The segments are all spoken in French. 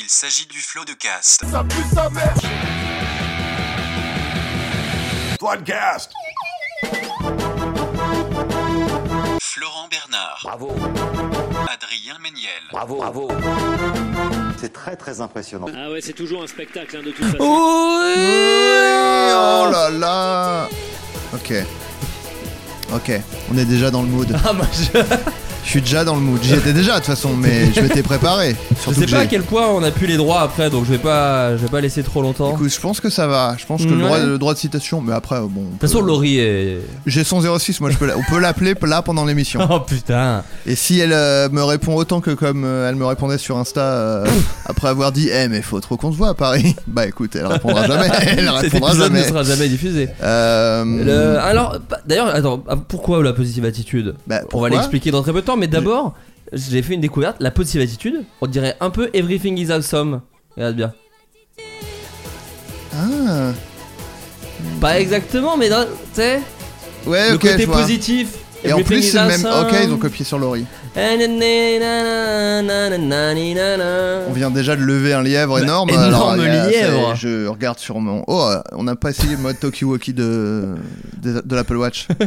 Il s'agit du flot de cast. Podcast. Florent Bernard, Bravo, Adrien Méniel, bravo, bravo. C'est très très impressionnant. Ah ouais, c'est toujours un spectacle hein, de toute façon. Oh là là Ok. Ok, on est déjà dans le mood. Ah, moi, je... Je suis déjà dans le mood. J'y étais déjà de toute façon, mais je m'étais préparé. je sais pas à quel point on a pu les droits après, donc je vais pas, je vais pas laisser trop longtemps. De Écoute, je pense que ça va. Je pense que le, droit, Ouais. le droit de citation, mais après, bon. on toute façon, Laurie est. J'ai son 06, moi je peux la- on peut l'appeler là pendant l'émission. Oh putain. Et si elle euh, me répond autant que comme euh, elle me répondait sur Insta euh, après avoir dit Eh mais faut trop qu'on se voit à Paris Bah écoute, elle répondra jamais. Elle répondra jamais. ne sera jamais diffusé. Le- Alors, bah, d'ailleurs, attends, pourquoi la positive attitude? Bah, On va l'expliquer dans très peu de temps, mais d'abord, j'ai fait une découverte. La positive attitude, on dirait un peu Everything is awesome. Regarde bien. Ah, Pas exactement, mais dans- tu sais, ouais, le ok, côté je vois. positif. Et en Everything plus, is c'est le même. awesome. Ok, ils ont copié sur Laurie. On vient déjà de lever un lièvre énorme. Bah, énorme alors, il y a- lièvre. Je regarde sur mon. Oh, euh, on n'a pas essayé le mode Talkie-Walkie de, de, de l'Apple Watch.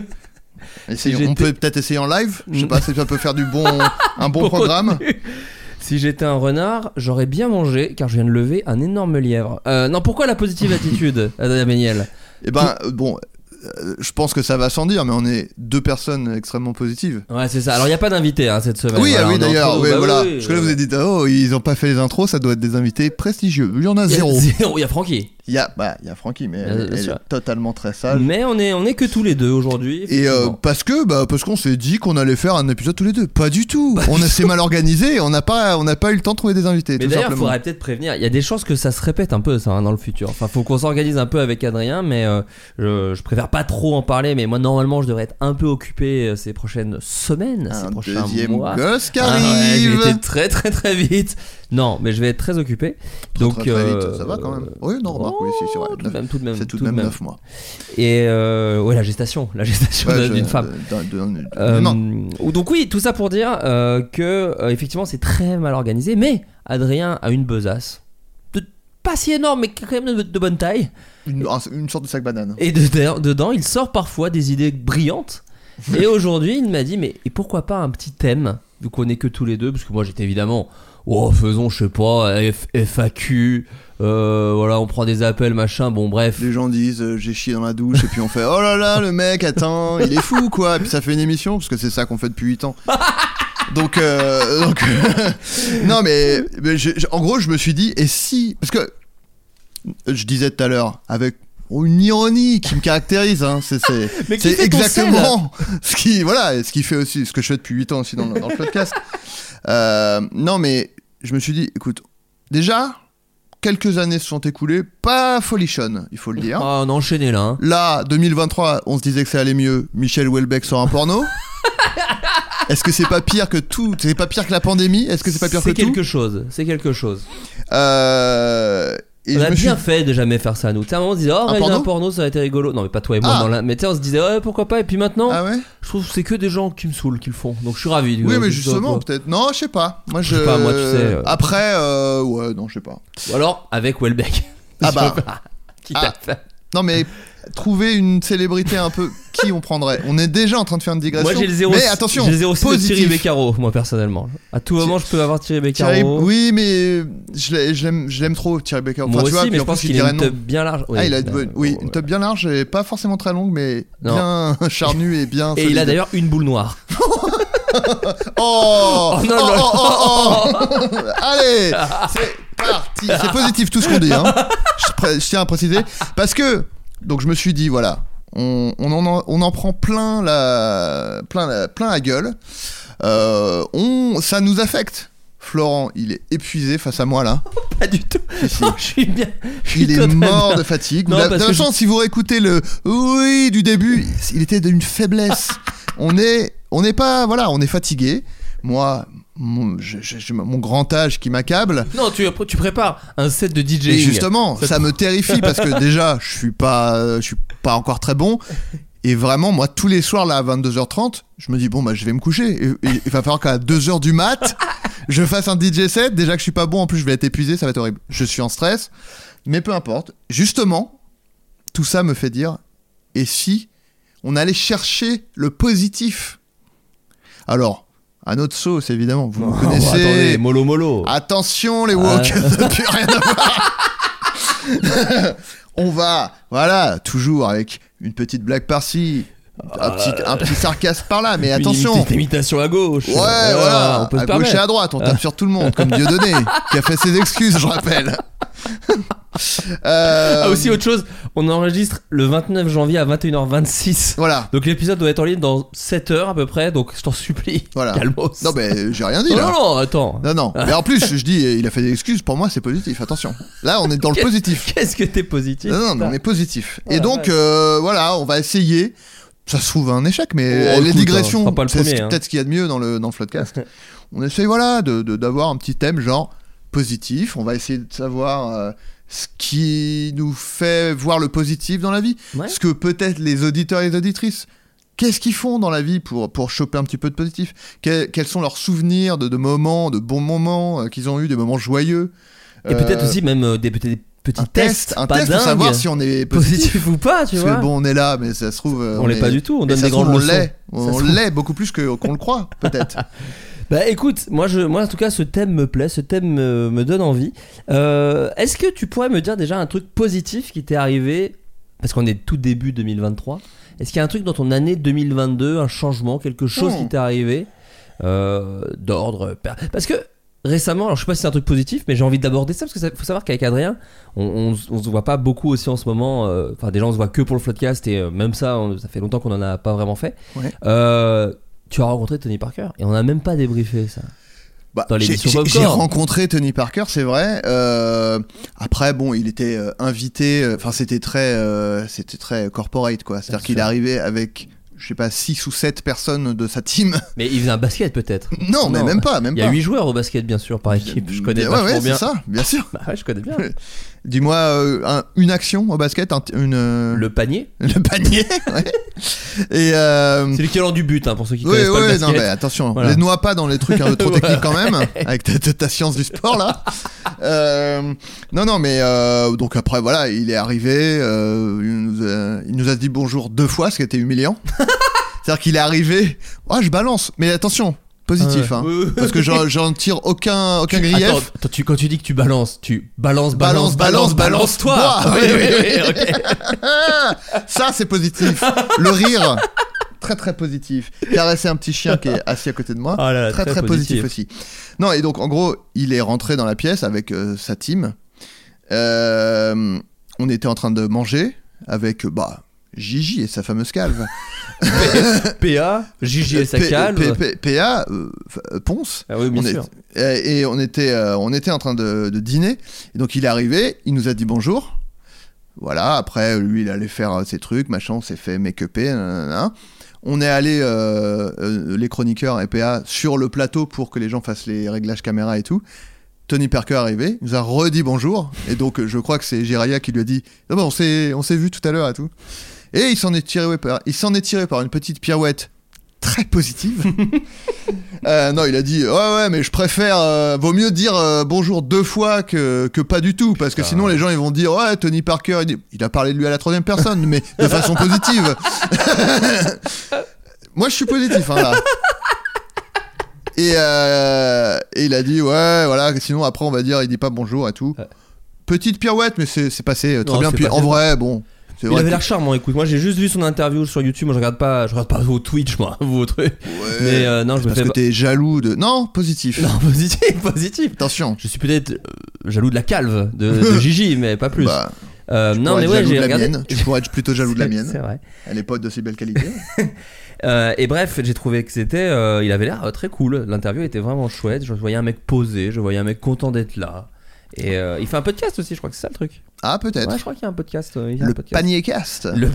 Essayons. Si on peut peut-être essayer en live. Je sais pas si ça peut faire du bon, un bon Bon programme. contenu. Si j'étais un renard, j'aurais bien mangé car je viens de lever un énorme lièvre. Euh, non, pourquoi la positive attitude, Adrien Méniel? Et ben euh, bon, euh, je pense que ça va sans dire, mais on est deux personnes extrêmement positives. Ouais, c'est ça. Alors, il n'y a pas d'invité hein, cette semaine. oui, Voilà, oui d'ailleurs, oui, Bah voilà. oui, Parce que là vous avez dit, oh, ils ont pas fait les intros, ça doit être des invités prestigieux. Il y en a y a zéro. Zéro, il y a Francky. Il y a, bah, il y a Francky, mais elle, est totalement très sage. Mais on est, on est que tous les deux aujourd'hui. Et euh, parce que bah parce qu'on s'est dit qu'on allait faire un épisode tous les deux. Pas du tout. Pas on s'est mal organisé. On n'a pas on n'a pas eu le temps de trouver des invités. Mais d'ailleurs, faudrait peut-être prévenir. Il y a des chances que ça se répète un peu, ça, hein, dans le futur. Enfin, faut qu'on s'organise un peu avec Adrien, mais euh, je, je préfère pas trop en parler. Mais moi, normalement, je devrais être un peu occupé euh, ces prochaines semaines, ces un prochains deuxième mois. gosse qui Ah ouais, arrive. j'ai été très très très vite. Non, mais je vais être très occupé. Très, Donc très, très vite, euh, ça va quand même. Oui, non, remarque, oui, c'est vrai. tout de même, tout de même, C'est tout de même 9 mois. Et euh, ouais, la gestation, la gestation Ouais, d'une femme. Euh, non. ou- donc oui, tout ça pour dire euh, que euh, effectivement c'est très mal organisé, mais Adrien a une besace, pas si énorme, mais quand même de, bonne taille. Une, un- une sorte de sac banane. Et dedans, dedans, il sort parfois des idées brillantes. Et aujourd'hui, il m'a dit, mais et pourquoi pas un petit thème, vu qu'on est que tous les deux, parce que moi j'étais évidemment, oh faisons, je sais pas, F- FAQ, euh, voilà, on prend des appels, machin, bon bref. Les gens disent euh, j'ai chié dans la douche et puis on fait oh là là le mec attends il est fou quoi et puis ça fait une émission parce que c'est ça qu'on fait depuis 8 ans. Donc, euh, donc non mais, mais je- je- en gros je me suis dit et si parce que je disais tout à l'heure avec une ironie qui me caractérise hein, c'est exactement ce qui voilà ce qui fait aussi ce que je fais depuis 8 ans aussi dans dans le podcast. Euh, non mais je me suis dit écoute déjà quelques années se sont écoulées pas folichonne il faut le dire. Ah, on a enchaîné là. hein. Là, 2023, on se disait que ça allait mieux. Michel Houellebecq sort un porno. Est-ce que c'est pas pire que tout C'est pas pire que la pandémie? Est-ce que c'est pas pire que C'est tout? quelque chose, c'est quelque chose. Euh, et on a bien suis- fait de jamais faire ça nous. Tu sais, à un moment on se disait, oh, Un réaliser un porno ça aurait été rigolo. Non, mais pas toi et moi Ah. dans la. Mais tu sais, on se disait, ouais, pourquoi pas. Et puis maintenant, Ah ouais je trouve que c'est que des gens qui me saoulent qui le font. Donc je suis ravi. Oui, mais justement, peut-être. Non, je sais pas. Moi, je. sais pas, moi, tu sais, euh. Après, euh, ouais, non, je sais pas. Ou alors avec Welbeck. Ah bah. Quitte Ah. à faire. Non, mais trouver une célébrité un peu qui on prendrait. On est déjà en train de faire une digression. Moi j'ai le 0 Mais attention, j'ai le 06 de positif. Thierry Beccaro, moi personnellement. À tout moment, je peux avoir Thierry Thierry- Beccaro. oui, mais je l'ai- je l'aime je l'aime trop, Thierry Beccaro. Moi Enfin, tu aussi, vois, mais je en pense qu'il il a dirait une teub bien large. ah, il a bah, oui, oh, une top bien large et pas forcément très longue, mais Non. bien charnue et bien. Et il a solide. d'ailleurs une boule noire. Oh, Oh non, oh, non. oh, oh, oh. Allez, c'est parti. C'est positif tout ce qu'on dit. Hein. Je, je tiens à préciser parce que donc je me suis dit voilà, on, on en on en prend plein la plein la, plein la gueule. Euh, on ça nous affecte. Florent, il est épuisé face à moi là. Pas du tout. Si. Oh, je suis bien. je suis Il est mort bien. de fatigue. Non, Vous avez- de si vous réécoutez le oui du début, il était d'une faiblesse. on est, on n'est pas, voilà, on est fatigué. Moi, mon, je- je- je- mon grand âge qui m'accable. Non, tu, tu prépares un set de DJ. Et justement, Ça ça me terrifie parce que déjà, je suis pas, je suis pas encore très bon. Et vraiment, moi, tous les soirs là à 22h30, je me dis bon bah je vais me coucher. Et- et il va falloir qu'à 2h du mat, je fasse un DJ set. Déjà que je suis pas bon, en plus je vais être épuisé, ça va être horrible. Je suis en stress, mais peu importe. Justement, tout ça me fait dire et si on allait chercher le positif? Alors, à notre sauce évidemment, vous Oh, connaissez. attendez, mollo mollo. Attention les woke, Ah. ça plus rien à voir. On va, voilà, toujours avec une petite blague par-ci, un petit, un petit sarcasme par-là, mais Une attention. petite imitation à gauche. Ouais, voilà, on peut à gauche et à droite, on tape sur tout le monde, comme Dieudonné, qui a fait ses excuses, je rappelle. Euh, Ah, aussi autre chose, on enregistre le 29 janvier à 21h26. Voilà, Donc l'épisode doit être en ligne dans 7 heures à peu près, donc je t'en supplie. voilà. Calmos. Non, mais j'ai rien dit non, là. non, non, attends. Non, non. Mais en plus, je dis, il a fait des excuses, pour moi, c'est positif, attention. Là, on est dans le positif. Qu'est-ce que t'es positif Non, non, mais on est positif. Et donc, euh, voilà, on va essayer. Ça se trouve un échec, mais Oh, les hein, digressions, c'est ce- hein. peut-être ce qu'il y a de mieux dans le, dans le Floodcast. on essaye, voilà, de- de- d'avoir un petit thème genre positif. On va essayer de savoir euh, ce qui nous fait voir le positif dans la vie. Ouais. Ce que peut-être les auditeurs et les auditrices, qu'est-ce qu'ils font dans la vie pour, pour choper un petit peu de positif? Que- Quels sont leurs souvenirs de, de moments, de bons moments euh, qu'ils ont eu, des moments joyeux? Et peut-être Euh, aussi même euh, des, des un tests, test, un pas test pour savoir si on est positif. positif ou pas, tu Parce vois. que bon, on est là, mais ça se trouve. euh, on l'est est- pas du tout, on donne des trouve, grandes on leçons. l'est. On se trouve- l'est beaucoup plus que- qu'on le croit, peut-être. Bah écoute, moi, je, moi en tout cas ce thème me plaît, ce thème me, me donne envie. Euh, Est-ce que tu pourrais me dire déjà un truc positif qui t'est arrivé, parce qu'on est tout début 2023, est-ce qu'il y a un truc dans ton année 2022, un changement, quelque chose Hmm. qui t'est arrivé euh, d'ordre... Parce que récemment, alors je sais pas si c'est un truc positif, mais j'ai envie d'aborder ça, parce qu'il faut savoir qu'avec Adrien, on, on, se voit pas beaucoup aussi en ce moment, euh, enfin déjà on se voit que pour le Floodcast, et euh, même ça, on- ça fait longtemps qu'on en a pas vraiment fait. Ouais. Euh, tu as rencontré Tony Parker, et on a même pas débriefé ça. Bah, j'ai- rencontré Tony Parker, c'est vrai. Euh, après, bon, il était euh, invité. euh, Enfin, c'était très, c'était très corporate, quoi. C'est-à-dire Bien qu'il arrivait avec, je sais pas, 6 ou 7 personnes de sa team. Mais il faisait un basket peut-être. non, mais même pas, même Il y a pas. 8 joueurs au basket bien sûr par équipe. Je connais ouais, vachement ouais, bien. c'est ça, bien sûr. Bah ouais, je connais bien. Dis-moi euh, un- une action au basket, un- une, euh, Le panier, le panier. ouais. Et euh, c'est l'équivalent du but hein, pour ceux qui Oui, connaissent pas oui, le non, basket. mais attention, Voilà. les noie pas dans les trucs un peu trop techniques quand même, avec ta, ta- ta science du sport là. Euh, non, non, mais euh, donc après voilà, il est arrivé, euh, il, nous a, il nous a dit bonjour deux fois, ce qui était humiliant. C'est-à-dire qu'il est arrivé, ah je balance, mais attention, positif, hein, parce que j'en j'en tire aucun, aucun grief. Attends, attends, tu, quand tu dis que tu balances, tu balances, Balance, balance, balance, balance, toi. oui, Oui, oui, ok. Ça c'est positif. Le rire, très très positif. Caresser un petit chien qui est assis à côté de moi. Ah là là, très, très positif. aussi. Non, et donc en gros, il est rentré dans la pièce avec euh, sa team. Euh, on était en train de manger avec bah Gigi et sa fameuse calve. PA, P- calme. PA, euh, Ponce. Ah oui, bien sûr. et on était, euh, on était en train de, dîner. Et donc il est arrivé, il nous a dit bonjour. Voilà, après lui il allait faire euh, ses trucs, machin, on s'est fait nanana. On est allé, euh, euh, les chroniqueurs et PA, sur le plateau pour que les gens fassent les réglages caméra et tout. Tony Parker est arrivé, il nous a redit bonjour. Et donc je crois que c'est Jiraya qui lui a dit Ah bah, on s'est on s'est vu tout à l'heure et tout. Et il s'en est tiré par, il s'en est tiré par une petite pirouette très positive. Euh, non, il a dit ouais ouais, mais je préfère. euh, vaut mieux dire euh, bonjour deux fois que, que pas du tout, parce que sinon les gens ils vont dire ouais Tony Parker, il, a parlé de lui à la troisième personne, mais de façon positive. Moi je suis positif hein, là. Et, et il a dit ouais voilà, sinon après on va dire il dit pas bonjour et tout. Ouais. Petite pirouette, mais c'est passé très Non, bien. Puis en vrai, bon. Il vrai avait que- l'air charmant, écoute. Moi, j'ai juste vu son interview sur YouTube. Moi, je regarde pas, je regarde pas vos Twitch, moi, vos trucs. Ouais. Mais euh, non, je me Parce fais. que t'es jaloux de. Non, positif. Non, positif, positif. Attention. Je suis peut-être euh, jaloux de la calve de, de Gigi, mais pas plus. Bah, Euh, non, mais ouais, j'ai regardé. mienne. Tu pourrais être plutôt jaloux de la mienne. C'est vrai. Elle est pas de si belle qualité. Euh, et bref, j'ai trouvé que c'était. euh, il avait l'air euh, très cool. L'interview était vraiment chouette. Je voyais un mec posé, je voyais un mec content d'être là. Et euh, il fait un podcast aussi, je crois que c'est ça le truc. Ah, peut-être. Ouais, je crois qu'il y a un podcast. euh, il y a un le podcast. panier cast. Le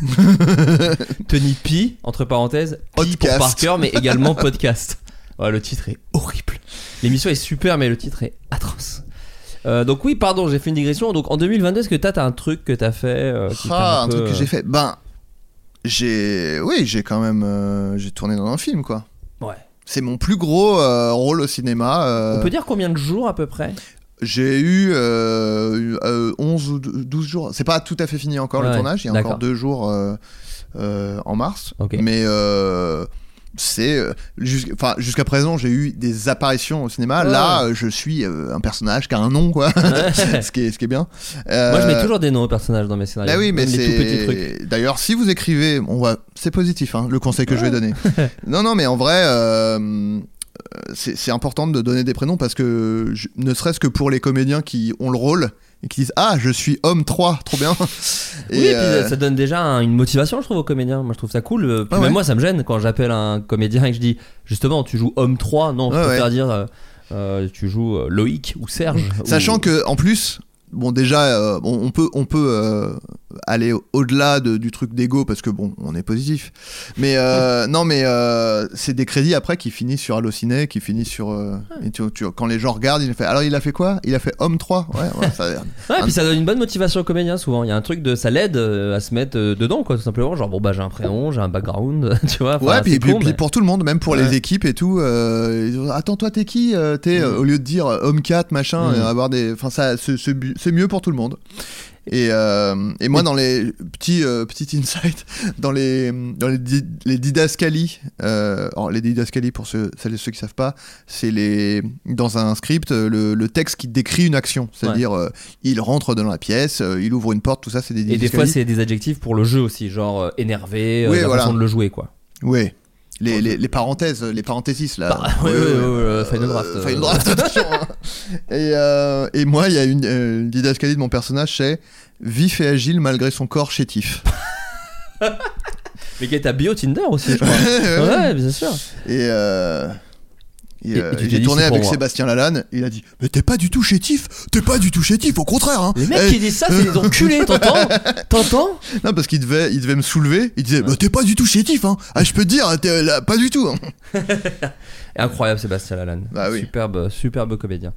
Tony P, entre parenthèses, P pour Podcast. Parker, mais également podcast. Ouais, le titre est horrible. L'émission est super, mais le titre est atroce. Euh, donc oui, pardon, j'ai fait une digression. Donc en 2022, est-ce que t'as t'as un truc que t'as fait euh, qui t'a Ah, un peu, truc que euh, j'ai fait. Ben, j'ai. Oui, j'ai quand même. euh, j'ai tourné dans un film, quoi. Ouais. C'est mon plus gros euh, rôle au cinéma. euh, On peut dire combien de jours à peu près? J'ai eu euh, euh, 11 ou 12 jours. C'est pas tout à fait fini encore le tournage. Il y a encore deux jours euh, euh, en mars. Ok. Mais euh, c'est euh, jusqu'- jusqu'à présent, j'ai eu des apparitions au cinéma. Ouais. Là, euh, je suis euh, un personnage qui a un nom, quoi. Ouais. ce, qui est, ce qui est bien. Moi, je mets Euh, toujours des noms aux personnages dans mes scénarios. bah oui, mais c'est. D'ailleurs, si vous écrivez, on va, c'est positif, hein, le conseil que je vais donner. non, non, mais en vrai, euh, euh, c'est c'est important de donner des prénoms parce que, je- ne serait-ce que pour les comédiens qui ont le rôle et qui disent Ah, je suis homme 3, trop bien. Oui, et puis euh, ça donne déjà un- une motivation, je trouve, aux comédiens. Moi, je trouve ça cool. Euh, puis Ah même ouais. moi, ça me gêne quand j'appelle un comédien et que je dis justement, tu joues homme 3. Non, je Ouais, préfère ouais. dire euh, tu joues Loïc ou Serge. Sachant ou- que en plus, bon déjà, euh, on, on peut, on peut euh, aller au- au-delà de- du truc d'ego parce que bon, on est positif. Mais euh, non, mais euh, c'est des crédits après qui finissent sur Allociné, qui finissent sur. euh, et tu- tu- quand les gens regardent, il fait. Alors il a fait quoi? Il a fait Homme 3 Ouais, ouais, ça. Ouais, puis ça donne une bonne motivation aux comédiens souvent. Il y a un truc de ça l'aide à se mettre dedans, quoi, tout simplement. Genre, bon, bah, j'ai un prénom, j'ai un background, tu vois. Ouais, puis, pour tout le monde, même pour les équipes et tout. ils disent, Attends, toi, t'es qui T'es Mm. au lieu de dire homme 4 machin, Mm. avoir des. Enfin, ça, c'est mieux pour tout le monde. Et, euh, et moi, dans les petits euh, petits insights, dans les dans les, di- les didascalies, euh, alors les didascalies pour ceux celles et ceux qui savent pas, c'est les dans un script euh, le, le texte qui décrit une action, c'est-à-dire euh, il rentre dans la pièce, euh, il ouvre une porte, tout ça, c'est des Et des didascalies. fois, c'est des adjectifs pour le jeu aussi, genre euh, énervé, euh, Oui, la voilà. façon de le jouer, quoi. Ouais. Les, les, les parenthèses, les parenthèses là. Bah, ouais, ouais, ouais, Final Draft, Final euh. Draft, attention. hein. Et, euh, et moi, il y a une, euh, une didascalie de mon personnage, c'est vif et agile malgré son corps chétif. Mais qui est ta bio Tinder aussi, je crois. Ouais, ouais. ouais, bien sûr. Et, et, Et- euh, dit, tourné avec. Sébastien Lalanne. Il a dit Mais t'es pas du tout chétif, t'es pas du tout chétif, au contraire. Hein. Les mecs Eh, qui disent ça, c'est des enculés, t'entends T'entends Non, parce qu'il devait, il devait me soulever. Il disait bah, T'es pas du tout chétif. Hein. Ah, je peux te dire, t'es pas du tout. hein. Incroyable, Sébastien Lalanne. Bah oui. Superbe, superbe comédien.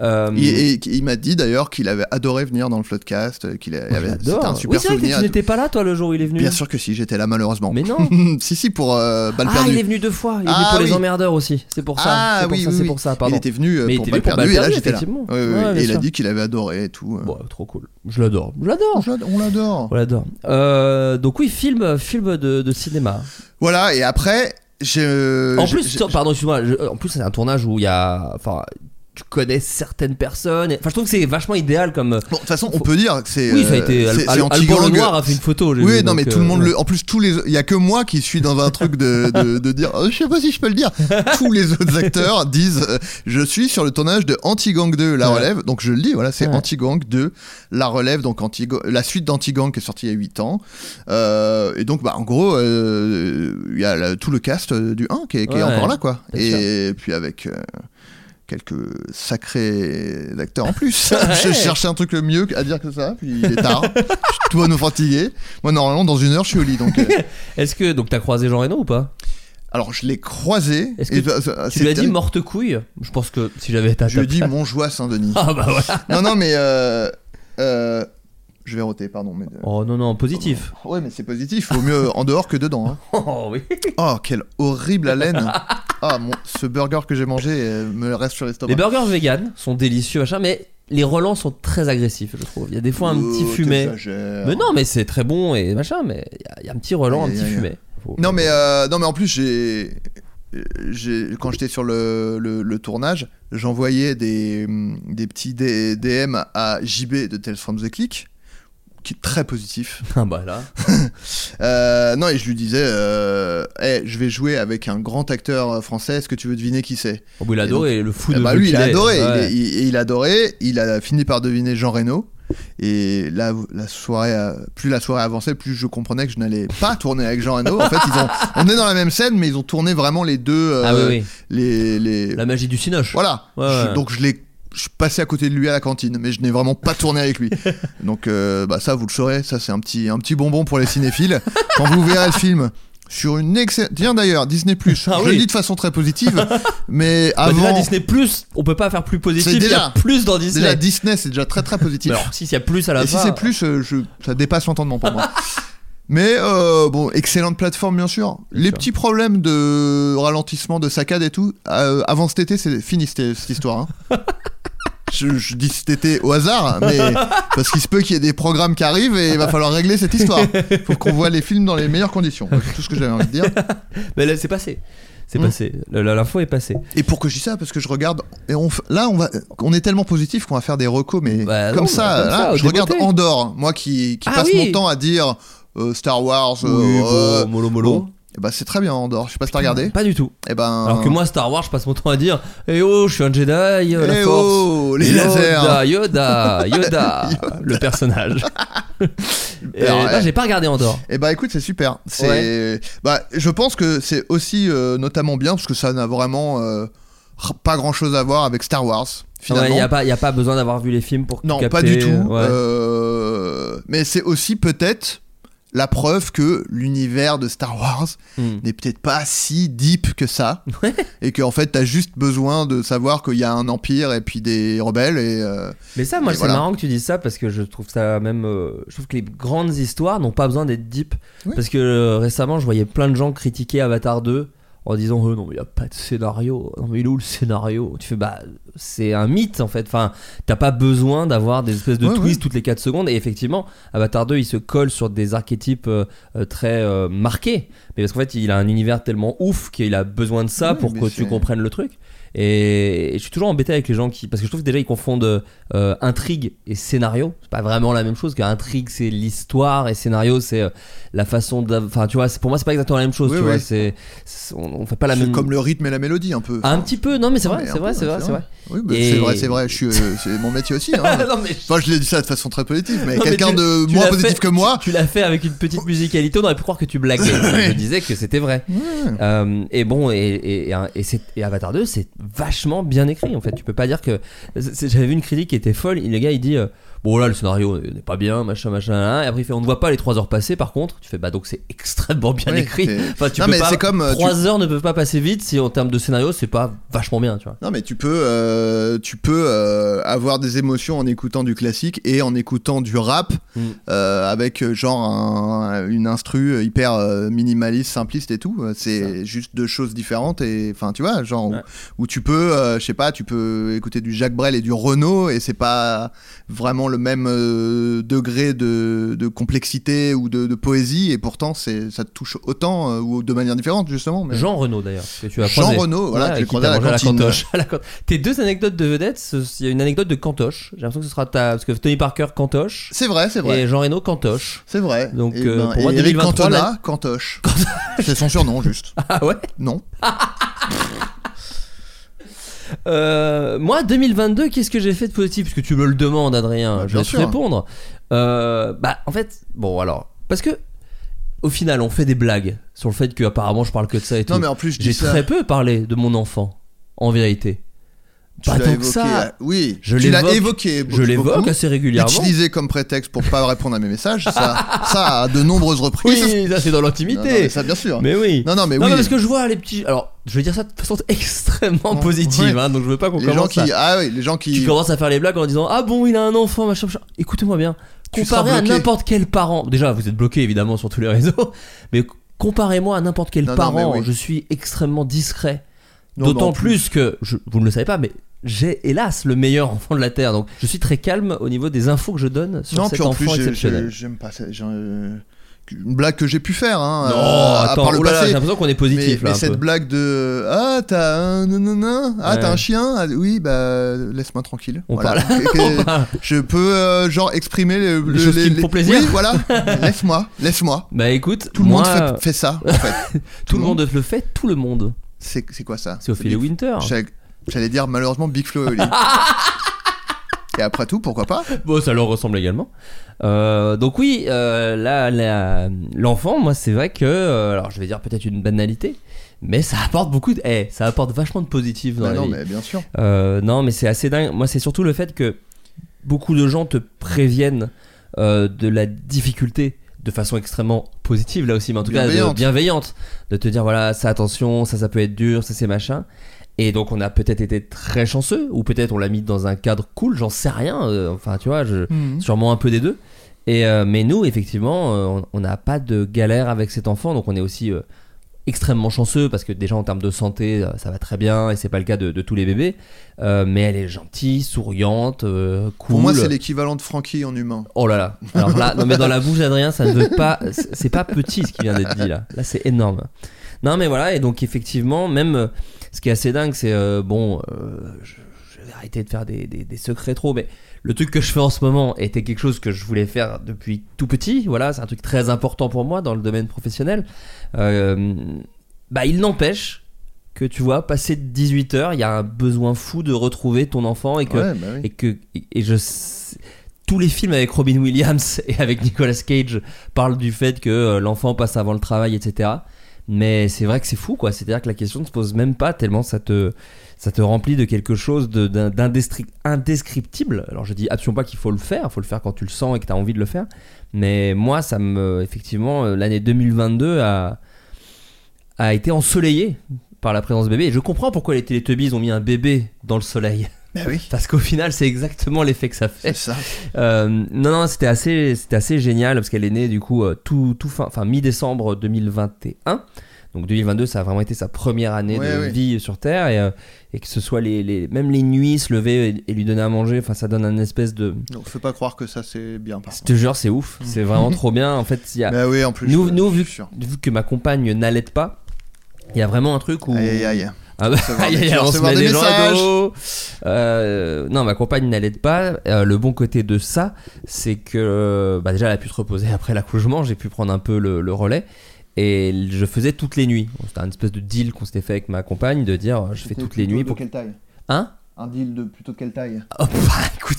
Euh, Et, et il m'a dit d'ailleurs qu'il avait adoré venir dans le Floodcast, qu'il a- il avait- c'était un Oui, super c'est vrai que souvenir. tu n'étais pas là, toi, le jour où il est venu. Bien sûr que si, j'étais là malheureusement. Mais non. si, si, pour euh, balle Ah, il est venu deux fois. Il est venu Ah, pour les oui. emmerdeurs aussi. C'est pour ça. Ah c'est pour oui, ça, oui, c'est oui. pour ça, pardon. Il était venu euh, il pour balle venu perdue et là j'étais là. Oui, oui, oui. Et il a dit qu'il avait adoré et tout. euh. Trop cool. Je l'adore. Je l'adore. On l'adore. On l'adore. Euh, donc oui, film, de cinéma. Voilà, et après, j'ai. en plus, pardon, excuse-moi. je- En plus, c'est un tournage où il y a, enfin, tu connais certaines personnes. Enfin, je trouve que c'est vachement idéal comme. Bon, de toute façon, on peut dire que c'est. Oui, ça a euh, été. Al- Al- Alban. Lenoir a fait une photo. Oui, vu, non, mais tout le euh, monde ouais. le. En plus, tous les. Il y a que moi qui suis dans un truc de, de, de dire. euh, je sais pas si je peux le dire. tous les autres acteurs disent. euh, je suis sur le tournage de Anti-Gang 2, La Ouais. Relève. Donc je le dis, voilà, c'est Ouais. Anti-Gang 2, La Relève. Donc anti la suite d'Anti-Gang qui est sortie il y a 8 ans. Euh, et donc, bah, en gros, euh, il y a la- tout le cast euh, du 1 qui est, qui est Ouais, encore là, quoi. Et puis avec. Quelques sacrés acteurs en plus. Ouais. je cherchais un truc mieux à dire que ça, puis il est tard. je suis tout à nous fatigué. Moi, normalement, dans une heure, je suis au lit. Donc, euh, Est-ce que donc t'as croisé Jean Reno ou pas? Alors, je l'ai croisé. Est-ce et Tu lui as dit morte couille? Je pense que si j'avais été Je lui ai dit place- Montjoie Saint-Denis. Ah bah voilà. non, non, mais euh, euh, Je vais roter, pardon. Mais... euh, Oh non, non, positif. Ouais, mais c'est positif. Vaut mieux en dehors que dedans. hein. Oh oui. Oh, quelle horrible haleine. Ah, mon... ce burger que j'ai mangé euh, me reste sur l'estomac. Les burgers vegan sont délicieux, machin, mais les relents sont très agressifs, je trouve. Il y a des fois un petit Oh, fumet. Mais non, mais c'est très bon et machin, mais il y a- il y, a un petit relent, un petit aïe. fumet. Non mais euh, non mais en plus j'ai quand j'étais sur le, le, le tournage j'envoyais des, des petits DM à JB de Tales from the Click qui est très positif Ah bah là. Euh, non et je lui disais euh, je vais jouer avec un grand acteur français est-ce que tu veux deviner qui c'est? Oh, bah, il a Et adoré le fou Eh de bah lui il qu'il a est. adoré Ouais. il, il- il a adoré il a fini par deviner Jean Reno et là la soirée a- plus la soirée avançait plus je comprenais que je n'allais pas tourner avec Jean Reno en fait ils ont on est dans la même scène mais ils ont tourné vraiment les deux euh, Ah oui, oui. les, les... La magie du cinoche. voilà Ouais, Je- ouais. donc je l'ai je passé à côté de lui à la cantine mais je n'ai vraiment pas tourné avec lui donc euh, bah ça vous le saurez ça c'est un petit un petit bonbon pour les cinéphiles quand vous verrez le film sur une excellente tiens d'ailleurs Disney Plus Ah je oui. le dis de façon très positive mais Bah, avant déjà Disney Plus, on peut pas faire plus positif. C'est Il y a déjà- plus dans Disney. Déjà Disney c'est déjà très très positif. Alors, si s'il y a plus à la Et si c'est plus, euh, je, ça dépasse l'entendement pour moi. Mais euh, bon, excellente plateforme bien sûr. Les sûr. petits problèmes de ralentissement, de saccade et tout, euh, avant cet été c'est fini cette, cette histoire. hein. Je, je dis cet été au hasard, mais parce qu'il se peut qu'il y ait des programmes qui arrivent et il va falloir régler cette histoire. Faut qu'on voit les films dans les meilleures conditions. C'est tout ce que j'avais envie de dire. Mais là, c'est passé. C'est Hmm. passé. L'info est passée. Et pourquoi je dis ça Parce que je regarde. Et on, là, on, va, on est tellement positif qu'on va faire des recos, mais Bah comme, non, ça, bah comme là, ça, au je regarde. Andorre, moi qui, qui Ah passe oui. mon temps à dire euh, Star Wars. euh, Oui, euh, bon, mollo. bon. Eh ben, c'est très bien Andorre. Je sais pas si t'as regardé. Pas du tout. Et ben. Alors que moi, Star Wars, je passe mon temps à dire Eh oh, je suis un Jedi, euh, la Eh force. oh, les Yoda, lasers. Yoda, Yoda, Yoda. le personnage. Et Alors, ouais. j'ai pas regardé Andorre. Eh bah écoute, c'est super. C'est, bah, je pense que c'est aussi euh, notamment bien parce que ça n'a vraiment euh, pas grand chose à voir avec Star Wars. Finalement. Il n'y a, pas- y a pas besoin d'avoir vu les films pour Non, capter, pas du tout. ouais. Euh, mais c'est aussi peut-être la preuve que l'univers de Star Wars Hmm. n'est peut-être pas si deep que ça. Et qu'en fait, t'as juste besoin de savoir qu'il y a un empire et puis des rebelles. Et, euh, Mais ça, moi, c'est voilà. marrant que tu dises ça parce que je trouve ça même. euh, je trouve que les grandes histoires n'ont pas besoin d'être deep. Oui. Parce que euh, récemment, je voyais plein de gens critiquer Avatar 2 en disant oh, non, mais il n'y a pas de scénario. Non, mais il est où le scénario? Tu fais bah, c'est un mythe en fait. Enfin, t'as pas besoin d'avoir des espèces de Ouais, twists ouais. toutes les 4 secondes. Et effectivement, Avatar 2, il se colle sur des archétypes euh, euh, très euh, marqués. Mais parce qu'en fait, il a un univers tellement ouf qu'il a besoin de ça pour que tu comprennes le truc. Et, et je suis toujours embêté avec les gens qui. Parce que je trouve que déjà ils confondent euh, intrigue et scénario. C'est pas vraiment la même chose. Qu'intrigue c'est l'histoire et scénario c'est euh, la façon de. Enfin, tu vois, pour moi c'est pas exactement la même chose. Oui, tu oui. vois, c'est. On, on fait pas la même. comme le rythme et la mélodie un peu. Un petit peu, non mais c'est vrai, c'est vrai, c'est vrai, c'est vrai. Oui, bah, Et- c'est vrai, c'est vrai. Je suis, euh, c'est mon métier aussi. hein. non, mais Enfin, je l'ai dit ça de façon très positive, mais quelqu'un de moins positif fait- que moi. Tu l'as fait avec une petite musicalité, on aurait pu croire que tu blaguais. je disais que c'était vrai. Et bon, et, et, et Avatar 2, c'est vachement bien écrit en fait. Tu peux pas dire que. J'avais vu une critique qui était folle. Le gars il dit euh, Bon, là le scénario n'est pas bien, machin, machin. là. Et après il fait On ne voit pas les 3 heures passer par contre. Tu fais Bah donc c'est extrêmement bien écrit. Enfin, tu Non, peux mais pas. comme, euh, 3 heures ne peuvent pas passer vite si en termes de scénario c'est pas vachement bien, tu vois. Non mais tu peux, euh, tu peux euh, avoir des émotions en écoutant du classique et en écoutant du rap Mm. euh, avec euh, genre un- une instru hyper euh, minimaliste, simpliste et tout. C'est juste deux choses différentes et enfin tu vois genre Ouais. où, où tu peux, euh, je sais pas, tu peux écouter du Jacques Brel et du Renault et c'est pas vraiment le même euh, degré de, de complexité ou de, de poésie et pourtant c'est ça te touche autant euh, ou de manière différente justement. Mais... Jean Renaud d'ailleurs, que tu as Jean croisé. Renaud, voilà, que t'a à la cantoche. À la can- Tes deux anecdotes de vedettes, il y a une anecdote de cantoche. J'ai l'impression que ce sera ta. Parce que Tony Parker cantoche C'est vrai, c'est vrai. et Jean Reno cantoche. C'est vrai. Donc, Et euh, ben, pour moi, et Eric 2023, Cantona, là- Cantoche. C'est son surnom, juste. Ah ouais? Non. Euh, Moi, 2022, qu'est-ce que j'ai fait de positif? Parce que tu me le demandes, Adrien. Je vais te sûr. répondre. Euh, bah, en fait, bon, alors. Parce que. Au final, on fait des blagues sur le fait que apparemment je parle que de ça et tout. Non, mais en plus, je J'ai dis ça. très peu parlé de mon enfant, en vérité. Tu l'as évoqué, ça. euh, Oui, Je tu l'as évoqué. Je l'évoque assez régulièrement. Utilisé comme prétexte pour pas répondre à mes messages. Ça, ça à de nombreuses reprises. Oui, ça c'est dans Non, non, l'intimité. ça, bien sûr. Mais oui. Non, non, mais non, oui. mais parce que je vois les petits. Alors, je vais dire ça de façon extrêmement positive, ouais. hein, donc je veux pas qu'on les commence gens qui, à- ah oui, les gens qui. Tu commences à faire les blagues en disant Ah bon, il a un enfant, machin, machin. Écoutez-moi bien. Comparé à n'importe quel parent, déjà vous êtes bloqué évidemment sur tous les réseaux, mais comparez-moi à n'importe quel Non, non, parent, oui. je suis extrêmement discret. Mais D'autant plus que, je- vous ne le savez pas, mais j'ai hélas le meilleur enfant de la Terre, donc je suis très calme au niveau des infos que je donne sur Non, cet enfant plus, exceptionnel. j'ai- j'aime pas ça. euh, Une blague que j'ai pu faire, hein. Non, euh, à attends, part le oulala, passé. j'ai l'impression qu'on est Mais, positif mais là. un cette peu. blague de Ah, t'as un Ah, Ouais. t'as un chien Ah, Oui, bah, laisse-moi tranquille. On Voilà. parle- Que- que- Je peux, euh, genre, exprimer le- Les le- choses qui me font plaisir. Oui, voilà. laisse-moi, laisse-moi. Bah écoute, Tout le moi, monde fait, fait ça, en fait. tout le monde le fait, tout le monde. C'est quoi ça? C'est Ophélie Big- Winter. J'allais- dire malheureusement Big Flo et. Et après tout, pourquoi pas? Bon, ça leur ressemble également. Euh, donc oui, euh, là, l'enfant, moi, c'est vrai que, euh, alors, je vais dire peut-être une banalité, mais ça apporte beaucoup de, eh, ça apporte vachement de positif dans Bah la Non, vie. mais bien sûr. Non, mais c'est assez dingue. Moi, c'est surtout le fait que beaucoup de gens te préviennent de la difficulté de façon extrêmement positive, là aussi, mais en tout cas de- Bienveillante. de te dire voilà, ça attention, ça, ça peut être dur, ça, c'est machin. Et donc, on a peut-être été très chanceux, ou peut-être on l'a mis dans un cadre cool, j'en sais rien. euh, enfin, tu vois, je, Mhm. sûrement un peu des deux. Et euh, mais nous, effectivement, euh, on- on n'a pas de galère avec cet enfant, donc on est aussi euh, extrêmement chanceux parce que déjà en termes de santé, euh, ça va très bien et c'est pas le cas de, de tous les bébés. Euh, mais elle est gentille, souriante, euh, cool. Pour moi, c'est l'équivalent de Frankie en humain. Oh là là. Alors là, non mais dans la bouche d'Adrien, ça ne veut pas. c'est- pas petit ce qui vient d'être dit là. Là, c'est énorme. Non mais voilà et donc effectivement, même euh, ce qui est assez dingue, c'est euh, bon, je, je vais arrêter de faire des, des- des secrets trop, mais le truc que je fais en ce moment était quelque chose que je voulais faire depuis tout petit. Voilà, c'est un truc très important pour moi dans le domaine professionnel. Euh, bah il n'empêche que tu vois, passé 18 heures, il y a un besoin fou de retrouver ton enfant et que Ouais, bah oui. et que et, je tous les films avec Robin Williams et avec Nicolas Cage parlent du fait que euh, l'enfant passe avant le travail, etc. Mais c'est vrai que c'est fou, quoi. C'est-à-dire que la question ne se pose même pas tellement ça te ça te remplit de quelque chose de- d'un- d'indestri- indescriptible. Alors je dis absolument pas qu'il faut le faire, il faut le faire quand tu le sens et que tu as envie de le faire. Mais moi, ça me effectivement euh, l'année 2022 a a été ensoleillée par la présence de bébé. Et je comprends pourquoi les Teletubbies ont mis un bébé dans le soleil. Bah oui, Parce qu'au final, c'est exactement l'effet que ça fait. c'est ça. Euh, non, non, c'était assez, c'était assez génial parce qu'elle est née du coup euh, tout, tout fin, enfin mi-décembre 2021. Donc 2022, ça a vraiment été sa première année Ouais, de ouais. vie sur Terre et, euh, et que ce soit les, les- même les nuits, se lever et, et lui donner à manger, enfin ça donne un espèce de. Donc, faut pas croire que ça c'est bien par Je te jure, c'est ouf, c'est vraiment trop bien. En fait, il y a, Bah oui, en plus. nous, vu, que ma compagne n'allait pas, il y a vraiment un truc où. Aïe aïe aïe. Ah bah, on se met des des gens à dos. Euh, non, ma compagne n'allait pas. Euh, le bon côté de ça, c'est que bah, déjà elle a pu se reposer après l'accouchement. J'ai pu prendre un peu le, le relais. Et je faisais toutes les nuits. C'était un espèce de deal qu'on s'était fait avec ma compagne de dire je fais toutes les nuits de pour. quelle taille? Hein? Un deal de plutôt de quelle taille? Oh, bah, écoute.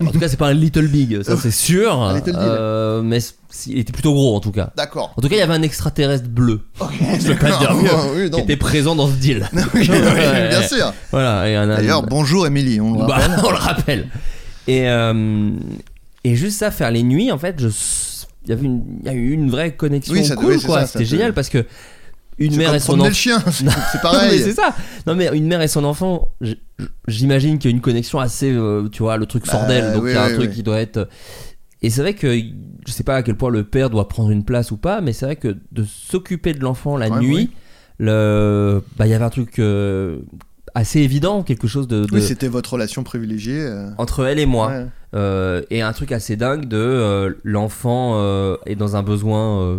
En tout cas, c'est pas un little big, ça c'est sûr. Un little deal. Euh, mais il était plutôt gros en tout cas. D'accord. En tout cas, il y avait un extraterrestre bleu Ok. Je peux pas te dire mieux. oui, qui était présent dans ce deal. Oui, oui, Ouais. bien sûr. Voilà. et un- D'ailleurs, bonjour Émilie, on le Bah, rappelle. on le rappelle. Et, euh, et juste ça, faire les nuits, en fait, je, il y avait une, il y a eu une vraie connexion Oui, ça- cool, oui, quoi. C'était génial parce que une mère et son enfant. le chien, c'est pareil. c'est ça. Non mais une mère et son enfant, j'imagine qu'il y a une connexion assez, euh, tu vois, le truc sort Bah, d'elle, donc il oui, y a un truc qui doit être. Et c'est vrai que je sais pas à quel point le père doit prendre une place ou pas, mais c'est vrai que de s'occuper de l'enfant la Ouais, nuit, le, bah il y avait un truc euh, assez évident, quelque chose de, de- Oui, c'était votre relation privilégiée. euh. entre elle et moi. Ouais. Euh, et un truc assez dingue de euh, l'enfant euh, est dans un besoin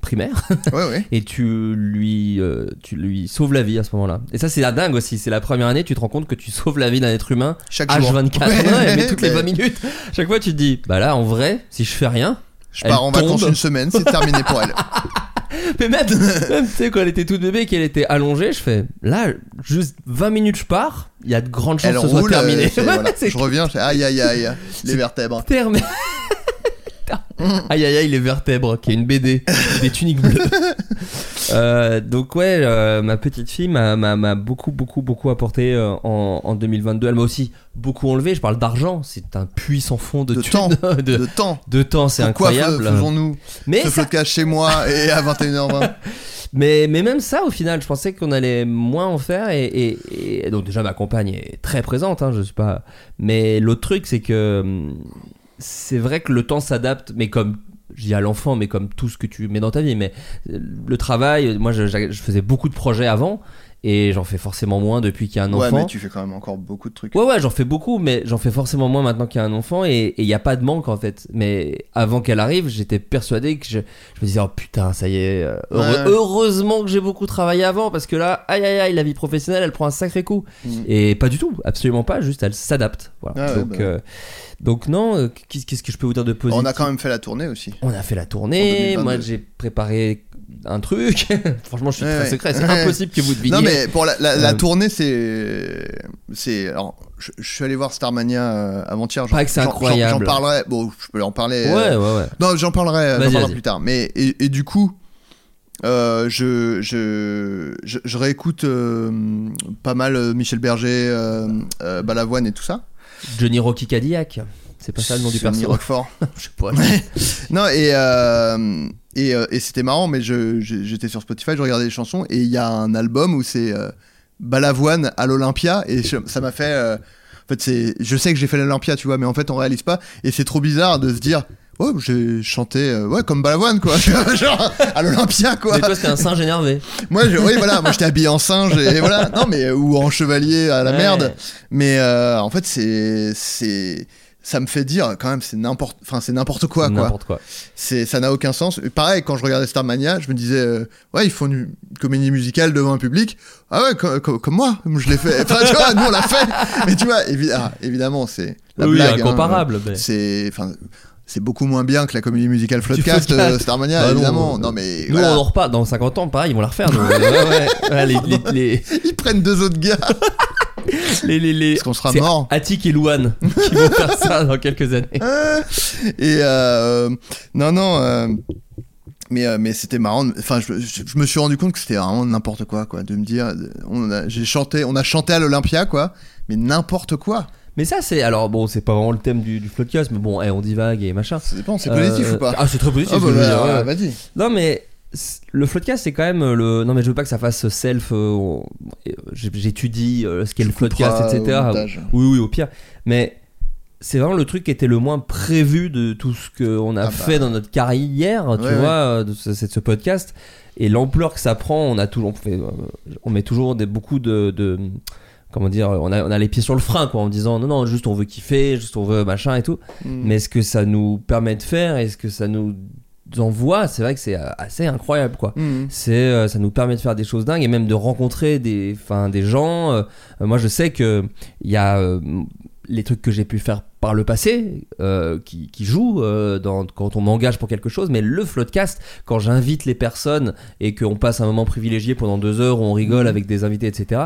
primaire Ouais, ouais. et tu lui tu lui sauves la vie à ce moment-là et ça c'est la dingue aussi c'est la première année tu te rends compte que tu sauves la vie d'un être humain Chaque jour. H24 Ouais, Ouais, mais toutes les mais 20 minutes chaque fois tu te dis bah là en vrai si je fais rien Je pars en vacances une semaine, c'est terminé pour elle. mais même, même tu sais quand elle était toute bébé qu'elle était allongée je fais là juste 20 minutes je pars il y a de grandes chances Elle que ce soit roule, terminé euh, c'est- voilà. je reviens, je fais aïe aïe aïe, les vertèbres. terme. aïe aïe aïe les vertèbres qui est une BD des tuniques bleues. Euh, donc ouais euh, ma petite fille m'a, m'a, m'a beaucoup beaucoup beaucoup apporté euh, en, en 2022 elle m'a aussi beaucoup enlevé. Je parle d'argent. C'est un puits sans fond de, De thunes, temps. de, De temps. de temps c'est Pourquoi incroyable. fais- faisons-nous mais, ce ça- podcast chez moi et à 21h20 mais, mais même ça au final je pensais qu'on allait moins en faire et, et- et donc déjà ma compagne est très présente hein, je suis pas mais l'autre truc c'est que hum, c'est vrai que le temps s'adapte, mais comme je dis à l'enfant, mais comme tout ce que tu mets dans ta vie. Mais euh, le travail, moi, je, je faisais beaucoup de projets avant. Et j'en fais forcément moins depuis qu'il y a un Ouais, enfant. mais tu fais quand même encore beaucoup de trucs. Ouais, ouais, j'en fais beaucoup, mais j'en fais forcément moins maintenant qu'il y a un enfant et il n'y a pas de manque en fait. Mais avant qu'elle arrive, j'étais persuadé que je, je me disais, oh putain, ça y est, euh, heureux- Ouais. heureusement que j'ai beaucoup travaillé avant parce que là, aïe aïe aïe, la vie professionnelle, elle prend un sacré coup. Mm. Et pas du tout, absolument pas, juste elle s'adapte. Voilà. Ah ouais, donc, bah. euh, donc non, euh, qu'est-ce que je peux vous dire de positif On a quand même fait la tournée aussi. On a fait la tournée, 2022. moi j'ai préparé un truc. Franchement, je suis Ouais, très ouais. secret, c'est Ouais. impossible que vous deviniez. Non mais pour la, la- la Euh, tournée c'est c'est alors je, je suis allé voir Starmania euh, avant-hier. Paraît que c'est incroyable. J'en parlerai. Bon, je peux en parler. Ouais, euh, ouais, ouais. Non, j'en parlerai, parlerai plus tard. Mais et, et du coup, euh, je, je, je je réécoute euh, pas mal Michel Berger, Balavoine et tout ça. Johnny Rocky Cadillac. C'est pas ça le nom du perso Roquefort. Je sais pas. non et euh, et, euh, et c'était marrant, mais je je- j'étais sur Spotify, je regardais les chansons et il y a un album où c'est euh, Balavoine à l'Olympia et je- ça m'a fait. en fait, c'est, je sais que j'ai fait l'Olympia, tu vois, mais en fait, on réalise pas. Et c'est trop bizarre de se dire, ouais, j'ai chanté, euh, ouais, comme Balavoine, quoi. Genre, à l'Olympia, quoi. Mais toi, c'était un singe énervé. Moi, je, oui, voilà, moi, j'étais habillé en singe et voilà. Non, mais, ou en chevalier à la Ouais. merde. Mais, euh, en fait, c'est, c'est, ça me fait dire, quand même, c'est n'importe, enfin, c'est n'importe quoi, quoi. N'importe quoi. C'est, ça n'a aucun sens. Pareil, quand je regardais Starmania, je me disais, euh, ouais, ils font une comédie musicale devant un public. Ah ouais, co- co- comme moi, je l'ai fait. Enfin, tu vois, nous on l'a fait. Mais tu vois, évi- ah, évidemment, c'est la Oui, blague. hein. incomparable, mais- C'est, enfin, c'est beaucoup moins bien que la comédie musicale Floodcast, euh, Starmania, Bah non, évidemment. euh, Non, mais Nous, voilà. on en repart dans 50 ans, pareil, ils vont la refaire. nous. ouais, ouais. Ouais, les, les, les, ils prennent deux autres gars. les, les, les- Parce qu'on sera mort. Attic et Louane qui vont faire ça dans quelques années. Et euh, non, non. euh, mais, euh, mais c'était marrant. Enfin, je, je- je me suis rendu compte que c'était vraiment n'importe quoi, quoi. De me dire, on a, j'ai chanté, on a chanté à l'Olympia, quoi. Mais n'importe quoi. Mais ça, c'est. Alors, bon, c'est pas vraiment le thème du, du podcast, mais bon, eh, on divague et machin. Ça dépend, c'est positif ou pas Ah, c'est très positif. Ce bah, bah, ouais. Vas-y. Non, mais le floodcast, c'est quand même le. Non, mais je veux pas que ça fasse self. euh, on- euh, J'étudie euh, ce qu'est le floodcast, etc. Oui, oui, au pire. Mais c'est vraiment le truc qui était le moins prévu de tout ce qu'on a Ah bah. fait dans notre carrière, tu Ouais, vois, euh, de ce, de ce podcast. Et l'ampleur que ça prend, on a toujours. On, fait, euh, on met toujours des, beaucoup de. de- Comment dire, on a, on a les pieds sur le frein quoi, en disant non, non, juste on veut kiffer, juste on veut machin et tout. Mm. Mais ce que ça nous permet de faire et ce que ça nous envoie, c'est vrai que c'est euh, assez incroyable quoi. Mm. C'est, euh, ça nous permet de faire des choses dingues et même de rencontrer des, enfin, des gens. euh, moi, je sais que il y a les trucs que j'ai pu faire par le passé euh, qui, qui euh, dans, quand on m'engage pour quelque chose, mais le floodcast, quand j'invite les personnes et qu'on passe un moment privilégié pendant deux heures où on rigole Mhm. avec des invités, etc.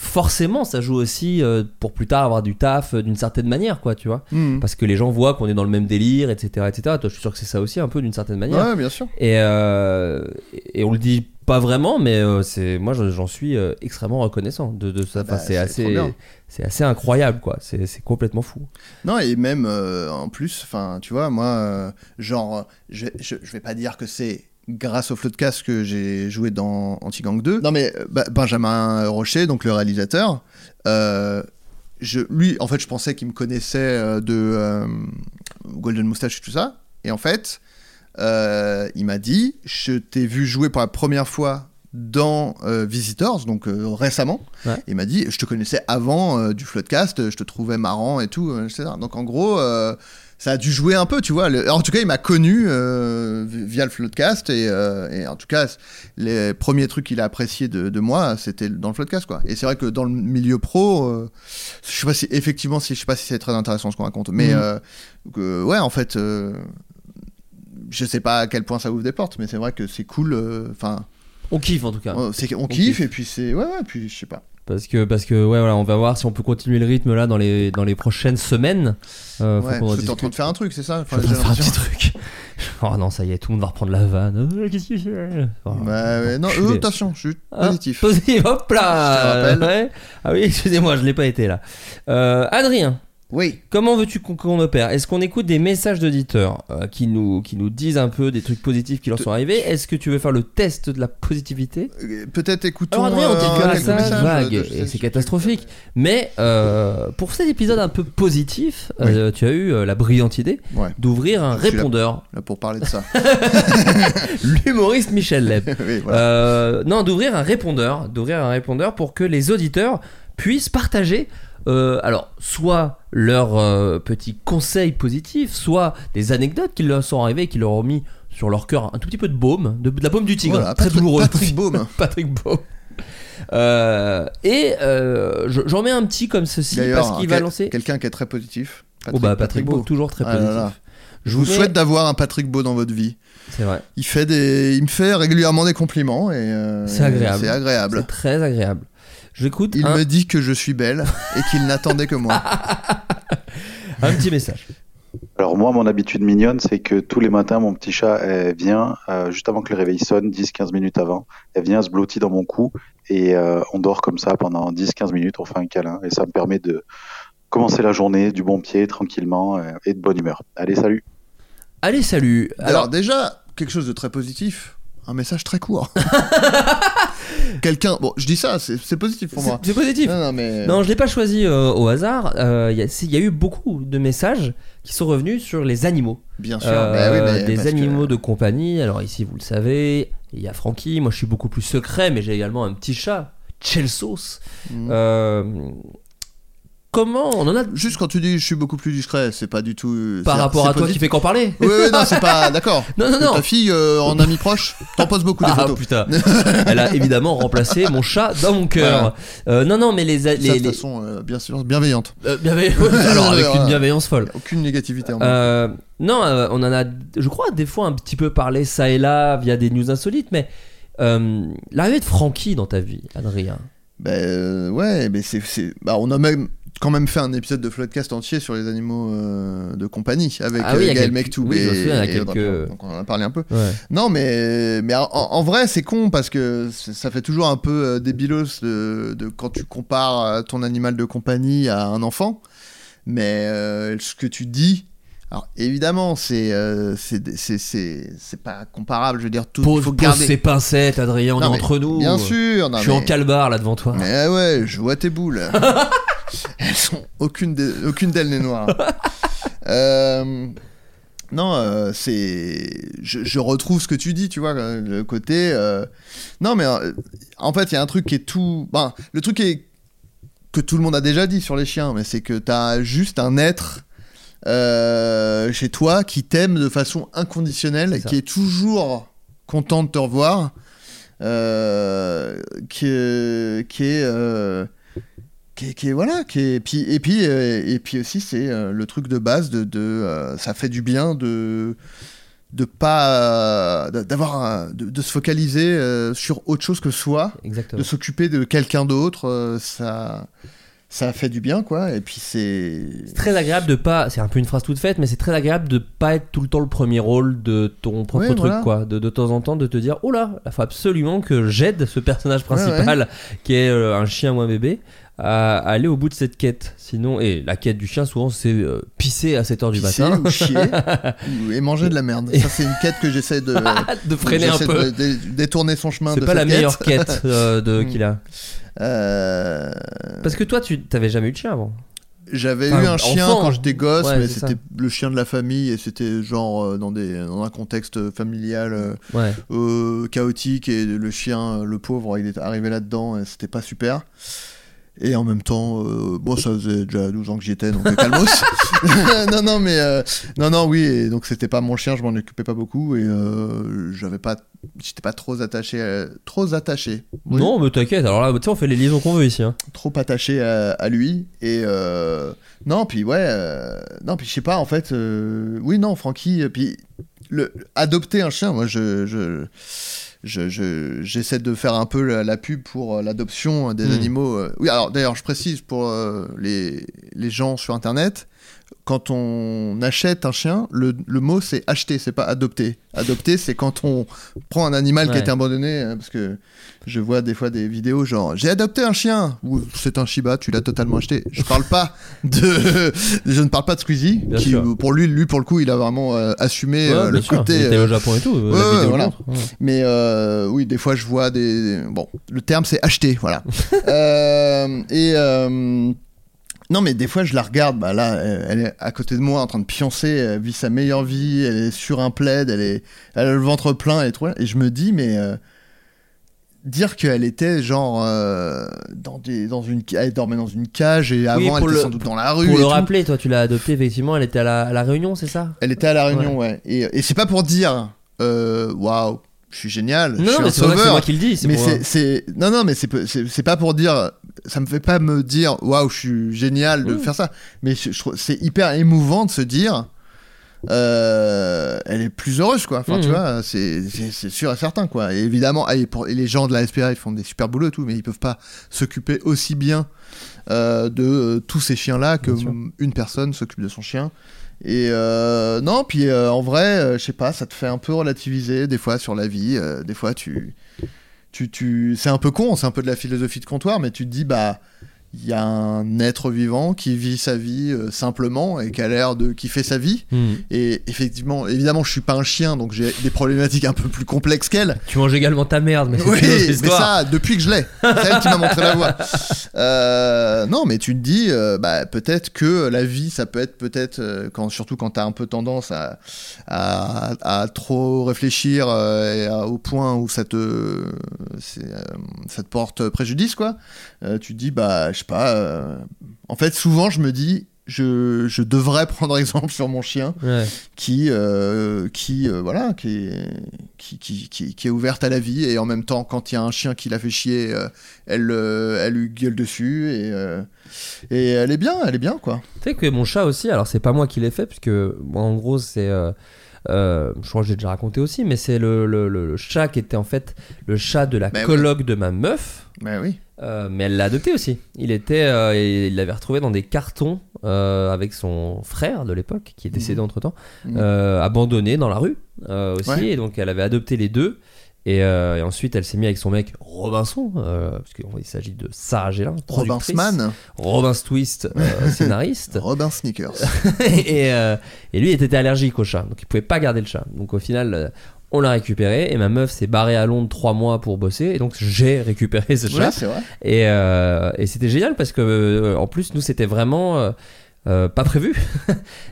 Forcément, ça joue aussi euh, pour plus tard avoir du taf euh, d'une certaine manière, quoi, tu vois. Mm. Parce que les gens voient qu'on est dans le même délire, etc., etc. Toi, je suis sûr que c'est ça aussi un peu d'une certaine manière. Ouais, bien sûr. Et, euh, et on le dit pas vraiment, mais c'est moi j'en suis extrêmement reconnaissant de, de ça. Enfin, Bah, c'est assez, c'est assez incroyable quoi. C'est c'est complètement fou. Non, et même en plus, enfin, tu vois, moi, genre, je, je, je vais pas dire que c'est grâce au Floodcast que j'ai joué dans Anti-Gang 2. Non, mais euh, bah, Benjamin Rocher, donc le réalisateur, euh, je, lui, en fait, je pensais qu'il me connaissait euh, de euh, Golden Moustache et tout ça. Et en fait, euh, il m'a dit Je t'ai vu jouer pour la première fois dans euh, Visitors, donc euh, récemment. Ouais. Il m'a dit Je te connaissais avant euh, du Floodcast, je te trouvais marrant et tout, etc. Donc en gros. Ça a dû jouer un peu, tu vois. Le- en tout cas, il m'a connu euh, vi- via le Floodcast et, euh, et en tout cas, les premiers trucs qu'il a apprécié de, de moi, c'était dans le Floodcast, quoi. Et c'est vrai que dans le milieu pro, euh, je sais pas si effectivement, si je sais pas si c'est très intéressant ce qu'on raconte, mais que, ouais, en fait, je sais pas à quel point ça ouvre des portes, mais c'est vrai que c'est cool. Enfin, On kiffe en tout cas. on, c'est- on On kiffe kiffe. et puis c'est ouais, ouais, puis je sais pas. Parce que parce que ouais voilà, on va voir si on peut continuer le rythme là dans les dans les prochaines semaines. Euh, Ouais, parce que t'es en train de faire un truc, c'est ça Je Enfin, suis en train de faire un petit truc. Oh non, ça y est, tout le monde va reprendre la vanne. Euh, Qu'est-ce que fais Oh. Ouais, ouais, non, Je euh, attention, je suis Ah, positif. positif, hop là Je te rappelle. Ouais. Ah oui, excusez-moi, je l'ai pas été là. Euh, Adrien, Oui. Comment veux-tu qu'on opère? Est-ce qu'on écoute des messages d'auditeurs euh, qui, nous, qui nous disent un peu des trucs positifs qui leur sont arrivés? Est-ce que tu veux faire le test de la positivité? Euh, Peut-être écoutons. Alors Adrien, on euh, dit ça messages vague de- et c'est catastrophique. Mais euh, pour cet épisode un peu positif, euh, tu as eu euh, la brillante idée Ouais. d'ouvrir un Je suis là- répondeur. Là pour parler de ça. L'humoriste Michel Leb. Oui, voilà. Euh, non, d'ouvrir un répondeur, d'ouvrir un répondeur pour que les auditeurs puissent partager. euh, alors, soit leurs euh, petits conseils positifs, soit des anecdotes qui leur sont arrivées et qui leur ont mis sur leur cœur un tout petit peu de baume, de, de la baume du tigre, Voilà, très Patrick- douloureux. Patrick Baume. Patrick Baume. Euh, et euh, je- j'en mets un petit comme ceci parce qu'il va lancer. Quelqu'un qui est très positif. oh bah Patrick, Beau. toujours très Ah positif. là. Je vous mets- souhaite d'avoir un Patrick Beau dans votre vie. C'est vrai. Il fait des, il me fait régulièrement des compliments et euh, C'est agréable. C'est agréable. C'est très agréable. J'écoute Il un, me dit que je suis belle et qu'il n'attendait que moi. un petit message. Alors moi, mon habitude mignonne, c'est que tous les matins, mon petit chat elle vient, euh, juste avant que le réveil sonne, 10-15 minutes avant, elle vient se blottir dans mon cou et euh, on dort comme ça pendant 10-15 minutes, on fait un câlin et ça me permet de commencer la journée du bon pied, tranquillement euh, et de bonne humeur. Allez, salut Allez, salut. Alors, Alors, déjà, quelque chose de très positif. Un message très court. Quelqu'un. Bon, je dis ça, c'est positif pour moi. c'est positif. Non, non, mais. Non, je l'ai pas choisi euh, au hasard. Euh, Il y, a- c'est- il y a eu beaucoup de messages qui sont revenus sur les animaux. Bien sûr. Euh, bah oui, des que- animaux de compagnie. Alors ici, vous le savez, il y a Francky. Moi, je suis beaucoup plus secret, mais j'ai également un petit chat, Chelsos. Mhm. Euh, comment on en a Juste quand tu dis je suis beaucoup plus discret, c'est pas du tout. par c'est- rapport à toi qui positif. fais qu'en parler Oui, oui, non, c'est pas. D'accord. Non, non, non. Ta fille euh, en ami proche, t'en poses beaucoup des Ah photos. putain, elle a évidemment remplacé mon chat dans mon cœur. Euh, non, non, mais les, Ça, les, de toute les- façon, euh, bien sûr, bienveillante. euh, alors avec une bienveillance folle. Aucune négativité en. Euh, non, euh, on en a, je crois, des fois un petit peu parlé ça et là via des news insolites, mais euh, l'arrivée de Francky dans ta vie, Adrien. Ben euh, ouais, mais c'est, c'est- bah, on a même quand même fait un épisode de Floodcast entier sur les animaux euh, de compagnie avec Ah oui, euh, a Gaël quelques- Mektoub oui, et, souviens, et quelques- donc on en a parlé un peu. Ouais. Non, mais mais en, en vrai c'est con parce que ça fait toujours un peu euh, débilos de, de quand tu compares euh, ton animal de compagnie à un enfant. Mais euh, ce que tu dis. Alors évidemment, c'est euh, c'est pas comparable. Je veux dire, tout Pose, faut pose garder. ces pincettes, Adrien, on Non, est mais entre nous. Bien sûr. non, Je suis en mais- calbar là devant toi. mais ouais, je vois tes boules. Elles sont aucune d'elles n'est noire. Euh, non, euh, c'est je, je retrouve ce que tu dis, tu vois, euh, le côté. euh, Non, mais en fait, il y a un truc qui est tout. Ben, le truc est que tout le monde a déjà dit sur les chiens, mais c'est que t'as juste un être. chez toi qui t'aime de façon inconditionnelle, qui est toujours content de te revoir, qui, est- qui est qui voilà qui est puis et puis euh, et puis aussi c'est euh, le truc de base de, de euh, ça fait du bien de de pas d'avoir de, de se focaliser sur autre chose que soi Exactement. de s'occuper de quelqu'un d'autre ça ça fait du bien quoi et puis c'est très agréable de pas. C'est un peu une phrase toute faite, mais c'est très agréable de pas être tout le temps le premier rôle de ton propre Ouais, truc, voilà. quoi. De, de temps en temps, de te dire, oh là, il faut absolument que j'aide ce personnage principal, qui est un chien ou un bébé, à, aller au bout de cette quête. Sinon, et la quête du chien, souvent, c'est euh, pisser à 7h du pisser matin. ou chier et manger de la merde ça c'est une quête que j'essaie de de freiner un peu. détourner son chemin C'est pas la meilleure quête. euh, de qu'il a. Euh, Parce que toi, tu t'avais jamais eu de chien avant. J'avais Enfin, eu un chien enfant. quand j'étais gosse, Ouais, mais c'était le chien de la famille et c'était genre dans, des, dans un contexte familial Ouais. euh, chaotique et le chien, le pauvre, il est arrivé là-dedans et c'était pas super. Et en même temps, euh, bon, ça faisait déjà 12 ans que j'y étais, donc euh, calmos. non, non, mais euh, non, non, oui, et donc c'était pas mon chien, je m'en occupais pas beaucoup et euh, j'avais pas, j'étais pas trop attaché, à- trop attaché. Oui Non, mais t'inquiète. Alors là, tu sais, on fait les liaisons qu'on veut ici. Hein. trop attaché à, à lui et non puis ouais euh, non puis je sais pas en fait oui non Francky puis le adopter un chien moi je je je- je- j'essaie de faire un peu la, la pub pour euh, l'adoption des Mm. animaux euh. oui alors d'ailleurs je précise pour euh, les, les gens sur internet quand on achète un chien, le, le mot c'est acheter, c'est pas adopter. Adopter, c'est quand on prend un animal qui a été abandonné, euh, parce que je vois des fois des vidéos genre j'ai adopté un chien ou c'est un Shiba, tu l'as totalement acheté. Je parle pas de, je ne parle pas de Squeezie, Bien qui sûr. pour lui, lui pour le coup, il a vraiment euh, assumé Ouais, euh, le sûr. côté. Il était au Japon et tout. Ouais, voilà. Mais oui, des fois je vois des. Bon, le terme c'est acheter, voilà. Et. Euh, Non, mais des fois je la regarde, bah là, elle elle est à côté de moi en train de pioncer, elle vit sa meilleure vie, elle est sur un plaid, elle, est... elle a le ventre plein, elle est trop. Et je me dis, mais. euh, Dire qu'elle était genre euh, dans, des, dans une elle dormait dans une cage et avant elle était le- sans doute dans la rue Pour et le tout. rappeler, toi, tu l'as adopté effectivement. Elle était à la, à la Réunion, c'est ça? Elle était à la Réunion, ouais. Et, et c'est pas pour dire, euh, waouh, je suis génial, je Non, suis mais un c'est que sauveur. moi qui le dis. mais pour- c'est, non, non, mais c'est, pas pour dire, ça me fait pas me dire, waouh, je suis génial de faire ça. Mais je, je c'est hyper émouvant de se dire, euh, elle est plus heureuse, quoi. Enfin, tu vois, c'est, sûr et certain, quoi. Et évidemment, ah, et, pour, et les gens de la SPA, ils font des super boulots et tout, mais ils peuvent pas s'occuper aussi bien euh, de euh, tous ces chiens-là que Bien sûr. mm, une personne s'occupe de son chien. Et euh, non, puis euh, en vrai, euh, je sais pas, ça te fait un peu relativiser des fois sur la vie. des fois, tu, tu, tu, c'est un peu con, c'est un peu de la philosophie de comptoir, mais tu te dis, bah, il y a un être vivant qui vit sa vie euh, simplement et qui a l'air de kiffer sa vie. Hmm. Et effectivement, évidemment, je suis pas un chien, donc j'ai des problématiques un peu plus complexes qu'elle. Tu manges également ta merde, mais Oui, mais ça, depuis que je l'ai. C'est elle qui m'a montré la voie. Euh, non, mais tu te dis, euh, bah, peut-être que la vie, ça peut être peut-être, quand, surtout quand t'as un peu tendance à, à, à trop réfléchir et à- au point où ça te, ça te porte préjudice, quoi. Tu te dis, bah, je sais pas. euh, en fait, souvent, je me dis, je, je devrais prendre exemple sur mon chien Ouais. qui, euh, qui euh, voilà, qui est, qui, qui, qui, qui est ouverte à la vie et en même temps, quand il y a un chien qui la fait chier, euh, elle, elle lui gueule dessus et, et elle est bien, elle est bien quoi. Tu sais que mon chat aussi, alors c'est pas moi qui l'ai fait, puisque moi en gros c'est. euh, je crois que j'ai déjà raconté aussi, mais c'est le, le- le- le chat qui était en fait le chat de la Mais oui. coloc de ma meuf. Mais oui. Euh, mais elle l'a adopté aussi. Il était, euh, il l'avait retrouvé dans des cartons euh, avec son frère de l'époque, qui est décédé entre temps, Mhm. abandonné dans la rue aussi. Ouais. Et donc elle avait adopté les deux. Et, et ensuite elle s'est mise avec son mec Robinson, parce qu'il s'agit de Sarah Gélin. Robinsman, Robin Twist, scénariste. Robin Sneakers. et, et lui il était allergique au chat, donc il pouvait pas garder le chat. Donc au final, on l'a récupéré et ma meuf s'est barrée à Londres trois mois pour bosser et donc j'ai récupéré ce chat. vrai. Et, euh, et c'était génial parce que euh, en plus nous c'était vraiment euh, euh, pas prévu.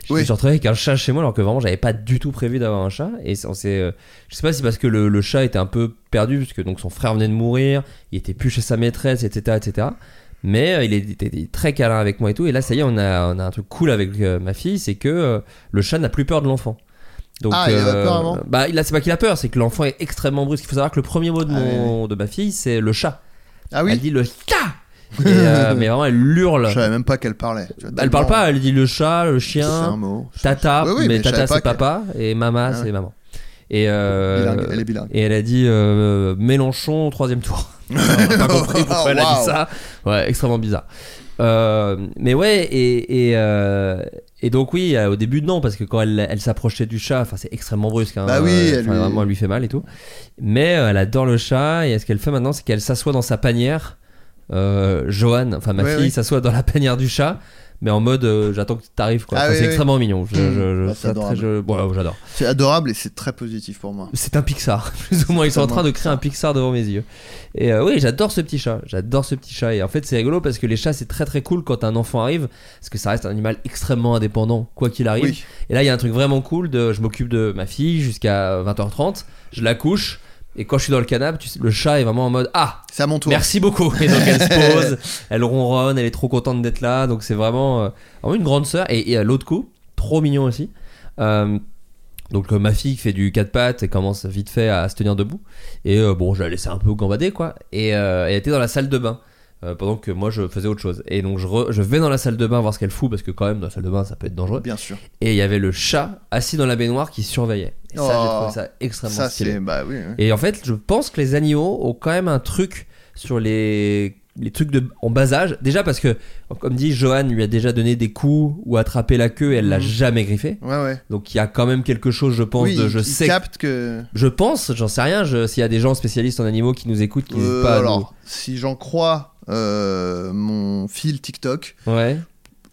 je me suis retrouvé avec un chat chez moi alors que vraiment j'avais pas du tout prévu d'avoir un chat. Et on s'est, euh, je sais pas si parce que le, le chat était un peu perdu parce que donc son frère venait de mourir, il était plus chez sa maîtresse, etc., etc. Mais euh, il était très câlin avec moi et tout. Et là ça y est on a, on a un truc cool avec ma fille, c'est que le chat n'a plus peur de l'enfant. Donc, Ah, il avait peur avant bah, il a- c'est pas qu'il a peur, c'est que l'enfant est extrêmement brusque. Il faut savoir que le premier mot de, Ah, mon, de ma fille, c'est le chat. Ah Elle oui. dit le chat. Et, euh, mais vraiment, elle hurle. Je savais même pas qu'elle parlait. vois, Elle parle pas, elle dit le chat, le un chien, mot. tata, Oui, oui, mais, tata c'est papa et mama Ah c'est maman. Et, euh, Bilingue, elle est bilingue. et elle a dit euh, Mélenchon troisième tour. On a pas compris pourquoi elle a dit ça. Ouais, extrêmement bizarre. Euh, mais ouais, et, et, euh, et donc oui, euh, au début non, parce que quand elle, elle s'approchait du chat, enfin c'est extrêmement brusque. hein, Bah oui, euh, elle lui- vraiment elle lui fait mal et tout. Mais euh, elle adore le chat et ce qu'elle fait maintenant, c'est qu'elle s'assoit dans sa panière. Euh, Johan, enfin ma Ouais, fille, oui. s'assoit dans la panière du chat. Mais en mode, euh, j'attends que tu t'arrives quoi. Ah Enfin, oui, c'est oui. extrêmement mignon. Je, je- je- Bah, c'est très- adorable. je- ouais, j'adore. C'est adorable et c'est très positif pour moi. C'est un Pixar, plus ou moins. Ils sont en train de créer un Pixar devant mes yeux. Et euh, oui, j'adore ce petit chat. J'adore ce petit chat. Et en fait, c'est rigolo parce que les chats, c'est très très cool quand un enfant arrive. Parce que ça reste un animal extrêmement indépendant, quoi qu'il arrive. Oui. Et là, il y a un truc vraiment cool de je m'occupe de ma fille jusqu'à 20h30. Je la couche. Et quand je suis dans le canapé, tu sais, le chat est vraiment en mode Ah, C'est à mon tour. Merci beaucoup. Et donc elle se pose, elle ronronne, elle est trop contente d'être là. Donc c'est vraiment, euh, vraiment une grande sœur. Et, et à l'autre coup, trop mignon aussi. Euh, donc euh, ma fille fait du quatre pattes et commence vite fait à se tenir debout. Et euh, bon, je la laissais un peu gambader quoi. Et elle était dans la salle de bain. Euh, pendant que moi je faisais autre chose. Et donc je, re- je vais dans la salle de bain voir ce qu'elle fout parce que quand même dans la salle de bain ça peut être dangereux. Bien sûr. Et il y avait le chat assis dans la baignoire qui surveillait. Et ça j'ai Oh. trouvé ça extrêmement Ça stylé. bah oui. oui. Et en fait, je pense que les animaux ont quand même un truc sur les les trucs de, en bas âge. Déjà parce que, comme dit, Johan lui a déjà donné des coups ou attrapé la queue et elle l'a Mhm. jamais griffé. Ouais, ouais. Donc il y a quand même quelque chose, je pense, Oui, de je il sais. capte que. Je pense, j'en sais rien. S'il y a des gens spécialistes en animaux qui nous écoutent, qui Euh, pas alors, si j'en crois euh, mon fil TikTok, Ouais.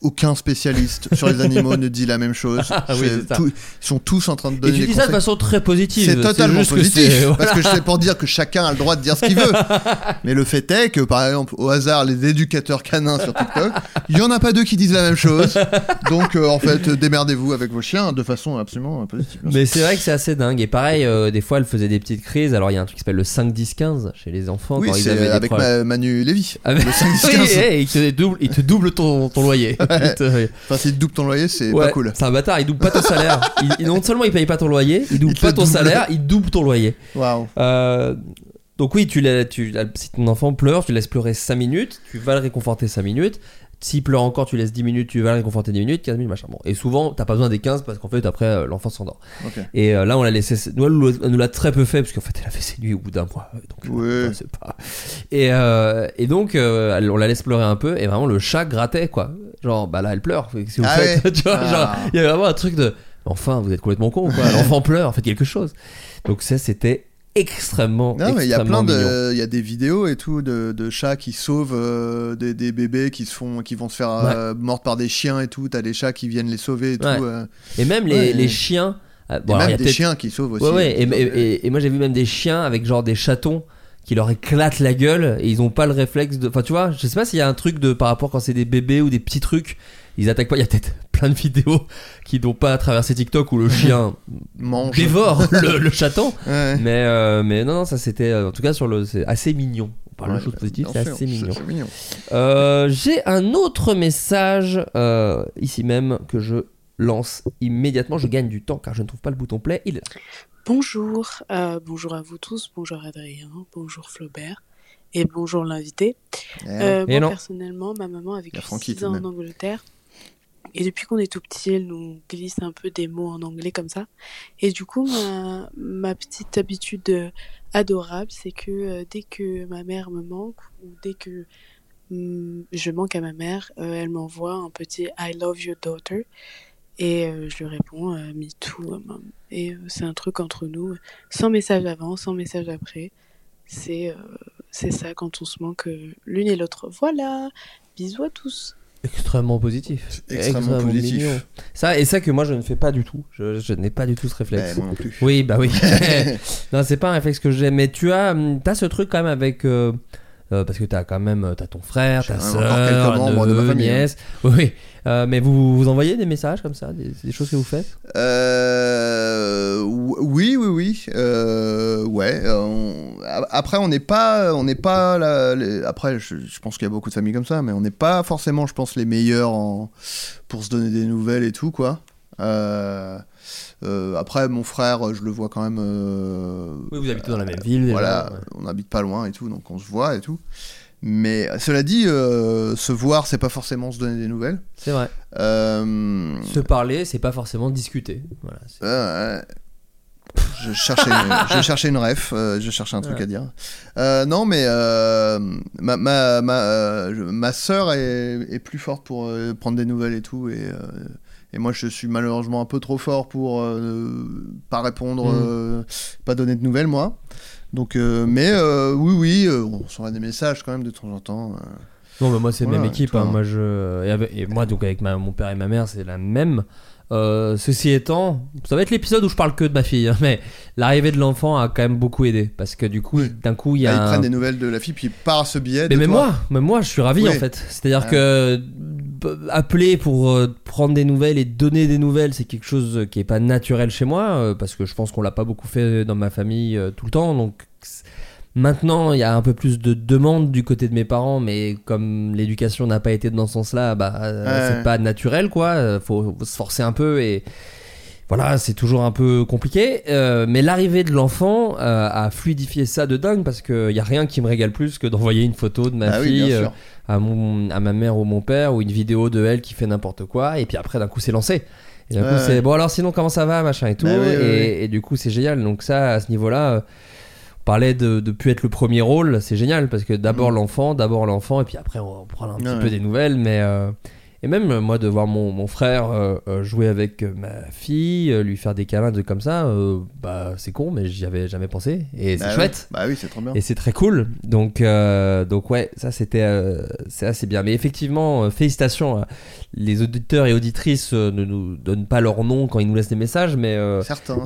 Aucun spécialiste sur les animaux ne dit la même chose. Ah oui, tout- ils sont tous en train de Et donner tu des dis ça de façon très positive. C'est totalement juste que positif c'est- parce voilà. que c'est pour dire que chacun a le droit de dire ce qu'il veut. Mais le fait est que par exemple au hasard les éducateurs canins sur TikTok, il y en a pas deux qui disent la même chose. Donc euh, en fait démerdez-vous avec vos chiens de façon absolument positive. Mais c'est vrai que c'est assez dingue. Et pareil, euh, des fois, elle faisait des petites crises. Alors, il y a un truc qui s'appelle le 5-10-15 chez les enfants. oui, c'est des avec problèmes. ma- Manu Lévy. Ah, Le mais- 5, 10, oui, 15. et il te double, il te double ton, ton loyer. Te- Enfin, si tu doubles ton loyer, c'est Ouais, pas cool. C'est un bâtard, il double pas ton salaire. Il, non seulement il paye pas ton loyer, il double Il pas ton double. salaire, il double ton loyer. Waouh. Euh, donc oui, tu, tu, si ton enfant pleure, tu laisses pleurer 5 minutes, tu vas le réconforter 5 minutes. S'il pleure encore, tu laisses 10 minutes, tu vas le réconforter 10 minutes, 15 minutes, machin. Bon. Et souvent, t'as pas besoin des 15 parce qu'en fait, après, euh, l'enfant s'endort. Et euh, là, on l'a laissé. Nous, elle nous- l'a très peu fait parce qu'en fait, elle a fait ses nuits au bout d'un mois. Donc, Ouais. euh, c'est pas. Et, euh, et donc, euh, on la laisse pleurer un peu et vraiment, le chat grattait quoi. Genre, bah là, elle pleure. Si vous Ah faites, ouais. tu vois, Ah. genre, il y avait vraiment un truc de. Enfin, vous êtes complètement con quoi. L'enfant pleure, faites quelque chose. Donc, ça, c'était extrêmement. Non, mais il y a plein de, il y a des vidéos et tout de, de chats qui sauvent euh, des, des bébés qui se font, qui vont se faire euh, mordre par des chiens et tout. T'as des chats qui viennent les sauver et Ouais. tout. euh. Et même les, Ouais. les chiens. Et alors, y même a des chiens qui sauvent aussi. Ouais, ouais, et- et- et moi j'ai vu même des chiens avec genre des chatons qui leur éclatent la gueule et ils ont pas le réflexe de. Enfin, tu vois, je sais pas s'il y a un truc de par rapport quand c'est des bébés ou des petits trucs, ils attaquent pas. Il y a peut-être plein de vidéos qui n'ont pas traversé TikTok où le chien mange. dévore le, le chaton. Ouais. Mais, euh, mais non, non, ça c'était. euh, En tout cas, sur le. C'est assez mignon. On parle Ouais, de choses positives, c'est assez mignon. c'est mignon. Euh, J'ai un autre message euh, ici même que je lance immédiatement. Je gagne du temps car je ne trouve pas le bouton play. Il est là. Bonjour, euh, bonjour à vous tous, bonjour Adrien, bonjour Flaubert et bonjour l'invité. Eh, Euh, moi non. personnellement, ma maman a vécu Il y a Francky, 6 tout de ans en. Angleterre et depuis qu'on est tout petit, elle nous glisse un peu des mots en anglais comme ça. Et du coup, ma, petite habitude euh, adorable, c'est que euh, dès que ma mère me manque ou dès que hum, je manque à ma mère, euh, elle m'envoie un petit I love your daughter. Et je lui réponds Me too, mom. Et c'est un truc entre nous, sans message avant, sans message après. C'est c'est ça quand on se manque l'une et l'autre. Voilà, bisous à tous. Extrêmement positif. Extrêmement positif. mignon. Ça, et ça que moi je ne fais pas du tout. Je, je n'ai pas du tout ce réflexe. Moi non plus. Oui, bah oui. non, c'est pas un réflexe que j'ai, mais tu as, hum, as ce truc quand même avec. euh, euh, parce que t'as quand même euh, t'as ton frère, ta soeur, de ma famille, hein. nièce. Oui, oui. Euh, mais vous vous envoyez des messages comme ça, des, des choses que vous faites? Euh, oui, oui, oui. Euh, ouais. on- Après, on n'est pas, on n'est pas. là, les- Après, je, je pense qu'il y a beaucoup de familles comme ça, mais on n'est pas forcément, je pense, les meilleurs en... pour se donner des nouvelles et tout, quoi. Euh, euh, après, mon frère, je le vois quand même. euh, Oui, vous habitez dans la même ville. déjà, voilà, ouais. on n'habite pas loin et tout, donc on se voit et tout. Mais cela dit, euh, se voir, c'est pas forcément se donner des nouvelles. C'est vrai. Euh, Se parler, c'est pas forcément discuter. Voilà. euh, je cherchais, une, je cherchais une ref, euh, je cherchais un truc Ouais. à dire. Euh, non, mais euh, ma, ma, ma, euh, ma sœur est, est plus forte pour euh, prendre des nouvelles et tout. Et, euh, et moi, je suis malheureusement un peu trop fort pour euh, pas répondre, Mm. euh, pas donner de nouvelles, moi. Donc, euh, mais euh, oui, oui, euh, on s'envoie des messages quand même de temps en temps. Non, mais moi c'est la même équipe. hein. hein. Moi je et, avec- et moi donc avec ma- mon père et ma mère c'est la même. Euh, ceci étant, ça va être l'épisode où je parle que de ma fille, hein, mais l'arrivée de l'enfant a quand même beaucoup aidé parce que du coup d'un coup il y Là, a ils un- prennent des nouvelles de la fille, puis par ce biais. Mais de même toi. moi, même moi, je suis ravi Oui. en fait. C'est-à-dire Ouais. que appeler pour euh, prendre des nouvelles et donner des nouvelles, c'est quelque chose qui est pas naturel chez moi euh, parce que je pense qu'on l'a pas beaucoup fait dans ma famille euh, tout le temps. Donc maintenant, il y a un peu plus de demandes du côté de mes parents, mais comme l'éducation n'a pas été dans ce sens-là, bah euh, Ouais. c'est pas naturel quoi. Euh, Faut, faut se forcer un peu et voilà, c'est toujours un peu compliqué. Euh, mais l'arrivée de l'enfant euh, a fluidifié ça de dingue parce qu'il n'y a rien qui me régale plus que d'envoyer une photo de ma Ah fille euh, à, mon, à ma mère ou mon père ou une vidéo de elle qui fait n'importe quoi. Et puis après, d'un coup, c'est lancé. Et d'un coup, c'est bon, alors sinon, comment ça va, machin et tout. Bah oui, et, oui, oui. et du coup, c'est génial. Donc, ça, à ce niveau-là. parlait de, de plus être le premier rôle, c'est génial parce que d'abord l'enfant, d'abord l'enfant, et puis après on prend un petit Mm. Ouais, peu des nouvelles, mais euh, et même euh, moi de voir mon, mon frère euh, euh, jouer avec ma fille, lui faire des câlins de comme ça, euh, bah c'est con, mais j'y avais jamais pensé et c'est Bah chouette. Bah oui, c'est trop bien. Et c'est très cool. Donc, euh, donc ouais, ça c'était c'est assez bien. Mais effectivement, félicitations. Les auditeurs et auditrices ne nous donnent pas leur nom quand ils nous laissent des messages, mais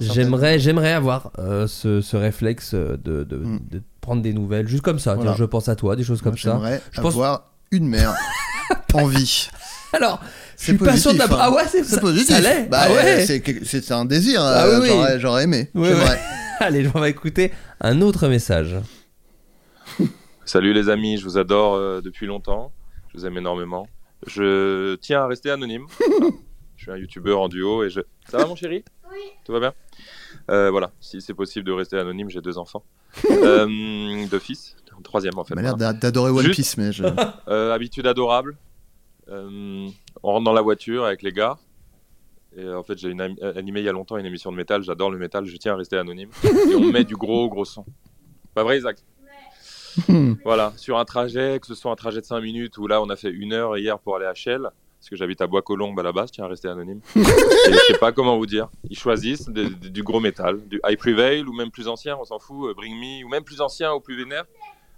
j'aimerais j'aimerais avoir ce, ce réflexe de, de, de prendre des nouvelles juste comme ça. Voilà. Tiens, je pense à toi, des choses comme ça. J'aimerais Je pense. avoir une mère en vie. Alors, je C'est suis pas sûr de la. positif, hein. Ah ouais, c'est C'est ça- positif. Ça l'est. Bah, ah ouais. c'est un désir. Ah euh, oui. J'aurais j'aurais aimé. Ouais. Allez, on va écouter un autre message. Salut les amis, je vous adore euh, depuis longtemps. Je vous aime énormément. Je tiens à rester anonyme. Je suis un youtubeur en duo et je. Ça va mon chéri? Oui. Tout va bien? Euh, Voilà, si c'est possible de rester anonyme, j'ai deux enfants. Euh, deux fils, un troisième en fait. Il m'a l'air d'adorer One Juste- Piece, mais je. Euh, habitude adorable. Euh, on rentre dans la voiture avec les gars. Et en fait, j'ai une euh, animé il y a longtemps une émission de métal. J'adore le métal. Je tiens à rester anonyme. Et on met du gros, gros son. Pas vrai, Isaac? Voilà, sur un trajet, que ce soit un trajet de 5 minutes ou là, on a fait une heure hier pour aller à Shell. Parce que j'habite à Bois-Colombes à la base, je tiens à rester anonyme. Et je sais pas comment vous dire. Ils choisissent du gros métal, du High Prevail ou même plus ancien, on s'en fout, euh, Bring Me, ou même plus ancien ou plus vénère.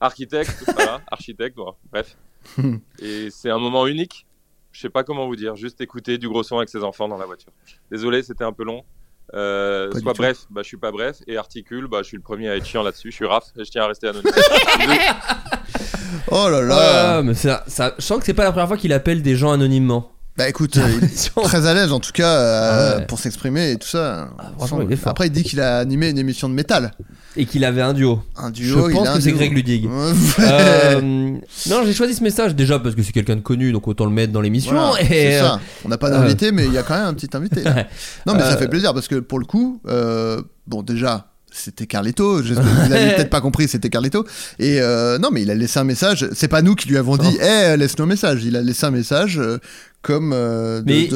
Architecte, voilà, architecte, voilà, bref. Et c'est un moment unique. Je sais pas comment vous dire. Juste écouter du gros son avec ses enfants dans la voiture. Désolé, c'était un peu long. Euh, soit bref, bah, je suis pas bref. Et articule, bah, je suis le premier à être chiant là-dessus. Je suis raf et je tiens à rester anonyme. Oh là là. Ah, mais ça, ça, je sens que c'est pas la première fois qu'il appelle des gens anonymement. Bah écoute, euh, il est très à l'aise en tout cas euh, Ah ouais. Ah, pour s'exprimer et tout ça. franchement, il est fort. Après, il dit qu'il a animé une émission de métal. Et qu'il avait un duo. Un duo, Je il pense a un que c'est duo. Greg Ludig. Ouais. Euh, non, j'ai choisi ce message déjà parce que c'est quelqu'un de connu, donc autant le mettre dans l'émission. Voilà, et c'est euh, ça. On n'a pas d'invité, mais il y a quand même un petit invité. Non, mais ça fait plaisir parce que pour le coup, euh, bon, déjà. C'était Carlito, je- vous peut-être pas compris, c'était Carlito. Et euh, non, mais il a laissé un message. C'est pas nous qui lui avons dit, eh, laisse-nous un message. Il a laissé un message euh, comme euh, de,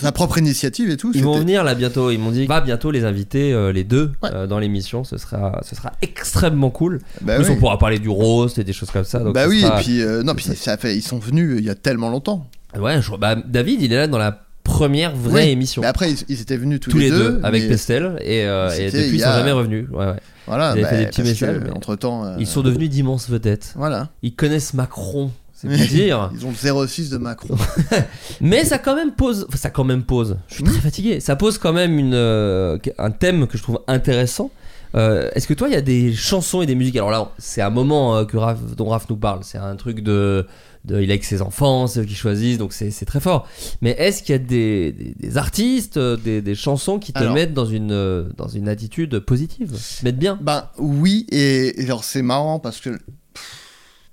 sa propre initiative et tout. Ils vont venir là bientôt. Ils m'ont dit va bientôt les inviter euh, les deux euh, dans l'émission. Ce sera, ce sera extrêmement cool. Bah en plus, oui. on pourra parler du roast et des choses comme ça. donc bah oui, sera- et puis non, puis ça fait, ils sont venus il y a tellement longtemps. Ouais, je- bah, David, il est là dans la première vraie Oui, émission. Mais après, ils, ils étaient venus tous, tous les deux, deux avec Pestel et, euh, et depuis il ils sont a- jamais revenus. Ouais, ouais. Voilà, ils avaient bah, fait des petits messages. que, mais entre-temps, euh, ils sont devenus d'immenses vedettes. Voilà. Ils connaissent Macron, c'est dire. Ils ont le 06 de Macron. Mais ça quand même pose, enfin, ça quand même pose. Je suis Hmm. très fatigué. Ça pose quand même une, euh, un thème que je trouve intéressant. Euh, Est-ce que toi, il y a des chansons et des musiques? Alors là, c'est un moment euh, que Raph, dont Raph nous parle. C'est un truc de, de, il est avec ses enfants, c'est eux qui choisissent, donc c'est très fort. Mais est-ce qu'il y a des, des, des artistes, euh, des, des chansons qui te Alors. mettent dans une, euh, dans une attitude positive, mettent bien? Ben oui, et, et genre c'est marrant parce que. pff,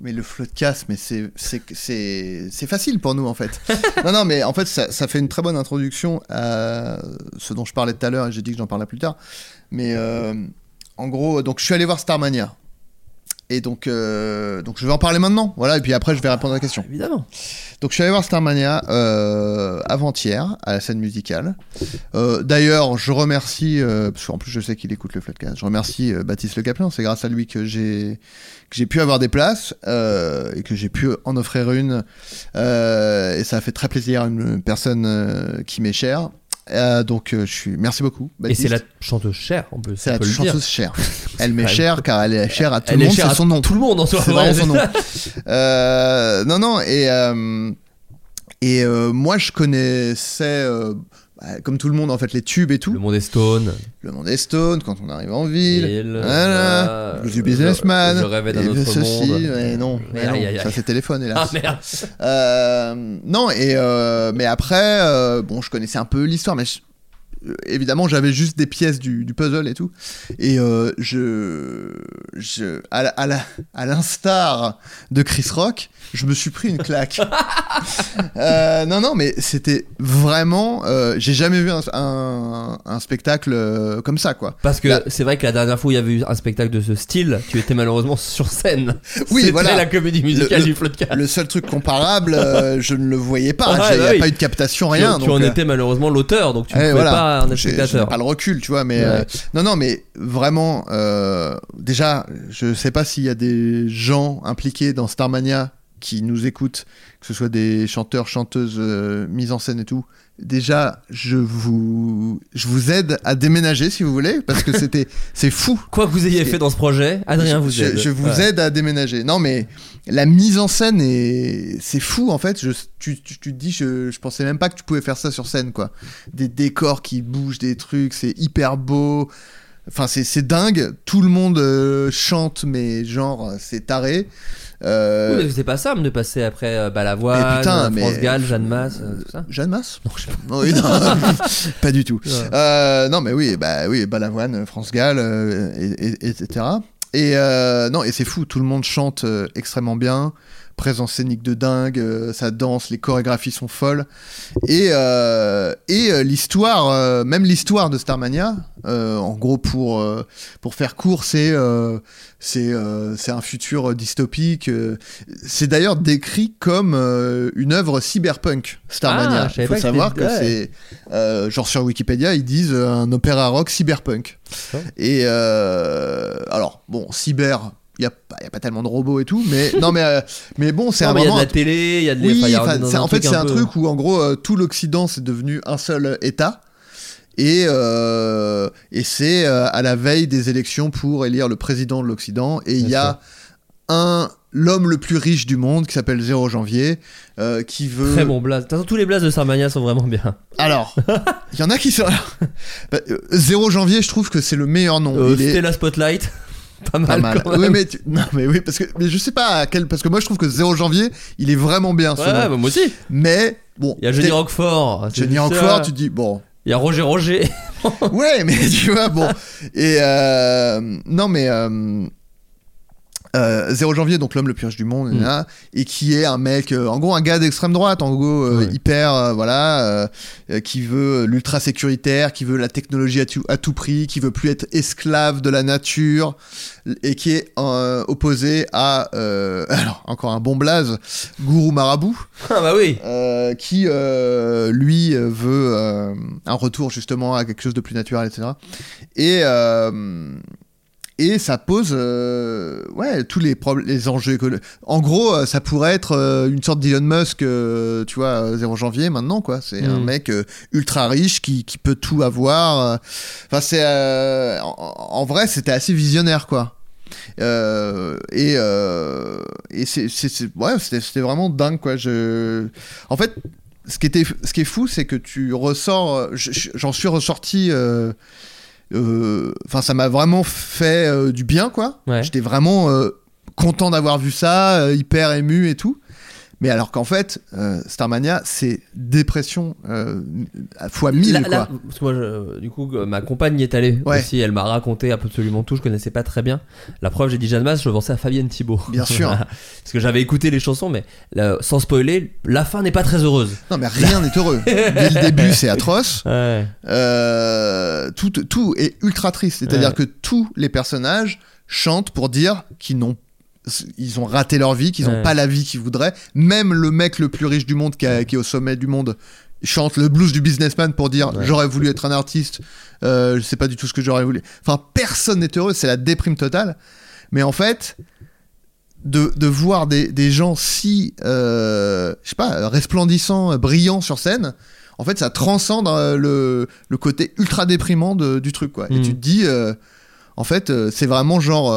Mais le floodcast, mais c'est c'est c'est c'est facile pour nous en fait. non non, mais en fait ça, ça fait une très bonne introduction à ce dont je parlais tout à l'heure et j'ai dit que j'en parlerai plus tard. Mais euh, en gros, donc je suis allé voir Starmania. Et donc, euh, donc je vais en parler maintenant, voilà, et puis après je vais répondre à la question. Évidemment. Donc je suis allé voir Starmania euh, avant-hier à la scène musicale. Euh, D'ailleurs, je remercie, euh, parce qu'en plus je sais qu'il écoute le Floodcast, je remercie euh, Baptiste Le Caplin, c'est grâce à lui que j'ai que j'ai pu avoir des places euh, et que j'ai pu en offrir une. Euh, et ça a fait très plaisir à une personne qui m'est chère. Euh, donc euh, je suis, merci beaucoup. Et c'est la chanteuse chère, on peut, C'est la chanteuse chère. Elle m'est chère car elle est chère à tout Elle le monde. C'est à son nom. tout le monde en soi. C'est vraiment son c'est nom. Euh, non, non. Et et moi, je connaissais, bah, comme tout le monde, en fait, les tubes et tout. Le monde est stone. Le monde est stone quand on arrive en ville. Ville, voilà. du businessman. je- je rêvais d'un autre ceci, monde. mais non, mais Aïe, non, aïe, aïe. ça c'est téléphone hélas. Ah, merde. Euh, non et euh, mais après euh, bon je connaissais un peu l'histoire mais je- évidemment j'avais juste des pièces du, du puzzle et tout et euh, je je à l'instar de Chris Rock je me suis pris une claque Euh, non, non, mais c'était vraiment. euh, J'ai jamais vu un, un- un spectacle comme ça, quoi. Parce que Là- c'est vrai que la dernière fois où il y avait eu un spectacle de ce style, tu étais malheureusement sur scène. Oui, C'était voilà. la comédie musicale Le- du Floodcast. Le seul truc comparable, je ne le voyais pas. Ouais, Il n'y bah a oui. pas eu de captation, rien. Tu, donc, en étais malheureusement l'auteur, donc tu ne Eh, pouvais voilà. pas j'ai spectateur. pas le recul, tu vois, mais Ouais. euh, non, non, mais vraiment, euh, déjà, je sais pas s'il y a des gens impliqués dans Starmania qui nous écoutent, que ce soit des chanteurs, chanteuses, euh, mises en scène et tout. Déjà, je vous, je vous aide à déménager si vous voulez, parce que c'était, c'est fou. Quoi que vous ayez fait dans ce projet, Adrien vous Je- aide. Je, vous Ouais. aide à déménager. Non, mais la mise en scène est, c'est fou en fait. Je, tu, tu, tu te dis, je, je pensais même pas que tu pouvais faire ça sur scène, quoi. Des décors qui bougent, des trucs, c'est hyper beau. Enfin, c'est, c'est dingue. Tout le monde euh, chante, mais genre, c'est taré. Euh, Oui, mais c'est pas simple de passer après euh, Balavoine, Mais putain, euh, mais- France Gall, Jeanne Masse, euh, tout ça. Jeanne Masse? Non, je sais pas. Oui, non, pas du tout. Ouais. Non, mais oui, bah oui, Balavoine, France Gall, et- et- etc. Et non, et c'est fou, tout le monde chante extrêmement bien, présence scénique de dingue, euh, ça danse, les chorégraphies sont folles. Et, euh, et euh, l'histoire, euh, même l'histoire de Starmania, en gros pour, pour faire court, c'est un futur dystopique. c'est d'ailleurs décrit comme une œuvre cyberpunk, Starmania. Ah, Il faut que savoir que ouais. c'est genre sur Wikipédia, ils disent un opéra rock cyberpunk. Oh. Et alors, bon, cyber, il n'y a, pas- y a pas tellement de robots et tout, mais non, mais, euh, mais bon, c'est un mais il y a de la télé, il y a de Oui, a en fait, c'est un peu- truc où en gros euh, tout l'Occident c'est devenu un seul État. Et, euh, et c'est euh, à la veille des élections pour élire le président de l'Occident. Et il y a un l'homme le plus riche du monde qui s'appelle 0 janvier euh, qui veut Très bon blaze. Tous les blazes de Starmania sont vraiment bien. alors il y en a qui sont Bah, euh, 0 janvier je trouve que c'est le meilleur nom Euh, est- Stella Spotlight, pas mal. pas mal. quand même. Oui, mais, tu- non, mais oui, parce que mais je sais pas à quel. Parce que moi, je trouve que 0 janvier, il est vraiment bien. ce Ouais, bah, moi aussi. Mais bon. Il y a Johnny Roquefort. c'est Johnny ça. tu dis bon. Il y a Roger Roger. Ouais, mais tu vois, bon. Et euh, non, mais. Euh, euh, 0 janvier, donc l'homme le plus riche du monde, Mm. et qui est un mec, euh, en gros un gars d'extrême droite, en gros euh, Ouais. hyper, euh, voilà, euh, euh, qui veut l'ultra sécuritaire, qui veut la technologie à tout, à tout prix, qui veut plus être esclave de la nature, et qui est euh, opposé à, euh, alors encore un bon blaze, Gourou Marabout, ah bah oui. euh, qui euh, lui euh, veut euh, un retour justement à quelque chose de plus naturel, etc. Et euh, et ça pose euh, ouais tous les problèmes les enjeux écologiques en gros euh, ça pourrait être euh, une sorte d'Elon Musk euh, tu vois euh, 0 janvier maintenant quoi. C'est un Mm. mec ultra riche qui, qui peut tout avoir enfin c'est en, en vrai c'était assez visionnaire quoi. Et et ouais c'était c'était vraiment dingue quoi. Je en fait ce qui était ce qui est fou c'est que tu ressors je- je- j'en suis ressorti enfin ça m'a vraiment fait euh, du bien quoi Ouais. j'étais vraiment euh, content d'avoir vu ça euh, hyper ému et tout mais alors qu'en fait euh, Starmania c'est dépression euh, fois mille Là- quoi parce que moi, je- du coup, euh, ma compagne y est allée Ouais. aussi. Elle m'a raconté absolument tout. Je connaissais pas très bien. La preuve, j'ai dit Jeanne Masse, je pensais à Fabienne Thibault. Bien sûr. Parce que j'avais écouté les chansons, mais là, sans spoiler, la fin n'est pas très heureuse. non mais rien n'est heureux dès le début c'est atroce Ouais. Euh, tout, tout est ultra triste. C'est-à-dire Ouais. que tous les personnages chantent pour dire qu'ils n'ont ils ont raté leur vie, qu'ils n'ont Ouais. pas la vie qu'ils voudraient. Même le mec le plus riche du monde, qui, a- qui est au sommet du monde, chante le blues du businessman pour dire Ouais. j'aurais voulu être un artiste, euh, je sais pas du tout ce que j'aurais voulu. Enfin, personne n'est heureux, c'est la déprime totale. Mais en fait, de, de voir des, des gens si, euh, je sais pas, resplendissants, brillants sur scène, en fait, ça transcende euh, le, le côté ultra déprimant de- du truc, quoi. Et Mm. tu te dis, euh, en fait, euh, c'est vraiment genre.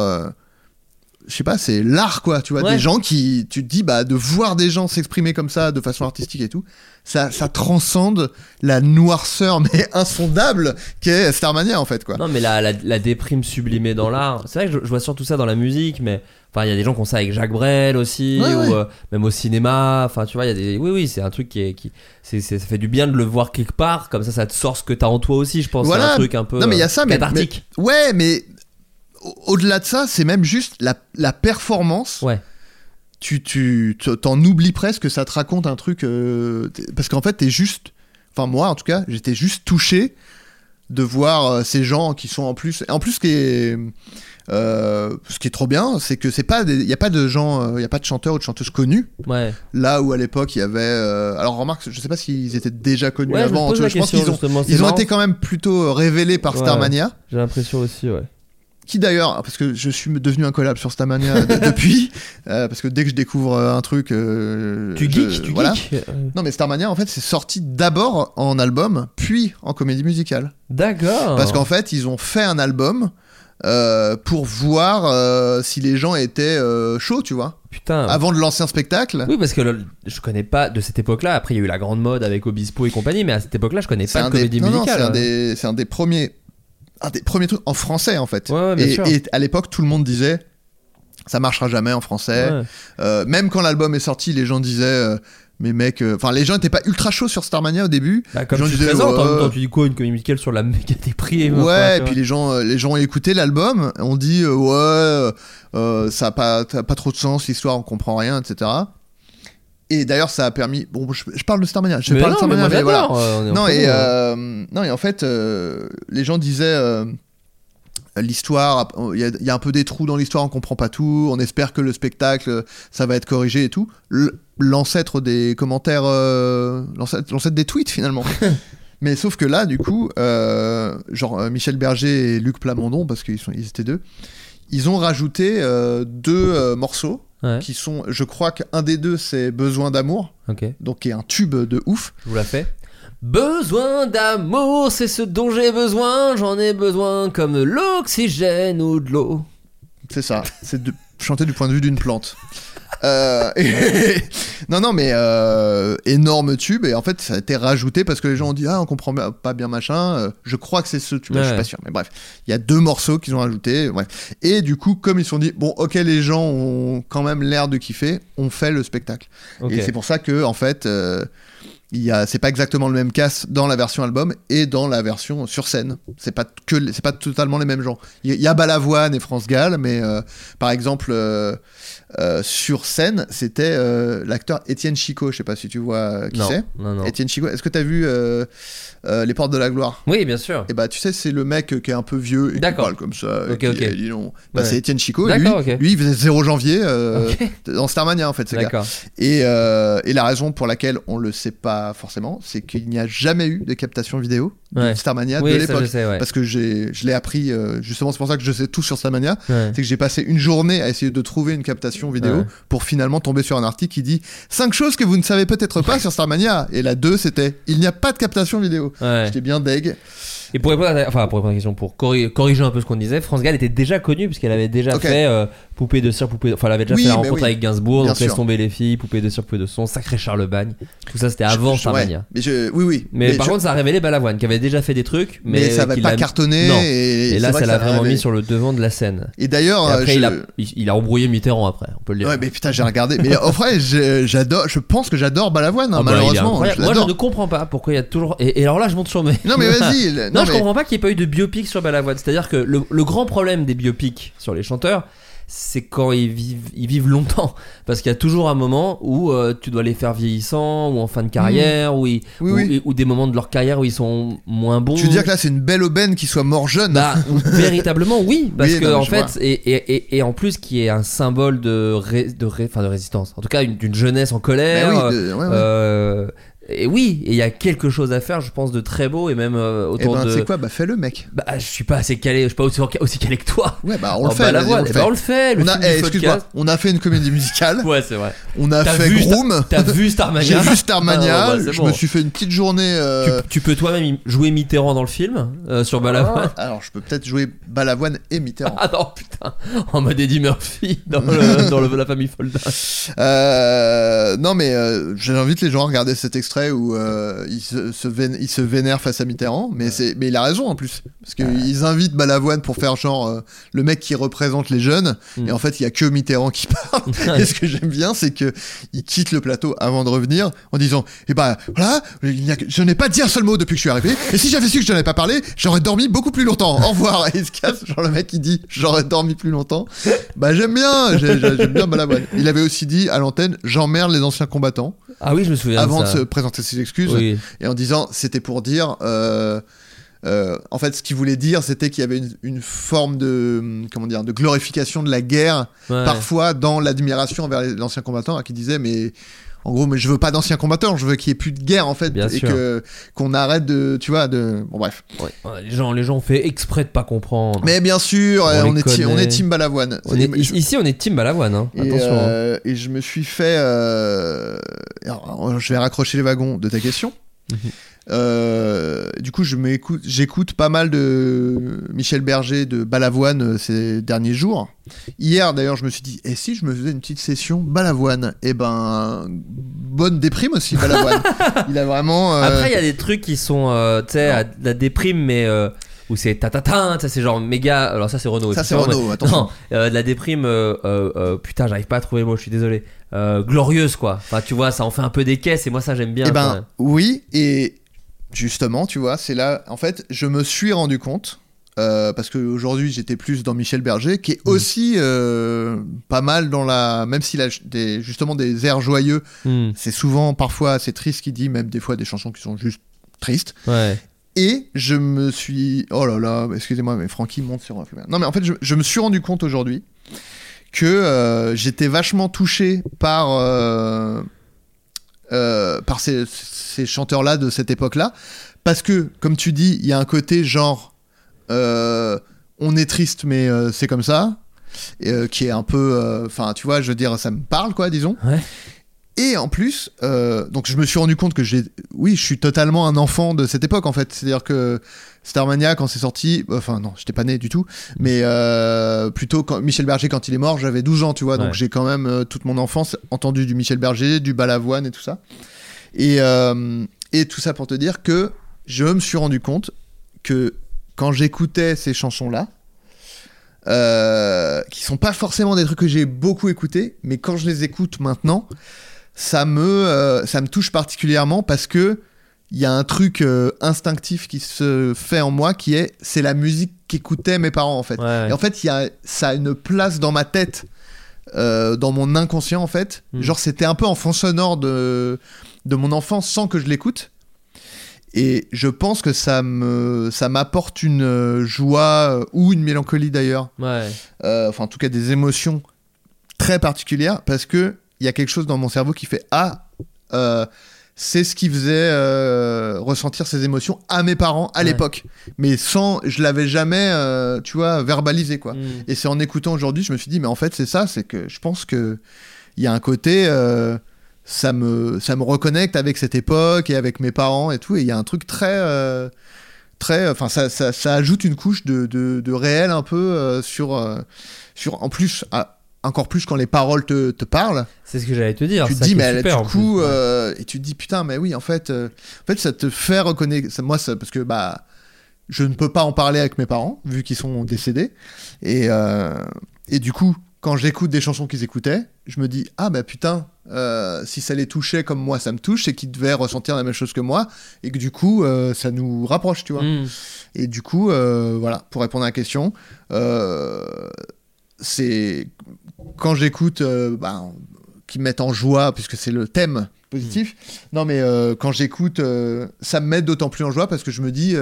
Je sais pas, c'est l'art quoi, tu vois, Ouais. des gens qui, tu te dis, bah, de voir des gens s'exprimer comme ça, de façon artistique et tout, ça, ça transcende la noirceur, mais insondable, qu'est Starmania en fait, quoi. Non, mais la, la, la déprime sublimée dans l'art. C'est vrai que je, je vois surtout ça dans la musique, mais enfin, il y a des gens qui ont ça avec Jacques Brel aussi, Ouais, ou ouais. euh, même au cinéma. Enfin, tu vois, il y a des. Oui, oui, c'est un truc qui est. Qui, c'est, c'est- ça fait du bien de le voir quelque part, comme ça, ça te sort ce que t'as en toi aussi, je pense. C'est Voilà. un truc un peu. Non, mais il y a euh, ça, mais-. Ouais, mais au-delà de ça, c'est même juste la, la performance. Ouais. tu tu t'en oublies presque que ça te raconte un truc euh, parce qu'en fait t'es juste enfin moi en tout cas j'étais juste touché de voir euh, ces gens qui sont en plus en plus ce qui est euh, ce qui est trop bien c'est que c'est pas il y a pas de gens il y a pas de chanteurs ou de chanteuses connus Ouais. là où à l'époque il y avait euh, alors remarque je sais pas s'ils étaient déjà connus Ouais, je me avant pose tu vois, la je pense qu'ils ont ils ont été quand même plutôt révélés par Ouais. Starmania J'ai l'impression aussi, ouais. Qui d'ailleurs, parce que je suis devenu incollable sur Starmania de- depuis, euh, parce que dès que je découvre euh, un truc, euh, Tu je- geeks, tu voilà. geeks. Non mais Starmania en fait c'est sorti d'abord en album, puis en comédie musicale. D'accord. Parce qu'en fait ils ont fait un album euh, pour voir euh, si les gens étaient euh, chauds, tu vois. Putain. Avant de lancer un spectacle. Oui, parce que le- je connais pas de cette époque-là. Après, il y a eu la grande mode avec Obispo et compagnie, mais à cette époque-là, je connais pas de comédie musicale. c'est un hein. des, c'est un des premiers, un des premiers trucs en français en fait. Ouais, ouais, et, à l'époque, tout le monde disait, ça marchera jamais en français. Ouais. Euh, même quand l'album est sorti, les gens disaient, euh, mais mec, euh, enfin les gens étaient pas ultra chauds sur Starmania au début. Bah, comme les gens tu disaient, présentes, en ouais, même temps, tu dis quoi Une comédie musicale sur la méga déprimée Ouais, enfin, et puis les gens, euh, les gens ont écouté l'album, on dit euh, ouais, euh, ça a pas, a pas trop de sens, l'histoire, on comprend rien, etc. Et d'ailleurs, ça a permis. Bon, je, je parle de Starmania. Je Mais parle non, de mais Starmania, mais j'adore, voilà. euh, non, et, euh, non, et en fait, euh, les gens disaient. euh, L'histoire, il y, a- il y a un peu des trous dans l'histoire, on comprend pas tout. On espère que le spectacle, ça va être corrigé et tout. L'ancêtre des commentaires, l'ancêtre des tweets finalement. Mais sauf que là, du coup, genre Michel Berger et Luc Plamondon, parce qu'ils sont, ils étaient deux, ils ont rajouté deux morceaux Ouais. qui sont, je crois qu'un des deux c'est Besoin d'amour, Ok. donc qui est un tube de ouf. Je vous la fais. Besoin d'amour, c'est ce dont j'ai besoin. J'en ai besoin comme l'oxygène ou de l'eau. C'est ça, c'est de chanter du point de vue d'une plante. Euh, et- non, non, mais euh, énorme tube, et en fait, ça a été rajouté parce que les gens ont dit Ah, on comprend pas bien machin. Euh, je crois que c'est ce tube, je suis pas sûr, mais bref, il y a deux morceaux qu'ils ont rajoutés. Bref. Et du coup, comme ils se sont dit Bon, ok, les gens ont quand même l'air de kiffer, on fait le spectacle. Et c'est pour ça que, en fait, euh, il y a, c'est pas exactement le même cast dans la version album et dans la version sur scène. C'est pas que, c'est pas totalement les mêmes gens. Il y, il y a Balavoine et France Gall, mais euh, par exemple euh, euh, sur scène, c'était euh, l'acteur Étienne Chico. Je sais pas si tu vois euh, qui c'est. non, non. Étienne Chico. Est-ce que t'as vu euh, euh, Les Portes de la Gloire? Oui, bien sûr. Et bah tu sais, c'est le mec qui est un peu vieux et qui parle comme ça. Ok, qui, ok. dit non. Bah, Ouais. C'est Étienne Chico. et Lui, D'accord, ok. lui, il faisait 0 janvier euh, Ok. dans Starmania en fait. Ce gars. Et, et la raison pour laquelle on le sait pas forcément, c'est qu'il n'y a jamais eu de captation vidéo Ouais. de Starmania Oui, de l'époque. je sais, ouais. Parce que j'ai, je l'ai appris, justement, c'est pour ça que je sais tout sur Starmania. C'est que j'ai passé une journée à essayer de trouver une captation vidéo Ouais. pour finalement tomber sur un article qui dit 5 choses que vous ne savez peut-être pas sur Starmania. Et la 2, c'était il n'y a pas de captation vidéo. J'étais bien deg. Et pour répondre à ta, enfin, pour répondre à ta question, pour corri- corriger un peu ce qu'on disait, France Gall était déjà connue puisqu'elle avait déjà fait euh, Poupée de cire, Poupée. Enfin, elle avait déjà Oui, fait la rencontre oui. avec Gainsbourg, Bien donc Laisse tomber les filles, Poupée de cire, Poupée de son, Sacré Charlemagne. Tout ça, c'était avant ouais. Mais je, oui, oui. Mais, par je- contre, ça a révélé Balavoine qui avait déjà fait des trucs, mais, mais ça va qu'il pas cartonné. Non. Et, Et, là, ça l'a vraiment mis sur le devant de la scène. Et d'ailleurs, Et après, euh, il, a, il, a embrouillé Mitterrand après, on peut le dire. Ouais, mais putain, j'ai regardé. Mais en vrai, j'adore, je pense que j'adore Balavoine, hein, Ah bah, malheureusement. Moi, je ne comprends pas pourquoi il y a toujours. Et, alors là, je monte sur mes. Non, mais vas-y. Non, je mais- comprends pas qu'il n'y ait pas eu de biopic sur Balavoine. C'est-à-dire que le, le grand problème des biopics sur les chanteurs, c'est quand ils vivent, ils vivent longtemps. Parce qu'il y a toujours un moment où euh, tu dois les faire vieillissants ou en fin de carrière, ou, ils- Oui, ou, oui. ou des moments de leur carrière où ils sont moins bons. Tu veux dire que là, c'est une belle aubaine qui soit mort jeune Bah, véritablement, oui, parce Oui, que non, mais en je fait, et, et, et, et en plus, qui est un symbole de, ré- de, ré- enfin, de résistance, en tout cas, une- d'une jeunesse en colère. Bah de- ouais, ouais. euh, et oui, et il y a quelque chose à faire, je pense, de très beau, et même euh, Eh autour ben, de. c'est quoi? Bah, fais-le, mec. Bah, je suis pas assez calé, je suis pas aussi, aussi calé que toi. Ouais, bah, on le fait. bah, la vas-y, voix, on le eh fait. ben, on le fait, le On a, eh, excuse-moi, on a fait une comédie musicale. Ouais, c'est vrai. On a fait vu Groom. T'as vu Starmania J'ai vu Starmania. Ah, bah, je bon. me suis fait une petite journée. euh, Tu, tu peux toi-même im- jouer Mitterrand dans le film euh, sur Balavoine. Alors, je peux peut-être jouer Balavoine et Mitterrand. Ah non, putain, en mode Eddie Murphy dans, le- dans le- la famille Folda. Euh, non, mais j'invite les gens à regarder cet extrait extrait où euh, il, se, se vén- il se vénère face à Mitterrand, mais, il a raison en plus. Parce qu'ils invitent Balavoine pour faire genre euh, le mec qui représente les jeunes, Mm. et en fait il y a que Mitterrand qui parle. et ce que j'aime bien, c'est que il quitte le plateau avant de revenir en disant Eh ben voilà, il a je n'ai pas dit un seul mot depuis que je suis arrivé, et si j'avais su que je n'en avais pas parlé, j'aurais dormi beaucoup plus longtemps. Au revoir. Et il se casse, genre le mec qui dit J'aurais dormi plus longtemps. Bah j'aime bien, j'ai- j'ai- j'aime bien Balavoine. Il avait aussi dit à l'antenne J'emmerde les anciens combattants Ah oui, je me souviens avant de se présenter ses excuses Oui. et en disant c'était pour dire euh, euh, en fait ce qu'il voulait dire c'était qu'il y avait une, une forme de hum, comment dire de glorification de la guerre Ouais. parfois dans l'admiration envers les anciens combattants hein, qui disait mais en gros mais je veux pas d'anciens combattants je veux qu'il y ait plus de guerre en fait Bien et sûr. que qu'on arrête de tu vois de bon bref Ouais, les gens, les gens ont fait exprès de pas comprendre. mais bien sûr On on, est, ti- on connaît. est team Balavoine On est- ici, on est Team Balavoine. Hein. Et, Attention. hein. euh, et je me suis fait. euh, alors, je vais raccrocher les wagons de ta question. Euh, du coup, je m'écoute, j'écoute pas mal de Michel Berger de Balavoine euh, ces derniers jours. Hier, d'ailleurs, je me suis dit, et si je me faisais une petite session Balavoine Et ben, bonne déprime aussi, Balavoine. il a vraiment. euh, Après, il y a des trucs qui sont, euh, tu sais, la déprime, mais où c'est tatatin, ça c'est genre méga. Alors ça c'est Renault. Ça, c'est Renault, mais- attention. Non, euh, de la déprime. euh, euh, putain, j'arrive pas à trouver le mot. Je suis désolé. Glorieuse quoi. Enfin, tu vois, ça en fait un peu des caisses et moi ça j'aime bien. Eh ben oui, et justement, tu vois, c'est là, en fait, je me suis rendu compte, euh, parce qu'aujourd'hui j'étais plus dans Michel Berger, qui est Mm. aussi euh, pas mal dans la... Même s'il a des, justement des airs joyeux, Mm. c'est souvent parfois assez triste qu'il dit, même des fois des chansons qui sont juste tristes. Ouais. Et je me suis... Oh là là, excusez-moi, mais Francky monte sur un Flaubert. Non mais en fait, je, je me suis rendu compte aujourd'hui que euh, j'étais vachement touché par... euh, euh, par ces, ces chanteurs-là de cette époque-là. Parce que, comme tu dis, il y a un côté genre, on est triste, mais c'est comme ça, qui est un peu, enfin, tu vois, je veux dire, ça me parle, quoi, disons. Et en plus, euh, donc je me suis rendu compte que j'ai, oui, je suis totalement un enfant de cette époque en fait. C'est-à-dire que Starmania quand c'est sorti, enfin non, j'étais pas né du tout, mais euh, plutôt quand Michel Berger quand il est mort, j'avais 12 ans, tu vois, donc j'ai quand même euh, toute mon enfance entendu du Michel Berger, du Balavoine et tout ça. Et, et tout ça pour te dire que je me suis rendu compte que quand j'écoutais ces chansons-là, qui sont pas forcément des trucs que j'ai beaucoup écoutés, mais quand je les écoute maintenant, ça me, euh, ça me touche particulièrement parce que il y a un truc euh, instinctif qui se fait en moi qui est c'est la musique qu'écoutaient mes parents en fait. Ouais. Et en fait, y a, ça a une place dans ma tête, euh, dans mon inconscient en fait. Mm. Genre, c'était un peu en fond sonore de, de mon enfance sans que je l'écoute. Et je pense que ça me ça m'apporte une joie ou une mélancolie d'ailleurs. Ouais. Enfin, en tout cas, des émotions très particulières parce que il y a quelque chose dans mon cerveau qui fait ah euh, c'est ce qui faisait euh, ressentir ces émotions à mes parents à Ouais. l'époque mais sans je l'avais jamais euh, tu vois verbalisé quoi Mm. et c'est en écoutant aujourd'hui je me suis dit mais en fait c'est ça c'est que je pense que il y a un côté euh, ça me ça me reconnecte avec cette époque et avec mes parents et tout et il y a un truc très très enfin ça, ça, ça ajoute une couche de, de, de réel un peu sur sur en plus à- encore plus quand les paroles te, te parlent C'est ce que j'allais te dire. tu te dis mais super, du coup euh, et tu te dis putain mais oui en fait euh, en fait ça te fait reconnaître ça- moi ça parce que bah je ne peux pas en parler avec mes parents vu qu'ils sont décédés et euh, et du coup quand j'écoute des chansons qu'ils écoutaient je me dis ah bah putain si ça les touchait comme moi ça me touche c'est qu'ils devaient ressentir la même chose que moi et que du coup ça nous rapproche tu vois Mm. et du coup, voilà, pour répondre à la question, euh, c'est quand j'écoute, euh, bah, qui me mettent en joie, puisque c'est le thème positif. Non, mais euh, quand j'écoute, euh, ça me met d'autant plus en joie parce que je me dis,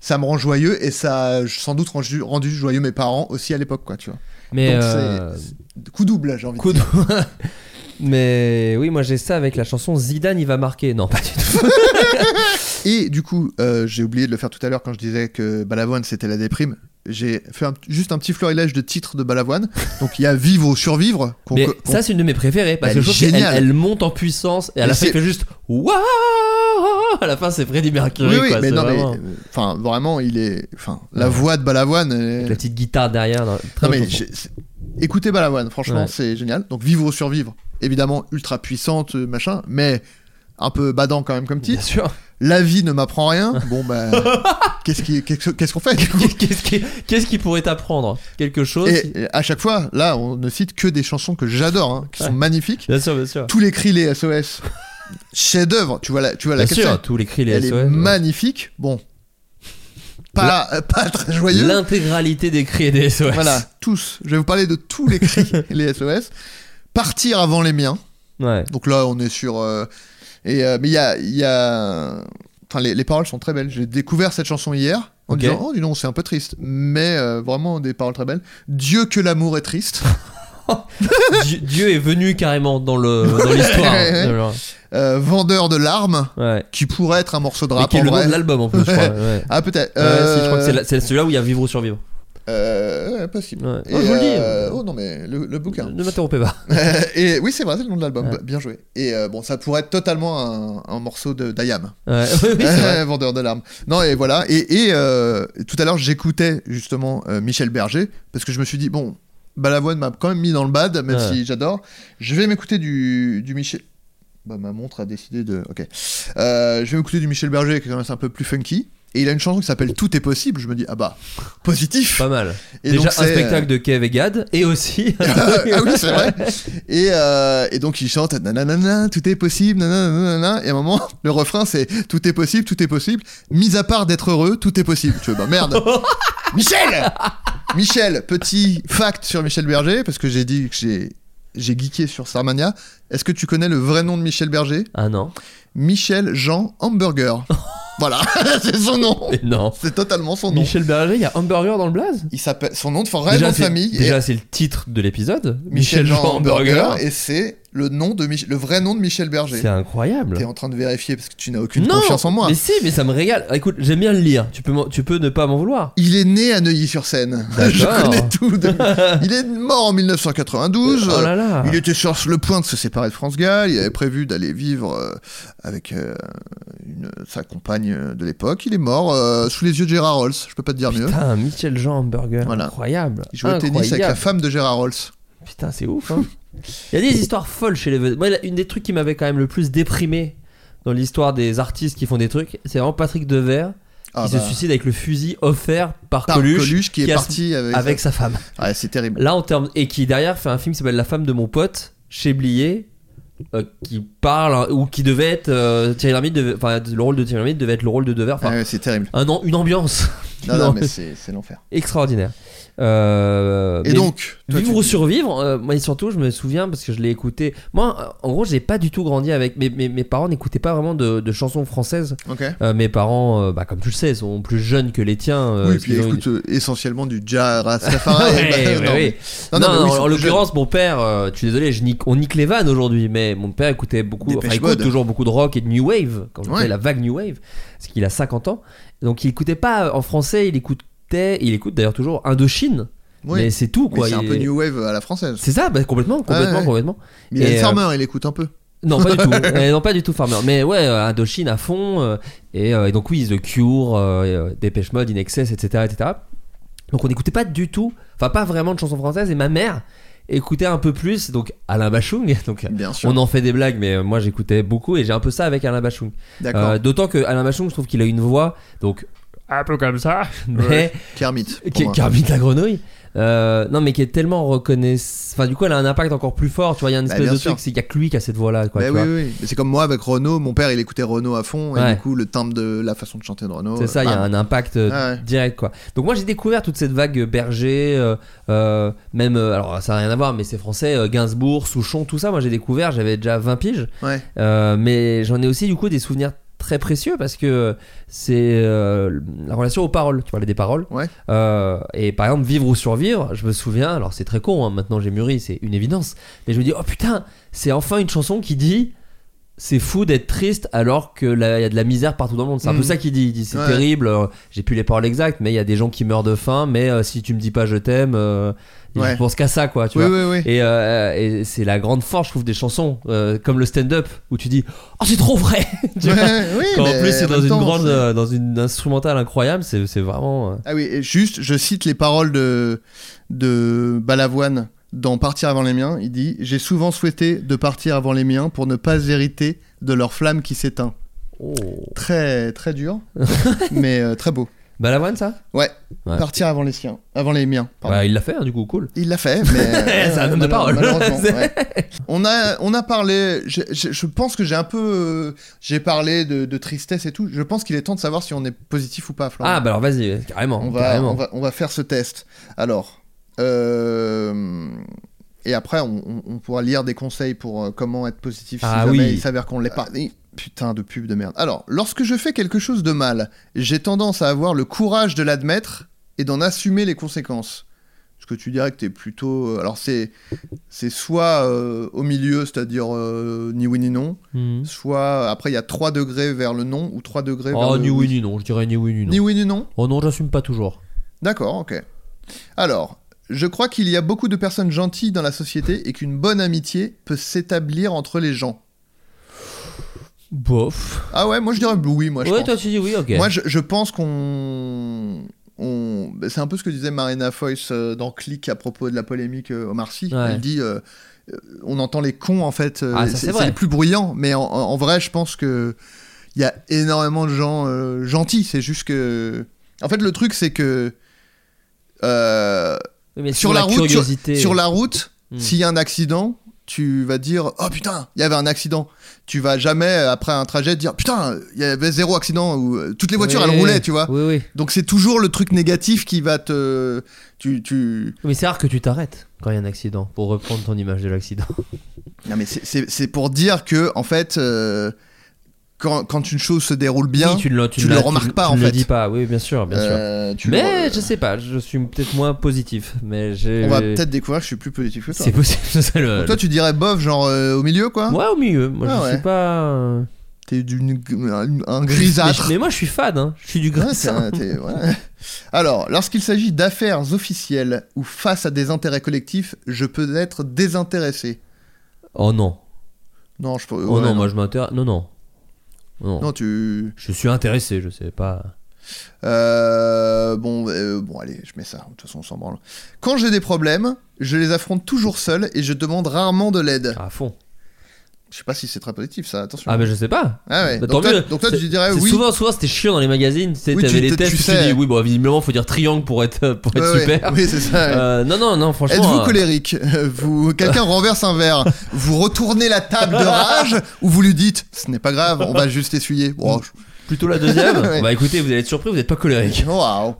ça me rend joyeux et ça a sans doute rendu, rendu joyeux mes parents aussi à l'époque, quoi, tu vois. Mais Donc, c'est coup double, j'ai envie coup de dire. Mais oui, moi j'ai ça avec la chanson Zidane il va marquer. Non, pas du tout. Et du coup, j'ai oublié de le faire tout à l'heure quand je disais que Balavoine c'était la déprime. J'ai fait un- juste un petit florilège de titres de Balavoine. Donc il y a Vivre ou Survivre. Mais ça, c'est une de mes préférées parce Elle que je trouve qu'elle elle monte en puissance et à la fin, il fait juste Waouh À la fin, c'est Freddie Mercury. Oui, oui, quoi, mais non, mais vraiment- euh, enfin vraiment, il est, enfin, la Ouais. voix de Balavoine. elle est- Avec la petite guitare derrière. Non mais écoutez Balavoine, franchement, Ouais. c'est génial. Donc Vivre ou Survivre, évidemment ultra puissante, euh, machin, mais un peu badant quand même comme titre. Bien sûr. La vie ne m'apprend rien. Bon bah, qu'est-ce qui- qu'est-ce qu'est-ce qu'on fait Qu'est-ce qui, qu'est-ce qui pourrait t'apprendre? Quelque chose et, à chaque fois, là, on ne cite que des chansons que j'adore, hein, qui sont magnifiques. Bien sûr, bien sûr. Tous les cris, les SOS, chef-d'œuvre. Tu vois la, tu vois Bien la sûr, tous les cris, les Elle SOS. est magnifique. Bon, pas, euh, pas très joyeux. L'intégralité des cris et des SOS. Voilà, tous. Je vais vous parler de tous les cris, les SOS. Partir avant les miens. Ouais. Donc là, on est sur. euh, et, euh, mais il y a. il Y a... Enfin, les, les paroles sont très belles. J'ai découvert cette chanson hier en disant Oh, dis donc, c'est un peu triste. Mais euh, vraiment des paroles très belles. Dieu que l'amour est triste. Dieu, Dieu est venu carrément dans le dans l'histoire. Ouais, ouais. Alors, Euh, vendeur de larmes, Ouais. qui pourrait être un morceau de Et rap. qui est en le nom de l'album en plus, je crois. Ah, peut-être. Je crois que c'est celui-là où il y a Vivre ou Survivre. Euh, ouais, possible. Ouais. Et, Oh, je vous le dis. euh, oh non, mais le, le bouquin. Ne m'interrompez pas. et oui, c'est vrai, c'est le nom de l'album. Ouais. Bien joué. Et euh, bon, ça pourrait être totalement un, un morceau de d'Ayam. Vendeur de larmes. Non, et voilà. Et, et, euh, tout à l'heure, j'écoutais justement euh, Michel Berger parce que je me suis dit, bon, Balavoine m'a quand même mis dans le bad, même si j'adore. Je vais m'écouter du, du Michel. Bah, ma montre a décidé de. Ok. Euh, je vais m'écouter du Michel Berger, qui est quand même un peu plus funky. Et il a une chanson qui s'appelle Tout est possible. Je me dis, ah bah, positif. Pas mal. Et Déjà donc, un c'est, spectacle de Kev et Gad et aussi. ah oui, c'est vrai. Et, euh, et donc il chante nanana, tout est possible, nanana. Et à un moment, le refrain c'est tout est possible, tout est possible. Mis à part d'être heureux, tout est possible. Tu veux, bah merde. Michel Michel, petit fact sur Michel Berger, parce que j'ai dit que j'ai. J'ai geeké sur Starmania. Est-ce que tu connais le vrai nom de Michel Berger? Ah non. Michel Jean Hamburger. Voilà, c'est son nom. Mais non. C'est totalement son nom. Michel Berger, il y a Hamburger dans le blaze? Il s'appelle son nom de vrai nom de famille. Déjà, c'est le titre de l'épisode. Michel Jean Hamburger et c'est le nom de Mich- le vrai nom de Michel Berger. C'est incroyable. T'es en train de vérifier parce que tu n'as aucune non, confiance en moi. Mais si, mais ça me régale. Écoute, j'aime bien le lire. Tu peux, tu peux ne pas m'en vouloir. Il est né à Neuilly-sur-Seine. Je connais tout. de- Il est mort en 1992. Oh là là. Il était sur le point de se séparer de France Gall. Il avait prévu d'aller vivre euh, avec euh, une- sa compagne euh, de l'époque. Il est mort euh, sous les yeux de Gérard Rolls. Je peux pas te dire mieux. Putain, Michel Jean Hamburger. Voilà. Incroyable. Il jouait au tennis avec la femme de Gérard Rolls. Putain, c'est ouf. Hein. Il y a des histoires folles chez les vedettes. Moi, une des trucs qui m'avait quand même le plus déprimé dans l'histoire des artistes qui font des trucs, c'est vraiment Patrick Devers Ah qui bah. se suicide avec le fusil offert par, Par Coluche, Coluche qui est parti avec, avec sa femme. Ouais, c'est terrible. Là, en termes et qui derrière fait un film qui s'appelle La femme de mon pote chez Blier. euh, qui parle hein, ou qui devait être euh, Thierry Lhermitte devait- enfin le rôle de Thierry Lhermitte devait être le rôle de Devers enfin Ouais, c'est terrible. un an- une ambiance Non, Non, non, mais c'est l'enfer. extraordinaire Euh, Et donc, toi, vivre tu- ou survivre euh, moi et surtout je me souviens parce que je l'ai écouté moi en gros j'ai pas du tout grandi avec mes, mes, mes parents n'écoutaient pas vraiment de, de chansons françaises. Euh, mes parents euh, bah, comme tu le sais sont plus jeunes que les tiens oui, puis qu'ils ont écoute euh, essentiellement du jazz. Ouais, Bah, ouais, non, ouais. Non, Non, non, mais non, oui, en l'occurrence, mon père, je suis désolé, je nique- on nique les vannes aujourd'hui, mais mon père écoutait beaucoup, enfin, écoute toujours beaucoup de rock et de new wave, quand on Ouais. la vague new wave, parce qu'il a 50 ans. Donc il écoutait pas en français, il écoutait, il écoute d'ailleurs toujours Indochine, Oui. mais c'est tout quoi. c'est un peu new wave à la française. C'est ça, bah, complètement, complètement, ouais. complètement. Mais il Et, euh, Farmer, il écoute un peu. Non, pas du tout. Euh, non, pas du tout Farmer. Mais ouais, euh, Indochine à fond. euh, et, euh, et donc, oui, The Cure, euh, Dépêche Mode, In Excess, etc., etc. Donc, on n'écoutait pas du tout, enfin, pas vraiment de chansons françaises. Et ma mère écoutait un peu plus, donc Alain Bachung. Donc, Bien sûr. on en fait des blagues, mais moi, j'écoutais beaucoup. Et j'ai un peu ça avec Alain Bachung. D'autant que Alain Bachung, je trouve qu'il a une voix, donc un peu comme ça, mais. Kermit. pour moi. habite la grenouille. Euh, non, mais qui est tellement reconnaissable. Enfin, du coup, elle a un impact encore plus fort. Tu vois, il y a une Bah, espèce bien de sûr. truc, c'est qu'il y a que lui qui a cette voix-là. Quoi, Bah tu oui, vois. oui, oui. Mais c'est comme moi avec Renault. Mon père, il écoutait Renault à fond. Et Ouais. du coup, le timbre de la façon de chanter de Renault. C'est ça, il y a un impact euh, Ah ouais. direct quoi. Donc moi j'ai découvert toute cette vague Berger, euh, euh, même euh, alors ça n'a rien à voir, mais c'est français, euh, Gainsbourg, Souchon, tout ça. Moi j'ai découvert, j'avais déjà 20 piges, Ouais. Euh, mais j'en ai aussi du coup des souvenirs très précieux parce que c'est euh, la relation aux paroles. Tu parlais des paroles. Ouais. Euh, et par exemple vivre ou survivre, je me souviens. Alors c'est très con, hein, maintenant j'ai mûri, c'est une évidence. Mais je me dis oh putain, c'est enfin une chanson qui dit c'est fou d'être triste alors que il y a de la misère partout dans le monde. C'est un Mhm. peu ça qu'il dit. Il dit c'est Ouais. terrible. euh, J'ai plus les paroles exactes, mais il y a des gens qui meurent de faim. Mais euh, si tu me dis pas je t'aime, euh, Ouais. je pense qu'à ça quoi. Tu Oui, vois. oui, oui. Et, euh, et c'est la grande force, je trouve, des chansons euh, comme le stand-up où tu dis oh c'est trop vrai. Tu Ouais, vois oui, Quand en plus c'est dans une temps, grande, euh, dans une instrumentale incroyable. C'est c'est vraiment. Ah oui, et juste, je cite les paroles de, de Balavoine dans Partir avant les miens. Il dit J'ai souvent souhaité de partir avant les miens pour ne pas hériter de leur flamme qui s'éteint. Oh. Très très dur, mais très beau. Balavoine, ça? Ouais. Ouais. Partir avant les siens, avant les miens. pardon. Bah, il l'a fait, hein, du coup, cool. Il l'a fait, mais euh, C'est un homme de malheure- parole. malheureusement, ouais. On a on a parlé. Je, je- je pense que j'ai un peu euh, j'ai parlé de, de tristesse et tout. Je pense qu'il est temps de savoir si on est positif ou pas. Florent. Ah, bah alors vas-y, carrément. on va, carrément. on va on va faire ce test. Alors. euh, Et après, on, on- on pourra lire des conseils pour euh, comment être positif si Ah jamais oui. il s'avère qu'on l'est pas. Et- Putain de pub de merde. Alors, lorsque je fais quelque chose de mal, j'ai tendance à avoir le courage de l'admettre et d'en assumer les conséquences. Est-ce que tu dirais que t'es plutôt. euh, Alors, c'est c'est soit euh, au milieu, c'est-à-dire euh, ni oui ni non, Mhm. soit après il y a 3 degrés vers le non ou 3 degrés vers Oh, le ni oui ni non, je dirais ni oui ni non. Ni oui ni non Oh non, j'assume pas toujours. D'accord, ok. Alors, je crois qu'il y a beaucoup de personnes gentilles dans la société et qu'une bonne amitié peut s'établir entre les gens. Bof. Ah ouais, moi je dirais oui, moi je Ouais, pense. toi tu dis oui, ok. Moi je, je pense qu'on... on- bah, C'est un peu ce que disait Marina Foïs euh, dans Click à propos de la polémique euh, Omar Sy. Ouais. Elle dit... euh, euh, on entend les cons en fait, euh, Ah, ça, c'est c'est vrai. c'est les plus bruyants, mais en, en- en vrai je pense que il y a énormément de gens euh, gentils, c'est juste que... En fait le truc c'est que... euh, mais sur la, la route, sur, la route, Hmm. s'il y a un accident, tu vas dire oh putain, il y avait un accident. Tu vas jamais après un trajet dire putain, il y avait zéro accident ou euh, toutes les voitures Oui, elles roulaient, tu vois. Oui, oui. Donc c'est toujours le truc négatif qui va te tu tu Mais c'est rare que tu t'arrêtes quand il y a un accident, pour reprendre ton image de l'accident. Non mais c'est pour dire que en fait euh, quand, quand une chose se déroule bien, Oui, tu ne le, tu ne le remarques tu- pas tu en ne fait. le dis pas, oui, bien sûr, bien Euh, sûr. tu le Mais re- je sais pas, je suis peut-être moins positif. Mais. On va peut-être découvrir que je suis plus positif que toi. C'est possible, le. Donc toi tu dirais bof genre euh, au milieu quoi Ouais, au milieu. Moi, Ah je ouais. suis pas. euh, T'es d'une un, Mais, grisâtre. mais moi, je suis fade, hein. Je suis du Ouais, gris. ouais. Alors, lorsqu'il s'agit d'affaires officielles ou face à des intérêts collectifs, je peux être désintéressé. Oh non. Non, je peux. Oh ouais, non, moi je m'intéresse. Non, non. Non. Non, tu. Je suis intéressé, je sais pas. Euh, bon, euh, bon, allez, je mets ça. De toute façon, on s'en branle. Quand j'ai des problèmes, je les affronte toujours seul et je demande rarement de l'aide. À fond. Je sais pas si c'est très positif, ça. Attention. Ah, mais je sais pas. Ah ouais. Bah, donc, tant toi, mieux. donc toi, tu dirais oui. Souvent, souvent c'était chiant dans les magazines. Tu sais, Oui, t'avais tu- les tu- tests, tu tu, te sais. dis, oui, bon, visiblement, faut dire triangle pour être, pour être Ouais, ouais. super. Oui, c'est ça. ouais. Euh, non, non, non, franchement. Êtes-vous euh, colérique? Vous, quelqu'un renverse un verre, vous retournez la table de rage ou vous lui dites ce n'est pas grave, on va juste essuyer. Bon, je- Plutôt la deuxième Ouais. Bah écoutez, vous allez être surpris, vous n'êtes pas colérique. Waouh.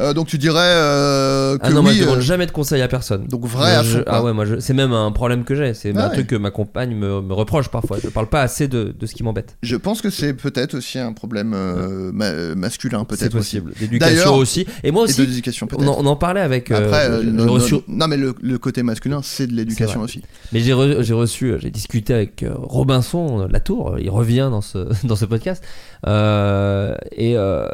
Euh, donc tu dirais euh, que Ah non, moi oui. je demande euh, jamais de conseils à personne. donc vrai à Je- fond, Ah ouais, moi je- c'est même un problème que j'ai. C'est Ah un ouais. truc que ma compagne me, me reproche parfois. Je parle pas assez de, de ce qui m'embête. Je pense que c'est peut-être aussi un problème euh, ma- euh, masculin, C'est peut-être aussi. possible. D'ailleurs- D'éducation aussi. Et moi Et aussi, d'éducation on peut-être. en, on en parlait avec. euh, Après, euh, j'ai- reçu, non mais le, le côté masculin, c'est de l'éducation aussi. Mais j'ai re- j'ai reçu, euh, j'ai discuté avec euh, Robinson euh, Latour, euh, il revient dans ce, dans ce podcast. Euh, et, euh,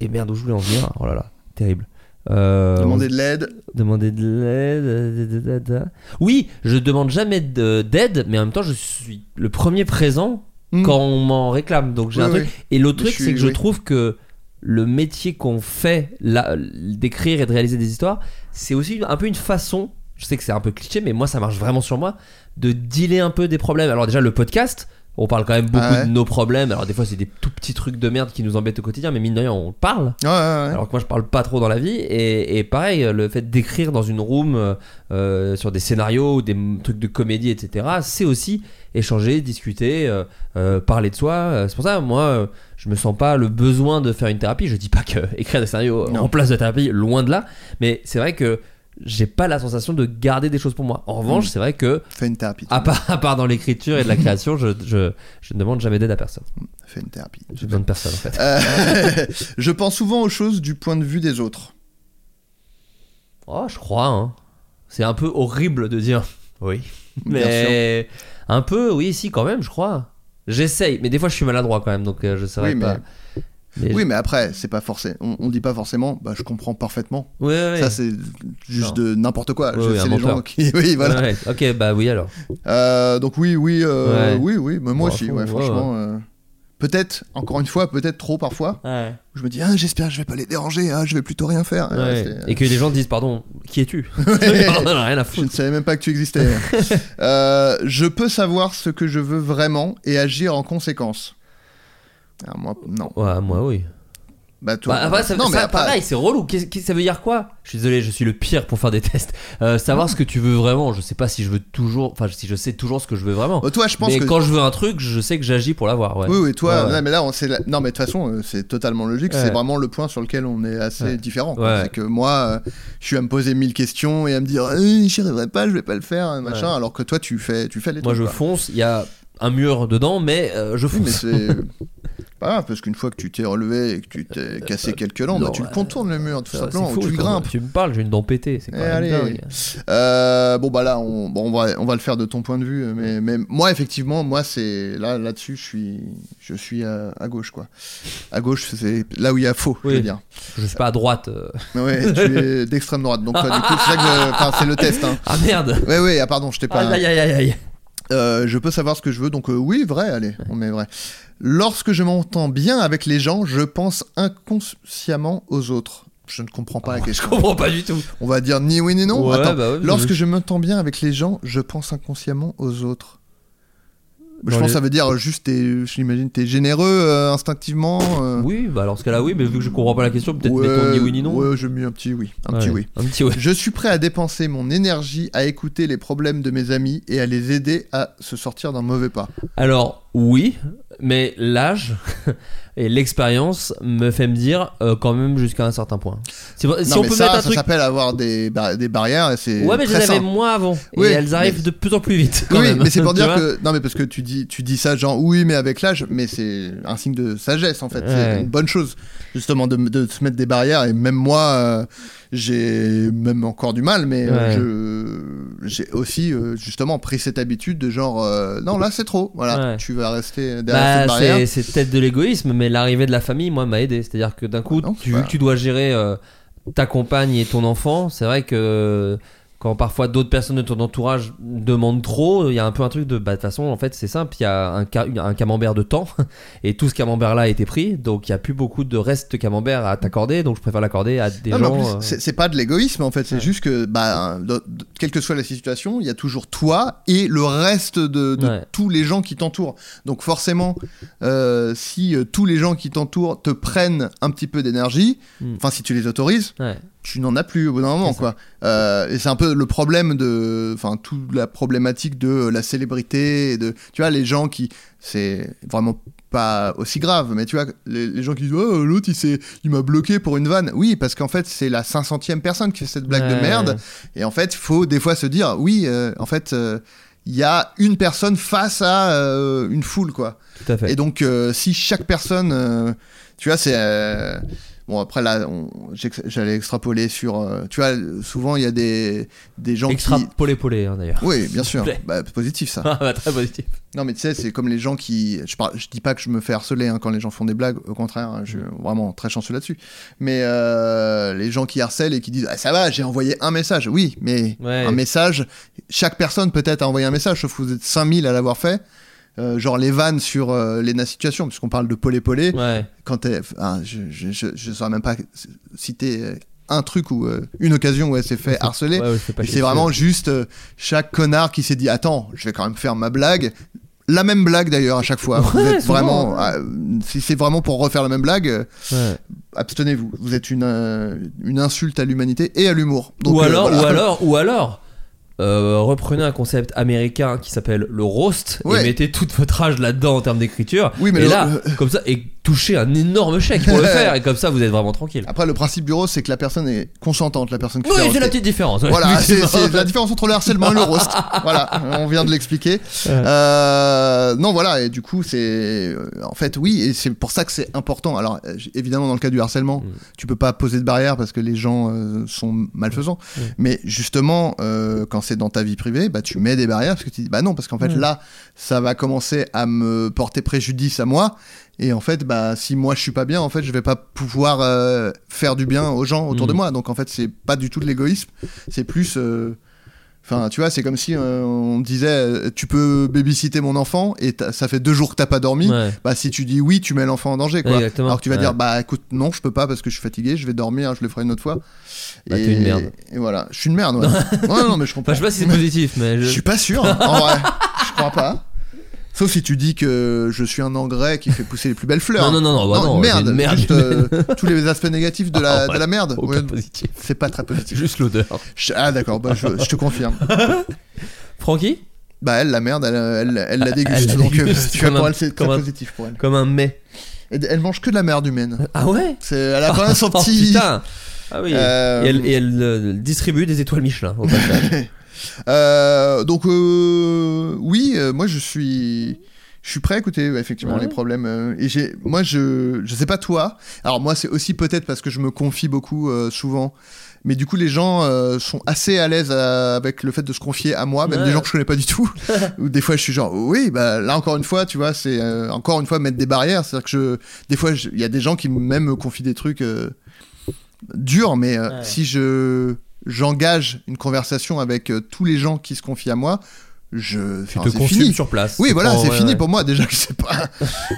et merde, où je voulais en venir Oh là là, terrible. Euh, Demander de l'aide. Demander de l'aide. euh. Oui, je demande jamais de- d'aide, mais en même temps, je suis le premier présent Hmm. quand on m'en réclame. Donc j'ai Oui, un truc. oui. Et l'autre truc, c'est que je trouve que le métier qu'on fait, là, d'écrire et de réaliser des histoires, c'est aussi un peu une façon. Je sais que c'est un peu cliché, mais moi ça marche vraiment sur moi de dealer un peu des problèmes. Alors déjà le podcast, on parle quand même beaucoup Ah ouais. de nos problèmes. Alors des fois c'est des tout petits trucs de merde qui nous embêtent au quotidien, mais mine de rien on parle. Ouais, ouais, ouais. Alors que moi je parle pas trop dans la vie et, et pareil le fait d'écrire dans une room euh, euh, sur des scénarios ou des trucs de comédie etc c'est aussi échanger discuter euh, euh, parler de soi Euh, c'est pour ça moi euh, je me sens pas le besoin de faire une thérapie je dis pas que écrire des scénarios Non. remplace la thérapie loin de là mais c'est vrai que j'ai pas la sensation de garder des choses pour moi en revanche Mm. c'est vrai que Fais une thérapie. à part, à part dans l'écriture et de la création je, je, je ne demande jamais d'aide à personne Fais une thérapie. j'ai besoin de personne en fait Euh, je pense souvent aux choses du point de vue des autres. Oh, je crois. Hein. C'est un peu horrible de dire oui. Mais un peu, oui, si, quand même, je crois. J'essaye, mais des fois je suis maladroit quand même, donc euh, je saurais Oui, mais- pas. Mais Oui, je- mais après, c'est pas forcé. On, on dit pas forcément. Bah, je comprends parfaitement. Ouais, ouais, Ça, c'est juste Non. de n'importe quoi. Ouais, c'est les gens qui. Oui, voilà. Ok, bah oui alors. Euh, donc oui, oui, euh, oui, oui. Mais moi Bon, aussi, fond, franchement. euh, peut-être, encore une fois, peut-être trop parfois. Ouais. Je me dis, ah, j'espère que je vais pas les déranger, ah, je vais plutôt rien faire. Et que les gens disent, pardon, qui es-tu? Rien à Je ne savais même pas que tu existais. Je peux savoir ce que je veux vraiment et agir en conséquence. Alors moi, non. Ouais, moi, oui. Bah, toi, Bah, après, ça, non, mais ça, après- pareil, c'est relou. Qu'est-ce que ça veut dire quoi? Je suis désolé, je suis le pire pour faire des tests. Euh, savoir ce que tu veux vraiment, je sais pas si je veux toujours, enfin si je sais toujours ce que je veux vraiment. Oh, toi, je pense mais que- quand je veux un truc, je sais que j'agis pour l'avoir. Ouais. Oui, oui, toi, Ouais, ouais. non, mais là, on, la- non, mais de toute façon, euh, c'est totalement logique. C'est vraiment le point sur lequel on est assez. Ouais. C'est que moi, euh, je suis à me poser mille questions et à me dire, euh, j'y arriverai pas, je vais pas le faire, machin. Alors que toi, tu fais, tu fais les Moi, trucs. je quoi. fonce. Il y a un mur dedans, mais euh, je Oui, fonce. mais pas grave, parce qu'une fois que tu t'es relevé et que tu t'es cassé quelques dents, bah, tu le contournes le mur, tout simplement, fou, ou tu grimpes. Tu me parles, j'ai une dent pétée. C'est quand Eh, même allez. dingue. Euh, bon bah là on, bon, on va on va le faire de ton point de vue mais, mais moi effectivement moi c'est là là-dessus je suis je suis à, à gauche quoi à gauche c'est là où il y a faux je Oui. veux dire Je suis pas à droite. euh. ouais tu es d'extrême droite donc du coup je- c'est le test hein. Ah merde. ouais ouais ah pardon je t'ai pas Aïe aïe aïe aïe. Euh, je peux savoir ce que je veux, donc euh, oui, vrai, allez, on met vrai. Lorsque je m'entends bien avec les gens, je pense inconsciemment aux autres. Je ne comprends pas la Je question. comprends pas du tout. On va dire ni oui ni non. Ouais, Attends, bah ouais, lorsque je- je m'entends bien avec les gens, je pense inconsciemment aux autres. Je pense que ça veut dire juste, t'es- j'imagine, t'es généreux euh, instinctivement. euh. Oui, bah alors ce cas-là, oui, mais vu que je comprends pas la question, peut-être Ouais, mettons ni oui ni non. Ouais, j'ai mis un petit oui. Un Ouais, petit oui. Un petit oui. Je suis prêt à dépenser mon énergie à écouter les problèmes de mes amis et à les aider à se sortir d'un mauvais pas. Alors, oui, mais l'âge et l'expérience me fait me dire euh, quand même jusqu'à un certain point. Si, si Non, on mais peut ça, mettre un ça truc. s'appelle avoir des, bar- des barrières c'est Ouais, mais je les avais moins avant. Oui, et elles arrivent mais- de plus en plus vite. Quand oui, même. mais c'est pour dire que non, mais parce que tu dis, tu dis ça genre oui, mais avec l'âge, mais c'est un signe de sagesse en fait. Ouais. C'est une bonne chose justement de, de se mettre des barrières. Et même moi, euh, j'ai même encore du mal, mais euh, je j'ai aussi euh, justement pris cette habitude de genre euh, non là c'est trop. Voilà, Ouais. tu vas rester derrière cette Bah, barrière. c'est c'est peut-être de l'égoïsme, mais l'arrivée de la famille, moi, m'a aidé. C'est-à-dire que d'un coup, non, tu, bah. vu que tu dois gérer euh, ta compagne et ton enfant, c'est vrai que quand parfois d'autres personnes de ton entourage demandent trop, il y a un peu un truc de bah de toute façon en fait c'est simple, il y a un, un camembert de temps et tout ce camembert là a été pris, donc il y a plus beaucoup de reste de camembert à t'accorder, donc je préfère l'accorder à des Non, gens. euh, c'est- pas de l'égoïsme en fait, c'est juste que, bah, de- de- quelle que soit la situation, il y a toujours toi et le reste de, de Ouais. tous les gens qui t'entourent. Donc forcément, euh, si euh, tous les gens qui t'entourent te prennent un petit peu d'énergie, Mm. enfin si tu les autorises, ouais. Tu n'en as plus au bout d'un moment quoi. Euh, et c'est un peu le problème de, enfin toute la problématique de la célébrité et de, tu vois, les gens qui, c'est vraiment pas aussi grave, mais tu vois, les, les gens qui disent oh, l'autre il s'est, il m'a bloqué pour une vanne. Oui, parce qu'en fait c'est la 500e personne qui fait cette blague de merde. Et en fait, il faut des fois se dire oui, euh, en fait. euh, il y a une personne face à euh, une foule, quoi. Tout à fait. Et donc, euh, si chaque personne, euh, tu vois, c'est euh, bon. Après là, j'allais extrapoler sur, euh, tu vois, souvent il y a des des gens qui, polé hein, d'ailleurs. oui, bien sûr, bah, positif ça. Ah, bah, très positif. Non, mais tu sais, c'est comme les gens qui. Je, je dis pas que je me fais harceler hein, quand les gens font des blagues, au contraire, hein, je suis vraiment très chanceux là-dessus. Mais euh, les gens qui harcèlent et qui disent Ah, ça va, j'ai envoyé un message. Oui, mais Ouais. un message, chaque personne peut-être a envoyé un message, sauf que vous êtes 5000 à l'avoir fait. Euh, genre les vannes sur euh, les situations, puisqu'on parle de polé polé. Ouais. Quand ah, je, je saurais même pas citer euh, un truc ou euh, une occasion où elle s'est fait harceler. Ouais, ouais, c'est vraiment juste chaque connard qui s'est dit Attends, je vais quand même faire ma blague. La même blague d'ailleurs à chaque fois. Vous êtes vraiment. ah, si c'est vraiment pour refaire la même blague, abstenez-vous. Vous êtes une, une insulte à l'humanité et à l'humour. Ou alors, voilà. ou alors, ou alors, euh, reprenez un concept américain qui s'appelle le roast Ouais. et mettez toute votre âge là-dedans en termes d'écriture. Oui, mais et le- là, comme ça, et touchez un énorme chèque pour le faire, et comme ça, vous êtes vraiment tranquille. Après, le principe du roast, c'est que la personne est consentante, la personne qui Oui, c'est la petite différence. Voilà, c'est la différence entre le harcèlement et le roast. voilà, on vient de l'expliquer. Euh, non, voilà, et du coup, c'est. euh, En fait, oui, et c'est pour ça que c'est important. Alors, euh, évidemment, dans le cas du harcèlement, Mm. tu peux pas poser de barrière parce que les gens euh, sont malfaisants. Mm. Mais justement, euh, quand c'est dans ta vie privée, bah, tu mets des barrières parce que tu dis, bah non, parce qu'en fait, Mm. là, ça va commencer à me porter préjudice à moi. Et en fait, bah, si moi je suis pas bien, en fait, je vais pas pouvoir euh, faire du bien aux gens autour de Mm. moi. Donc en fait, c'est pas du tout de l'égoïsme. C'est plus, euh, Enfin, tu vois, c'est comme si euh, on disait euh, tu peux babysitter mon enfant et ça fait deux jours que t'as pas dormi. Ouais. Bah, si tu dis oui, tu mets l'enfant en danger, quoi. Exactement. Alors que tu vas Ouais. dire bah écoute, non, je peux pas parce que je suis fatigué, je vais dormir, je le ferai une autre fois. Bah, et, une merde. Et voilà, je suis une merde, ouais. ouais, non, mais je comprends. Enfin, je sais pas si c'est positif, mais je. Je suis pas sûr, hein, en vrai. Je crois pas. Sauf si tu dis que je suis un engrais qui fait pousser les plus belles fleurs. Non, non, non, non, bah non, merde. Juste euh, tous les aspects négatifs de la, Ah, ouais, de la merde. aucun Ouais, positif. C'est pas très positif. Juste l'odeur. Ah d'accord, bah, je, je te confirme. Francky Bah elle, la merde, elle, elle, elle la déguste. donc euh, déguste tu vois, pour elle, c'est comme très un- positif pour elle. Comme un mets. Et elle mange que de la merde humaine. Ah ouais elle a quand même son petit. putain Ah oui. Euh, Et elle, et elle, euh, distribue des étoiles Michelin au passage. Euh, donc euh, oui, euh, moi je suis, je suis prêt à écouter effectivement Ouais. les problèmes. et j'ai, moi je, je sais pas toi. Alors moi c'est aussi peut-être parce que je me confie beaucoup souvent. Mais du coup, les gens euh, sont assez à l'aise avec le fait de se confier à moi, même Ouais. des gens que je connais pas du tout. Ou des fois, je suis genre, oui, bah là encore une fois, tu vois, c'est euh, encore une fois mettre des barrières. C'est-à-dire que je, des fois, je- il y a des gens qui même me confient des trucs euh, durs, mais Ouais. si je j'engage une conversation avec euh, tous les gens qui se confient à moi, je, Tu enfin, te fini. sur place. Oui, voilà, c'est ouais, fini ouais. pour moi déjà que c'est pas.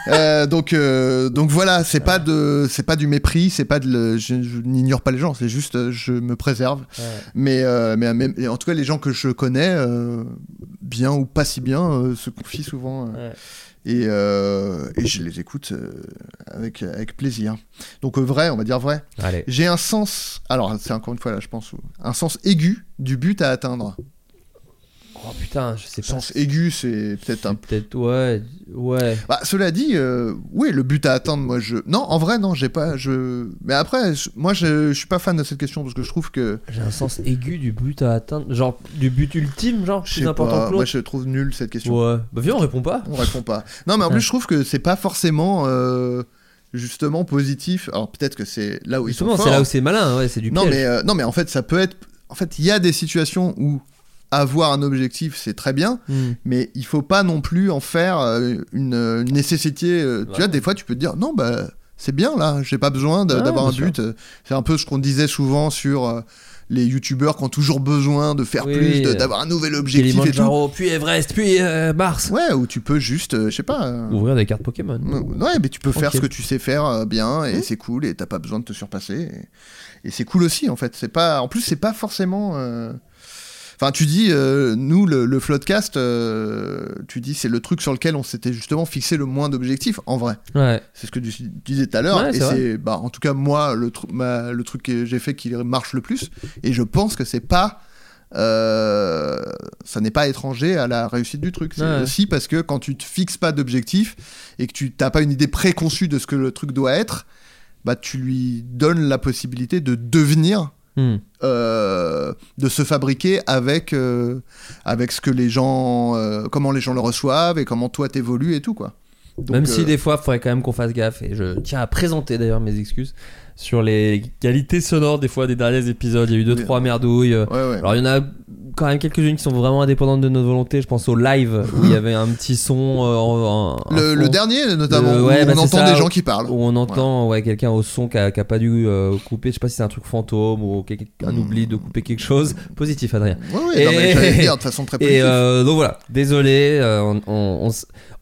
Euh, donc, euh, donc voilà, c'est pas de, c'est pas du mépris, c'est pas de, le- je, je n'ignore pas les gens, c'est juste, je me préserve. Ouais. Mais, mais, en tout cas, les gens que je connais, bien ou pas si bien, se confient souvent. Euh. Et, euh, et je les écoute euh, avec, avec plaisir. Donc euh, vrai, on va dire vrai. J'ai un sens, alors c'est encore une fois là, je pense, un sens aigu du but à atteindre. Oh putain, je sais pas. Sens aigu, c'est peut-être un Peut-être, ouais. Ouais. bah, cela dit, euh, oui, le but à atteindre, moi, je. Non, en vrai, non, j'ai pas. Je... Mais après, je- moi, je, je suis pas fan de cette question parce que je trouve que. J'ai un sens aigu du but à atteindre. Genre, du but ultime, genre, plus important que moi, je trouve nul cette question. Ouais. Bah, viens, on répond pas. On répond pas. Non, mais en plus, je trouve que c'est pas forcément. euh, Justement positif. Alors peut-être que c'est là où ils Justement, sont c'est là où c'est malin, ouais, c'est du Non piège. mais, euh, non, mais en fait, ça peut être. En fait, il y a des situations où avoir un objectif, c'est très bien, Hmm. mais il faut pas non plus en faire euh, une, nécessité. euh, Tu vois, des fois, tu peux te dire non, bah, c'est bien là, j'ai pas besoin Ouais, d'avoir un but. C'est un peu ce qu'on disait souvent sur euh, les youtubeurs qui ont toujours besoin de faire Oui, plus, d'avoir un nouvel objectif et tout. Puis Everest, puis euh, Mars. Ouais, ou tu peux juste, euh, je sais pas. euh, Ouvrir des cartes Pokémon. Ouais, mais tu peux faire ce que tu sais faire bien et c'est cool et t'as pas besoin de te surpasser. Et, et c'est cool aussi en fait. C'est pas, en plus c'est pas forcément. Enfin, tu dis, euh, nous, le, le Floodcast, euh, tu dis, c'est le truc sur lequel on s'était justement fixé le moins d'objectifs, en vrai. Ouais. C'est ce que tu disais tout à l'heure. Ouais, et c'est bah, en tout cas, moi, le, tru- ma- le truc que j'ai fait qui marche le plus. Et je pense que c'est pas. euh, ça n'est pas étranger à la réussite du truc. C'est Ouais. aussi parce que quand tu te fixes pas d'objectif et que tu t'as pas une idée préconçue de ce que le truc doit être, bah tu lui donnes la possibilité de devenir Hmm. euh, de se fabriquer avec euh, avec ce que les gens euh, comment les gens le reçoivent et comment toi t'évolues et tout quoi Donc, Même si des fois, il faudrait quand même qu'on fasse gaffe. Et je tiens à présenter d'ailleurs mes excuses sur les qualités sonores des fois des derniers épisodes. Il y a eu deux, trois merdouilles. ouais, ouais. Alors il y en a quand même quelques-unes qui sont vraiment indépendantes de notre volonté. Je pense au live où il y avait un petit son. euh, un le, dernier notamment Euh, où ouais, bah, on c'est entend ça, des gens qui parlent Où on entend ouais, quelqu'un au son qui a, qui a pas dû euh, couper. Je sais pas si c'est un truc fantôme ou un oubli de couper quelque chose. Positif, Adrien. ouais, non, mais dire de façon très Et positive euh, donc voilà, désolé, euh, on, on,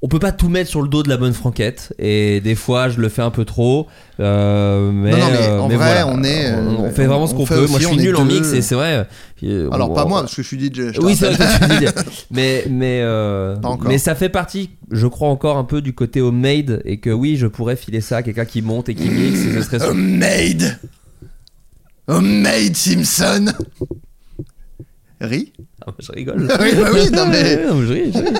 on peut pas tout mettre sur le dos de la bonne franquette et des fois je le fais un peu trop. Euh, mais, Non, non, mais euh, en mais vrai, voilà, on est, on, euh, fait vraiment ce on qu'on peut. aussi, Moi je suis nul en deux. mix et c'est vrai. alors on- pas moi parce que je suis DJ je oui, c'est vrai que tu dis. Mais mais euh, encore. mais ça fait partie, je crois encore un peu du côté homemade et que oui, je pourrais filer ça à quelqu'un qui monte et qui mixe et ce serait Homemade Homemade Simpson Ris? Ah, je rigole. Oui, bah oui, non, mais- non, mais je ris, je ris.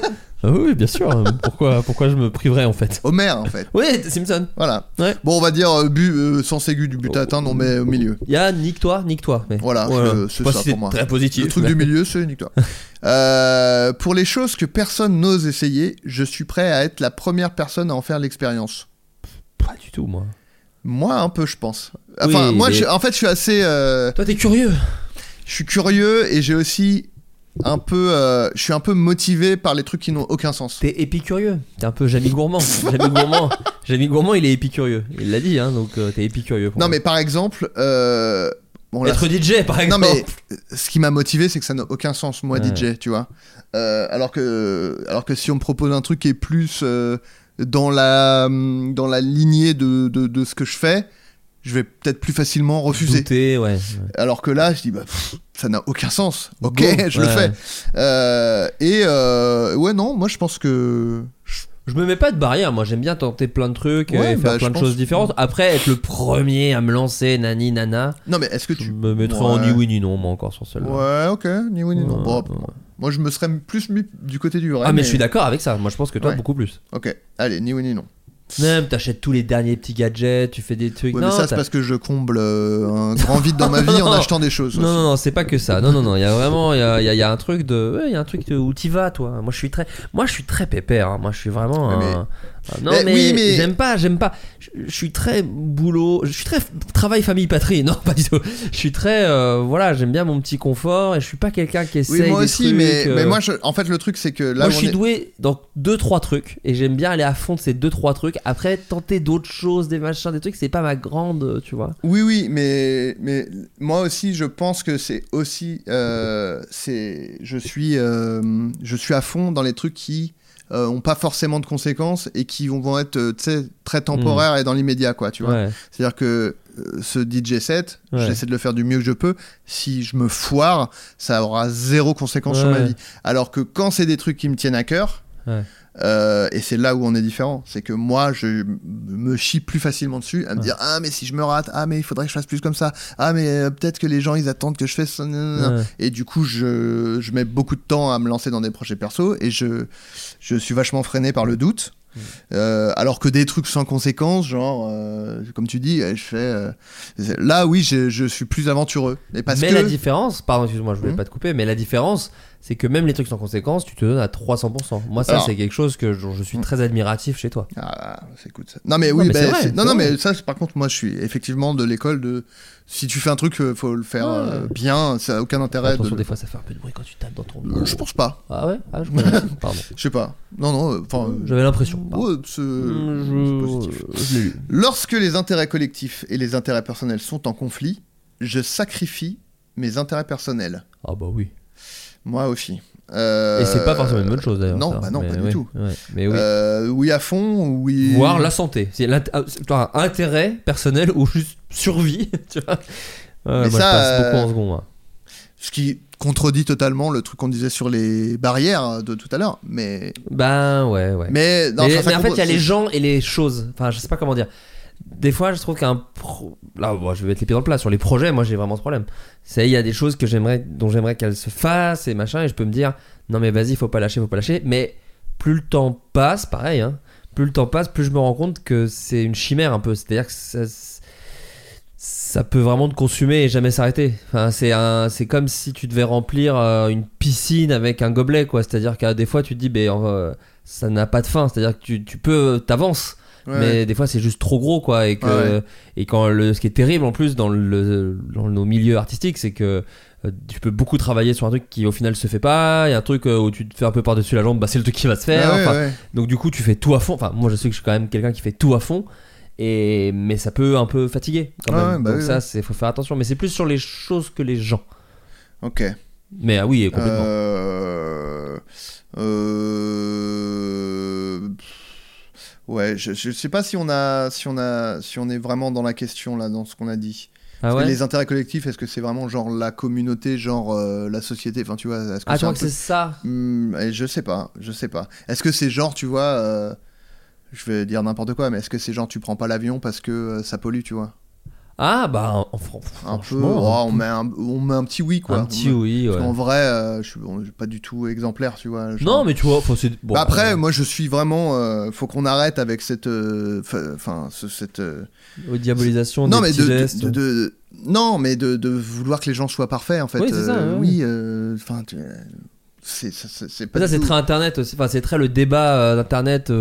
Ah oui, bien sûr. Pourquoi pourquoi je me priverais en fait Homer en fait Oui, Simpson. voilà Ouais. bon on va dire euh, but euh, sens aigu du but à atteindre on met au milieu Il y a nique-toi, nique-toi. Mais Voilà, c'est ça si pour moi. Très positif. Le truc mais- du milieu, c'est unique, toi. Euh, pour les choses que personne n'ose essayer, je suis prêt à être la première personne à en faire l'expérience. Pas du tout, moi. Moi, un peu, je pense. Enfin, Oui, moi, mais- je- en fait, je suis assez. euh, Toi, t'es curieux. je suis curieux et j'ai aussi un peu. euh, je suis un peu motivé par les trucs qui n'ont aucun sens. T'es épicurieux. T'es un peu Jamie Gourmand. Jamie Gourmand. Jamie Gourmand, il est épicurieux. Il l'a dit, hein, donc euh, t'es épicurieux. Non, moi. mais par exemple, euh, Bon, là, Être DJ, par Non exemple. mais euh, ce qui m'a motivé, c'est que ça n'a aucun sens moi. DJ, tu vois. Alors que alors que si on me propose un truc qui est plus dans la hum, dans la lignée de, de, de ce que je fais, je vais peut-être plus facilement refuser. Douter, ouais. Alors que là, je dis bah pff, ça n'a aucun sens. Ok, Go. je le fais. Euh, et euh, ouais non, moi je pense que Je me mets pas de barrière, moi j'aime bien tenter plein de trucs Ouais, et bah, faire plein je de pense- choses différentes. Après, être le premier à me lancer, nani nana, non mais est-ce que je tu me mettrais en Ouais. ni oui ni non, moi encore sur celle-là. Ouais, ok, ni oui ni non. Ouais, Bon, ouais. moi je me serais plus mis du côté du vrai. ah, mais, je suis d'accord avec ça, moi je pense que toi Ouais. beaucoup plus. Ok, allez, ni oui ni non. Même, t'achètes tous les derniers petits gadgets, tu fais des trucs. Ouais, non, mais ça c'est parce que je comble euh, un grand vide dans ma vie en Non. achetant des choses. Non, aussi. non, non, c'est pas que ça. Non, non, non, il y a vraiment, il y a, il y a- il y a un truc de, ouais, il y a un truc de, où t'y vas, toi. Moi, je suis très, moi, je suis très pépère. hein. Moi, je suis vraiment. Mais- un- Ah, Non, Mais mais, oui, mais- j'aime pas, j'aime pas. Je, suis très boulot, je suis très travail, famille, patrie. Non, pas du tout. Je suis très, euh, voilà, j'aime bien mon petit confort et je suis pas quelqu'un qui essaye Oui, moi des aussi, trucs, mais, euh, mais moi, je- en fait, le truc, c'est que là, moi, je suis est- doué dans deux trois trucs et j'aime bien aller à fond de ces deux trois trucs. Après, tenter d'autres choses, des machins, des trucs, c'est pas ma grande, tu vois. Oui, oui, mais, mais moi aussi, je pense que c'est aussi. euh, c'est, je, suis, euh, je suis à fond dans les trucs qui euh, ont pas forcément de conséquences et qui vont, être euh, très temporaires et dans l'immédiat, quoi, tu vois. Ouais. C'est-à-dire que euh, ce DJ set, Ouais. j'essaie de le faire du mieux que je peux. Si je me foire, ça aura zéro conséquence sur ma vie. Alors que quand c'est des trucs qui me tiennent à cœur. Euh, et c'est là où on est différent, c'est que moi je me chie plus facilement dessus à me Ouais. dire ah mais si je me rate, ah mais il faudrait que je fasse plus comme ça, ah mais euh, peut-être que les gens ils attendent que je fasse. Ouais. et du coup je, je mets beaucoup de temps à me lancer dans des projets perso et je, je suis vachement freiné par le doute. Euh, alors que des trucs sans conséquences, genre, euh, comme tu dis, je fais. euh, là, oui, je, je suis plus aventureux. Mais parce mais que. la différence, pardon, excuse-moi, je voulais Mhm. pas te couper, mais la différence, c'est que même les trucs sans conséquence, tu te donnes à 300%. Moi, ça, c'est quelque chose que je, je suis très admiratif chez toi. Ah, c'est écoute ça. Non mais Non, oui, mais bah, vrai, c'est non non mais ça par contre moi je suis effectivement de l'école de si tu fais un truc euh, faut le faire Ouais. euh, bien, ça a aucun intérêt Attention, de des fois, ça fait un peu de bruit quand tu tapes dans ton. Euh, je pense pas. Ah ouais? Ah, je. Pardon. Je sais pas. Non non, euh, enfin euh, J'avais l'impression. ouais, je- positif. je l'ai lu. Lorsque les intérêts collectifs et les intérêts personnels sont en conflit, je sacrifie mes intérêts personnels. Ah bah oui. Moi aussi. Euh, Et c'est pas forcément une bonne chose d'ailleurs. Non, ça. bah non, Mais pas du oui, tout. ouais. Mais oui. Euh, oui à fond, oui. Voir la santé. C'est l'int- ah, c'est- toi, intérêt personnel ou juste survie, tu vois. Ouais, Mais moi, ça, je passe euh, beaucoup en second. Ce qui contredit totalement le truc qu'on disait sur les barrières de tout à l'heure. Mais. Ben ouais, ouais. Mais, non, mais, enfin, ça mais en fait, il y a les gens et les choses. Enfin, je sais pas comment dire. Des fois, je trouve qu'un pro... là, bon, je vais mettre les pieds dans le plat sur les projets. Moi, j'ai vraiment ce problème. C'est il y a des choses que j'aimerais, dont j'aimerais qu'elles se fassent et machin, et je peux me dire, non mais vas-y, faut pas lâcher, faut pas lâcher. Mais plus le temps passe, pareil, hein, plus le temps passe, plus je me rends compte que c'est une chimère un peu. C'est-à-dire que ça, ça peut vraiment te consumer et jamais s'arrêter. Enfin, c'est un, c'est comme si tu devais remplir euh, une piscine avec un gobelet, quoi. C'est-à-dire qu'à des fois, tu te dis, ben, euh, ça n'a pas de fin. C'est-à-dire que tu, tu peux, t'avances. Ouais. Mais des fois, c'est juste trop gros, quoi. Et, que, ouais. et quand le, ce qui est terrible en plus dans, le, dans nos milieux artistiques, c'est que euh, tu peux beaucoup travailler sur un truc qui au final se fait pas. Il y a un truc euh, où tu te fais un peu par-dessus la jambe, bah, c'est le truc qui va se faire. Ah Enfin. Donc, du coup, tu fais tout à fond. Enfin, moi, je sais que je suis quand même quelqu'un qui fait tout à fond. Et, mais ça peut un peu fatiguer quand Ah même. bah Donc, oui, ça, c'est faut faire attention. Mais c'est plus sur les choses que les gens. Ok. Mais ah oui, complètement. Euh... euh, Ouais, je, je sais pas si on a, si on a, si on est vraiment dans la question là, dans ce qu'on a dit. Ah que les intérêts collectifs, est-ce que c'est vraiment genre la communauté, genre euh, la société, enfin tu vois, est-ce que Ah, c'est crois un que peu- c'est ça Hmm, Je sais pas, je sais pas. Est-ce que c'est genre, tu vois, euh, je vais dire n'importe quoi, mais est-ce que c'est genre tu prends pas l'avion parce que euh, ça pollue, tu vois? Ah, bah, en, en- Un peu, franchement, oh, on, met un, on met un petit oui quoi. Un petit met- oui, ouais. qu'en vrai, euh, je suis bon, pas du tout exemplaire, tu vois. Non, mais tu vois, bon, Bah après, euh, moi je suis vraiment. euh, faut qu'on arrête avec cette. euh, Enfin, ce- cette. euh, aux diabolisations non, des mais petits de, de- gestes. de- de- Non, mais de, de vouloir que les gens soient parfaits en fait. Oui, c'est ça. Oui, enfin. tu- c'est pas. ça, c'est très internet. Enfin, c'est très le débat d'internet.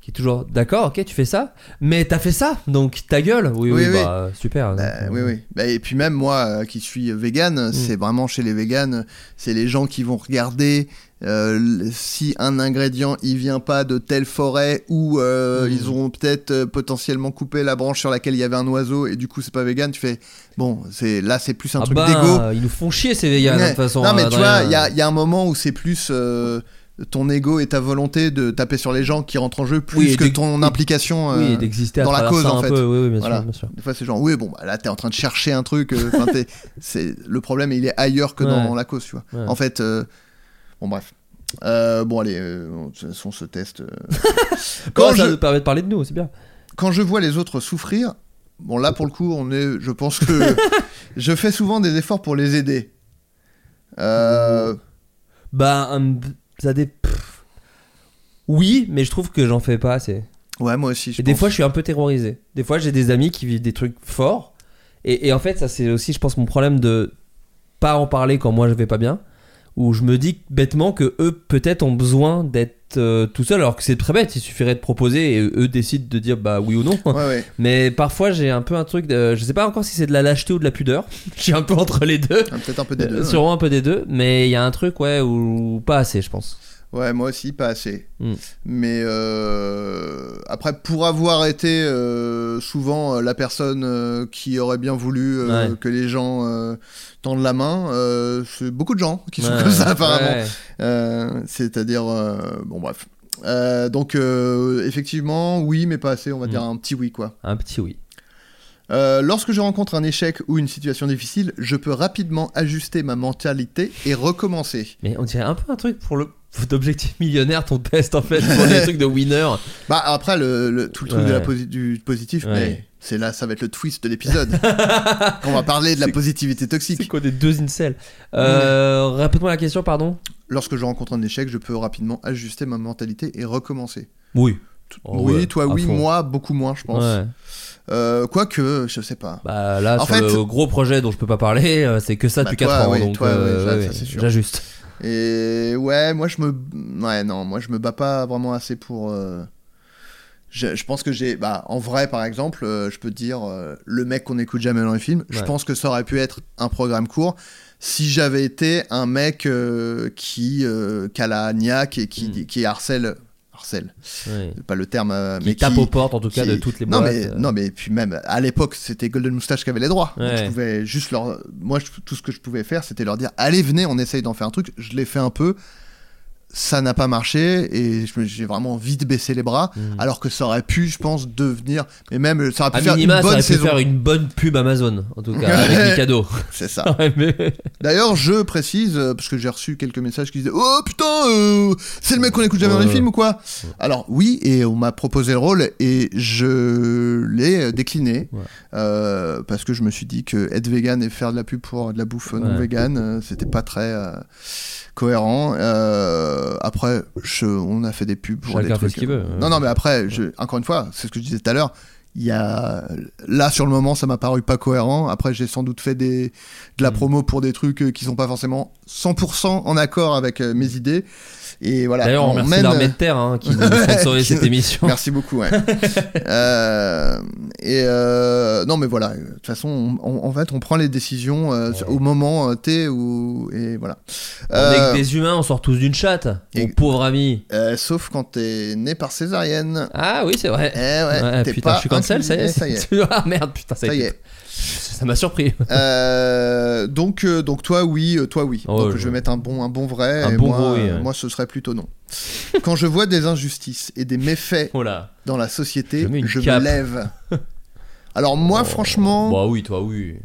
Qui est toujours d'accord, ok, tu fais ça, mais t'as fait ça, donc ta gueule. Oui, oui, Oui, oui. bah super. Bah, donc, oui, euh, oui. Bah, et puis même moi euh, qui suis vegan, c'est vraiment chez les véganes, c'est les gens qui vont regarder euh, si un ingrédient il vient pas de telle forêt ou euh, Mm. ils ont peut-être euh, potentiellement coupé la branche sur laquelle il y avait un oiseau et du coup c'est pas vegan. Tu fais bon, c'est là c'est plus un Ah truc d'égo. ils nous font chier ces vegans, de toute façon. Non, mais hein, tu vois, il y y a un moment où c'est plus ton ego et ta volonté de taper sur les gens qui rentrent en jeu plus Oui, que ton implication euh, Oui, à dans la cause en fait. peu, oui, oui, bien sûr, Voilà. bien sûr. Des fois, c'est genre, oui, bon, bah, là, t'es en train de chercher un truc. euh, c'est le problème, il est ailleurs que dans la cause, tu vois. Ouais. En fait, euh, bon, bref. Euh, bon, allez, euh, de toute façon, ce test. euh, Quand ça je, permet de parler de nous, c'est bien. quand je vois les autres souffrir, bon, là, pour le coup, on est, je pense que je fais souvent des efforts pour les aider. Euh, Bah, ça dé... pff. Oui, mais je trouve que j'en fais pas assez. ouais, moi aussi. je Et des fois, je suis un peu terrorisé. Des fois, j'ai des amis qui vivent des trucs forts. Et, et en fait, ça, c'est aussi, je pense, mon problème de pas en parler quand moi je vais pas bien. Où je me dis bêtement que eux, peut-être, ont besoin d'être euh, tout seuls. Alors que c'est très bête. Il suffirait de proposer et eux décident de dire bah oui ou non. Ouais, ouais. Mais parfois, j'ai un peu un truc. De, je sais pas encore si c'est de la lâcheté ou de la pudeur. je suis un peu entre les deux. Ah, Peut-être un peu des deux. Euh, ouais. Sûrement un peu des deux. Mais il y a un truc, ouais, où pas assez, je pense. Ouais, moi aussi, pas assez. Mm. Mais euh, après, pour avoir été euh, souvent euh, la personne euh, qui aurait bien voulu Ouais. que les gens tendent la main, c'est beaucoup de gens qui sont comme ça apparemment. ouais. C'est-à-dire, bon bref. Donc effectivement, oui, mais pas assez. On va Mm. dire un petit oui, quoi. Un petit oui. Euh, lorsque je rencontre un échec ou une situation difficile, je peux rapidement ajuster ma mentalité et recommencer. Mais on dirait un peu un truc pour le d'objectif millionnaire ton test en fait pour les trucs de winner. Bah après le, le- tout le truc Ouais. de la posi- du positif, Ouais. mais c'est là, ça va être le twist de l'épisode. On va parler de la C'est- positivité C'est toxique. quoi des deux incels euh, Répète-moi la question, pardon. Lorsque je rencontre un échec, je peux rapidement ajuster ma mentalité et recommencer. Oui. oui, ouais, toi oui, moi beaucoup moins, je pense. Euh, Quoique, je sais pas. Bah là En sur fait- le gros projet dont je peux pas parler, euh, c'est que ça Bah, depuis toi, 4 ans oui, donc toi, euh, ouais, j'ajuste. Et ouais, moi je me, ouais non, moi je me bats pas vraiment assez pour. euh, Je, je pense que j'ai, bah en vrai par exemple, euh, je peux te dire euh, le mec qu'on écoute jamais dans les films. Je pense que ça aurait pu être un programme court si j'avais été un mec qui qui a la niaque et qui, qui harcèle, harcèle, pas le terme, euh, Qui mais tape qui- aux portes en tout cas qui- de toutes les non boîtes. mais euh. non mais puis même à l'époque c'était Golden Moustache qui avait les droits donc je pouvais juste leur moi je- tout ce que je pouvais faire c'était leur dire allez venez on essaye d'en faire un truc je l'ai fait un peu ça n'a pas marché et j'ai vraiment vite baissé les bras alors que ça aurait pu je pense devenir mais même ça aurait pu À faire minima, une ça aurait bonne pu faire une bonne pub Amazon en tout cas avec des cadeaux. c'est ça mais- D'ailleurs, je précise, euh, parce que j'ai reçu quelques messages qui disaient Oh putain, euh, c'est le mec qu'on écoute jamais dans les films ou quoi? Alors, oui, et on m'a proposé le rôle et je l'ai décliné Ouais. euh, parce que je me suis dit que être vegan et faire de la pub pour de la bouffe non Ouais. vegan, c'était pas très euh, cohérent. Euh, après, je- on a fait des pubs pour Chacun des fait trucs. ce qu'il veut. Non, non, mais après, je- encore une fois, c'est ce que je disais tout à l'heure. Il y a là sur le moment ça m'a paru pas cohérent après j'ai sans doute fait des de la promo pour des trucs euh, qui sont pas forcément 100% en accord avec euh, mes idées et voilà D'ailleurs, on remercie mène- l'armée de terre hein, qui nous sponsorise Qui- cette émission. merci beaucoup ouais. Euh, et euh, non mais voilà de toute façon on- on- en fait on prend les décisions euh, au moment euh, T ou et voilà On est Euh, que des humains, on sort tous d'une chatte. Mon pauvre ami. euh, sauf quand t'es né par césarienne Ah oui, c'est vrai. eh ouais, t'es putain, pas je suis cancel, ça y est. ça y est. ah merde, putain, ça, ça y est Ça m'a surpris. Euh, donc, euh, donc toi oui, euh, toi oui. Oh, donc je- je vais mettre un bon, un bon vrai. Un et bon moi, gros oui, ouais. moi, ce serait plutôt non. Quand je vois des injustices et des méfaits Oh là. dans la société, Je me lève. Alors moi, Oh. franchement, Bah oui, toi, oui.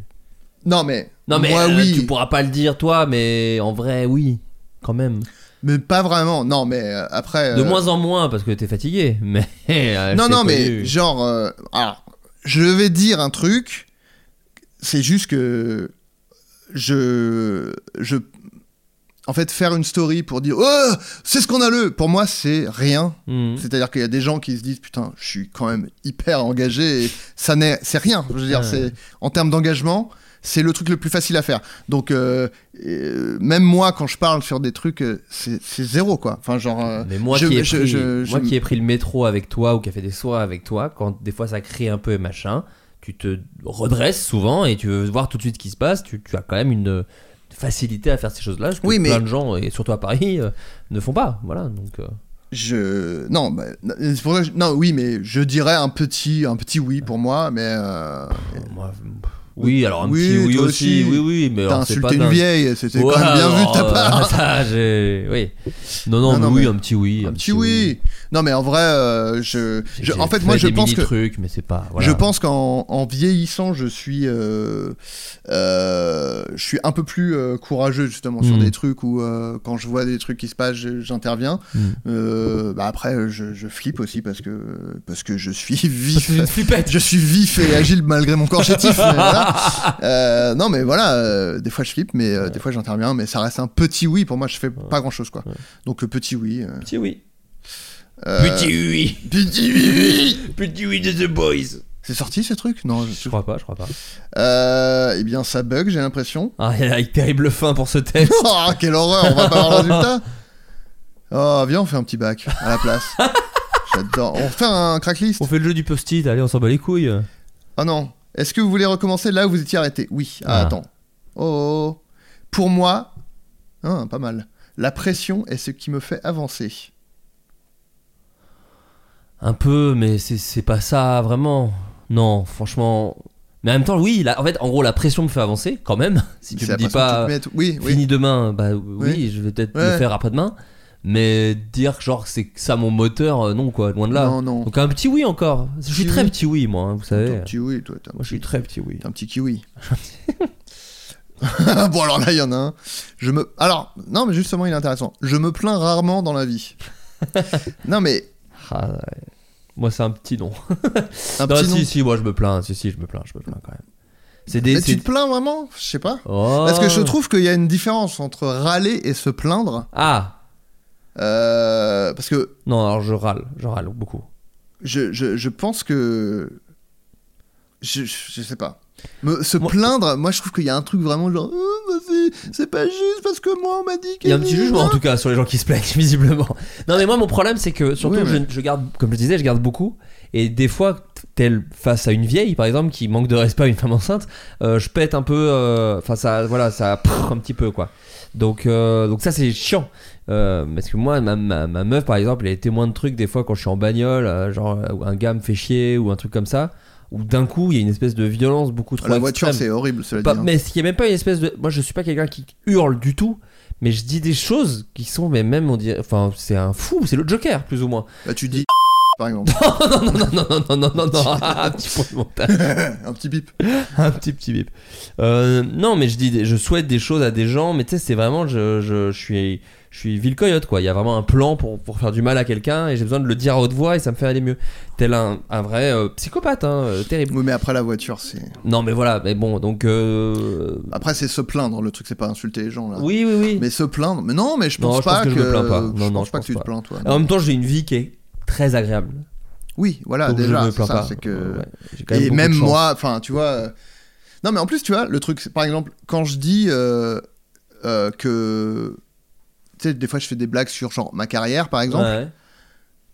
non mais, Non, mais moi oui, tu pourras pas le dire, toi, mais en vrai, oui. Quand même. mais pas vraiment. Non mais euh, après. De euh, moins en moins parce que t'es fatigué. Mais. euh, non non mais genre, alors, je vais dire un truc. C'est juste que je, je, en fait, faire une story pour dire oh c'est scandaleux. Pour moi, c'est rien. Mhm. C'est-à-dire qu'il y a des gens qui se disent putain, je suis quand même hyper engagé et ça n'est, c'est rien. Je veux dire, Ouais. c'est en termes d'engagement, c'est le truc le plus facile à faire. Donc euh, euh, même moi quand je parle sur des trucs, euh, c'est c'est zéro quoi. Enfin genre. Mais moi, je- qui ai, pris, je- moi qui ai pris le métro avec toi ou qui a fait des soirées avec toi, quand des fois ça crie un peu et machin, tu te redresses souvent et tu veux voir tout de suite ce qui se passe. Tu, tu as quand même une facilité à faire ces choses-là. Ce que Oui, mais- plein de gens, et surtout à Paris, euh, ne font pas. Voilà, donc. euh, Je non, bah, pour ça je- non, oui, mais je dirais un petit, un petit oui pour moi, mais. euh, Oui, alors un Oui, petit oui aussi, aussi. oui, oui, mais T'as alors, insulté pas une dingue. vieille, c'était Ouais, quand même bien vu de ta alors, part. ça, oui. Non, non, Non, non, oui, mais- un petit oui. un petit oui. Non, mais en vrai, euh, je, en fait, fait moi, je pense que. mini-trucs, mais c'est pas. voilà. Je pense qu'en en vieillissant, je suis, euh, euh, je suis un peu plus euh, courageux justement sur Mm. des trucs où euh, quand je vois des trucs qui se passent, j'interviens. Mm. Euh, bah après, je, je flippe aussi parce que parce que je suis vif. Je suis vif et agile malgré mon corps chétif. mais voilà. Euh, non, mais voilà, euh, des fois je flippe, mais euh, des fois j'interviens, mais ça reste un petit oui. Pour moi, je fais pas grand chose quoi. Donc euh, petit oui. euh, Petit oui. Euh, Petit oui. Petit oui. Petit oui de The Boys. C'est sorti ce truc? Non, Je crois pas, je crois pas. Euh, eh bien, ça bug, j'ai l'impression. Ah, il y a une terrible fin pour ce test. oh, quelle horreur, on va pas avoir le résultat. Oh, viens, on fait un petit bac à la place. J'adore. On fait un cracklist. On fait le jeu du post-it, allez, on s'en bat les couilles. Oh non. Est-ce que vous voulez recommencer là où vous étiez arrêté? Oui. Ah, Ah. attends. Oh. Pour moi, ah, pas mal. La pression est ce qui me fait avancer. Un peu, mais c'est pas ça vraiment. Non, franchement. Mais en même temps, oui, là, en fait, en gros, la pression me fait avancer quand même. Si tu me la dis pas oui, oui. fini demain, bah oui, Oui. je vais peut-être Ouais. le faire après-demain. Mais dire genre que c'est ça mon moteur, euh, non quoi, loin de là. Non, non. Donc un petit oui encore. Je suis Petit très oui. petit oui, moi, hein, vous savez. Un petit oui, toi. Moi, je suis très petit oui. t'es un petit kiwi. bon, alors là, il y en a un. Je me. Alors, non, mais justement, il est intéressant. Je me plains rarement dans la vie. non, mais. Ah, ouais. Moi, c'est un petit non. Un non, petit si, si, moi je me plains. Si, si, je me plains, je me plains quand même. C'est des. Mais c'est- tu te plains vraiment? Je sais pas. Oh. Parce que je trouve qu'il y a une différence entre râler et se plaindre. Ah Euh, parce que Non, alors je râle, je râle beaucoup. je, je, je pense que. Je, je, je sais pas. Me, se plaindre, moi je trouve qu'il y a un truc vraiment genre. Oh, c'est- pas juste parce que moi on m'a dit que. Il y a un petit jugement en tout cas sur les gens qui se plaignent, visiblement. Non, mais moi, mon problème, c'est que surtout, Oui, mais- je, je garde, comme je disais, je garde beaucoup. Et des fois, tel face à une vieille, par exemple, qui manque de respect à une femme enceinte, euh, je pète un peu. euh, Enfin, ça, voilà, ça prrr un petit peu, quoi. Donc, euh, donc ça, c'est chiant. Euh, parce que moi, ma, ma, ma meuf, par exemple, elle est témoin de trucs des fois quand je suis en bagnole, euh, genre euh, un gars me fait chier ou un truc comme ça. Où d'un coup, il y a une espèce de violence beaucoup trop La voiture c'est horrible, cela Pas- dit. hein. mais il y a même pas une espèce de. Moi, je suis pas quelqu'un qui hurle du tout, mais je dis des choses qui sont, mais même on dirait, enfin, c'est un fou, c'est le Joker plus ou moins. Bah, tu dis. Par exemple. non, non, non, non, non, non, non, non, non, un petit point de montage. un petit bip. un petit petit bip. Euh, non, mais je dis, des- je souhaite des choses à des gens, mais tu sais, c'est vraiment, je, je, je suis, je suis ville coyote quoi. Il y a vraiment un plan pour, pour faire du mal à quelqu'un et j'ai besoin de le dire à haute voix et ça me fait aller mieux. Tel un, un vrai euh, psychopathe, hein, euh, terrible. Oui, mais après la voiture c'est. Non, mais voilà, mais bon, donc. euh, Après c'est se plaindre, le truc c'est pas insulter les gens là. Oui, oui, oui. Mais se plaindre. Mais non, mais je Non, pense je pense pas que je me plains pas. Non, je non, pense je pas pense que tu pas. te plains toi. En même temps, j'ai une vie qui est très agréable. Oui, voilà, Donc déjà. me c'est plains ça, pas. c'est que. Ouais, Et même moi, enfin, tu vois. Non, mais en plus, tu vois, le truc, par exemple, quand je dis que. Tu sais, des fois, je fais des blagues sur genre ma carrière, par exemple. Ouais.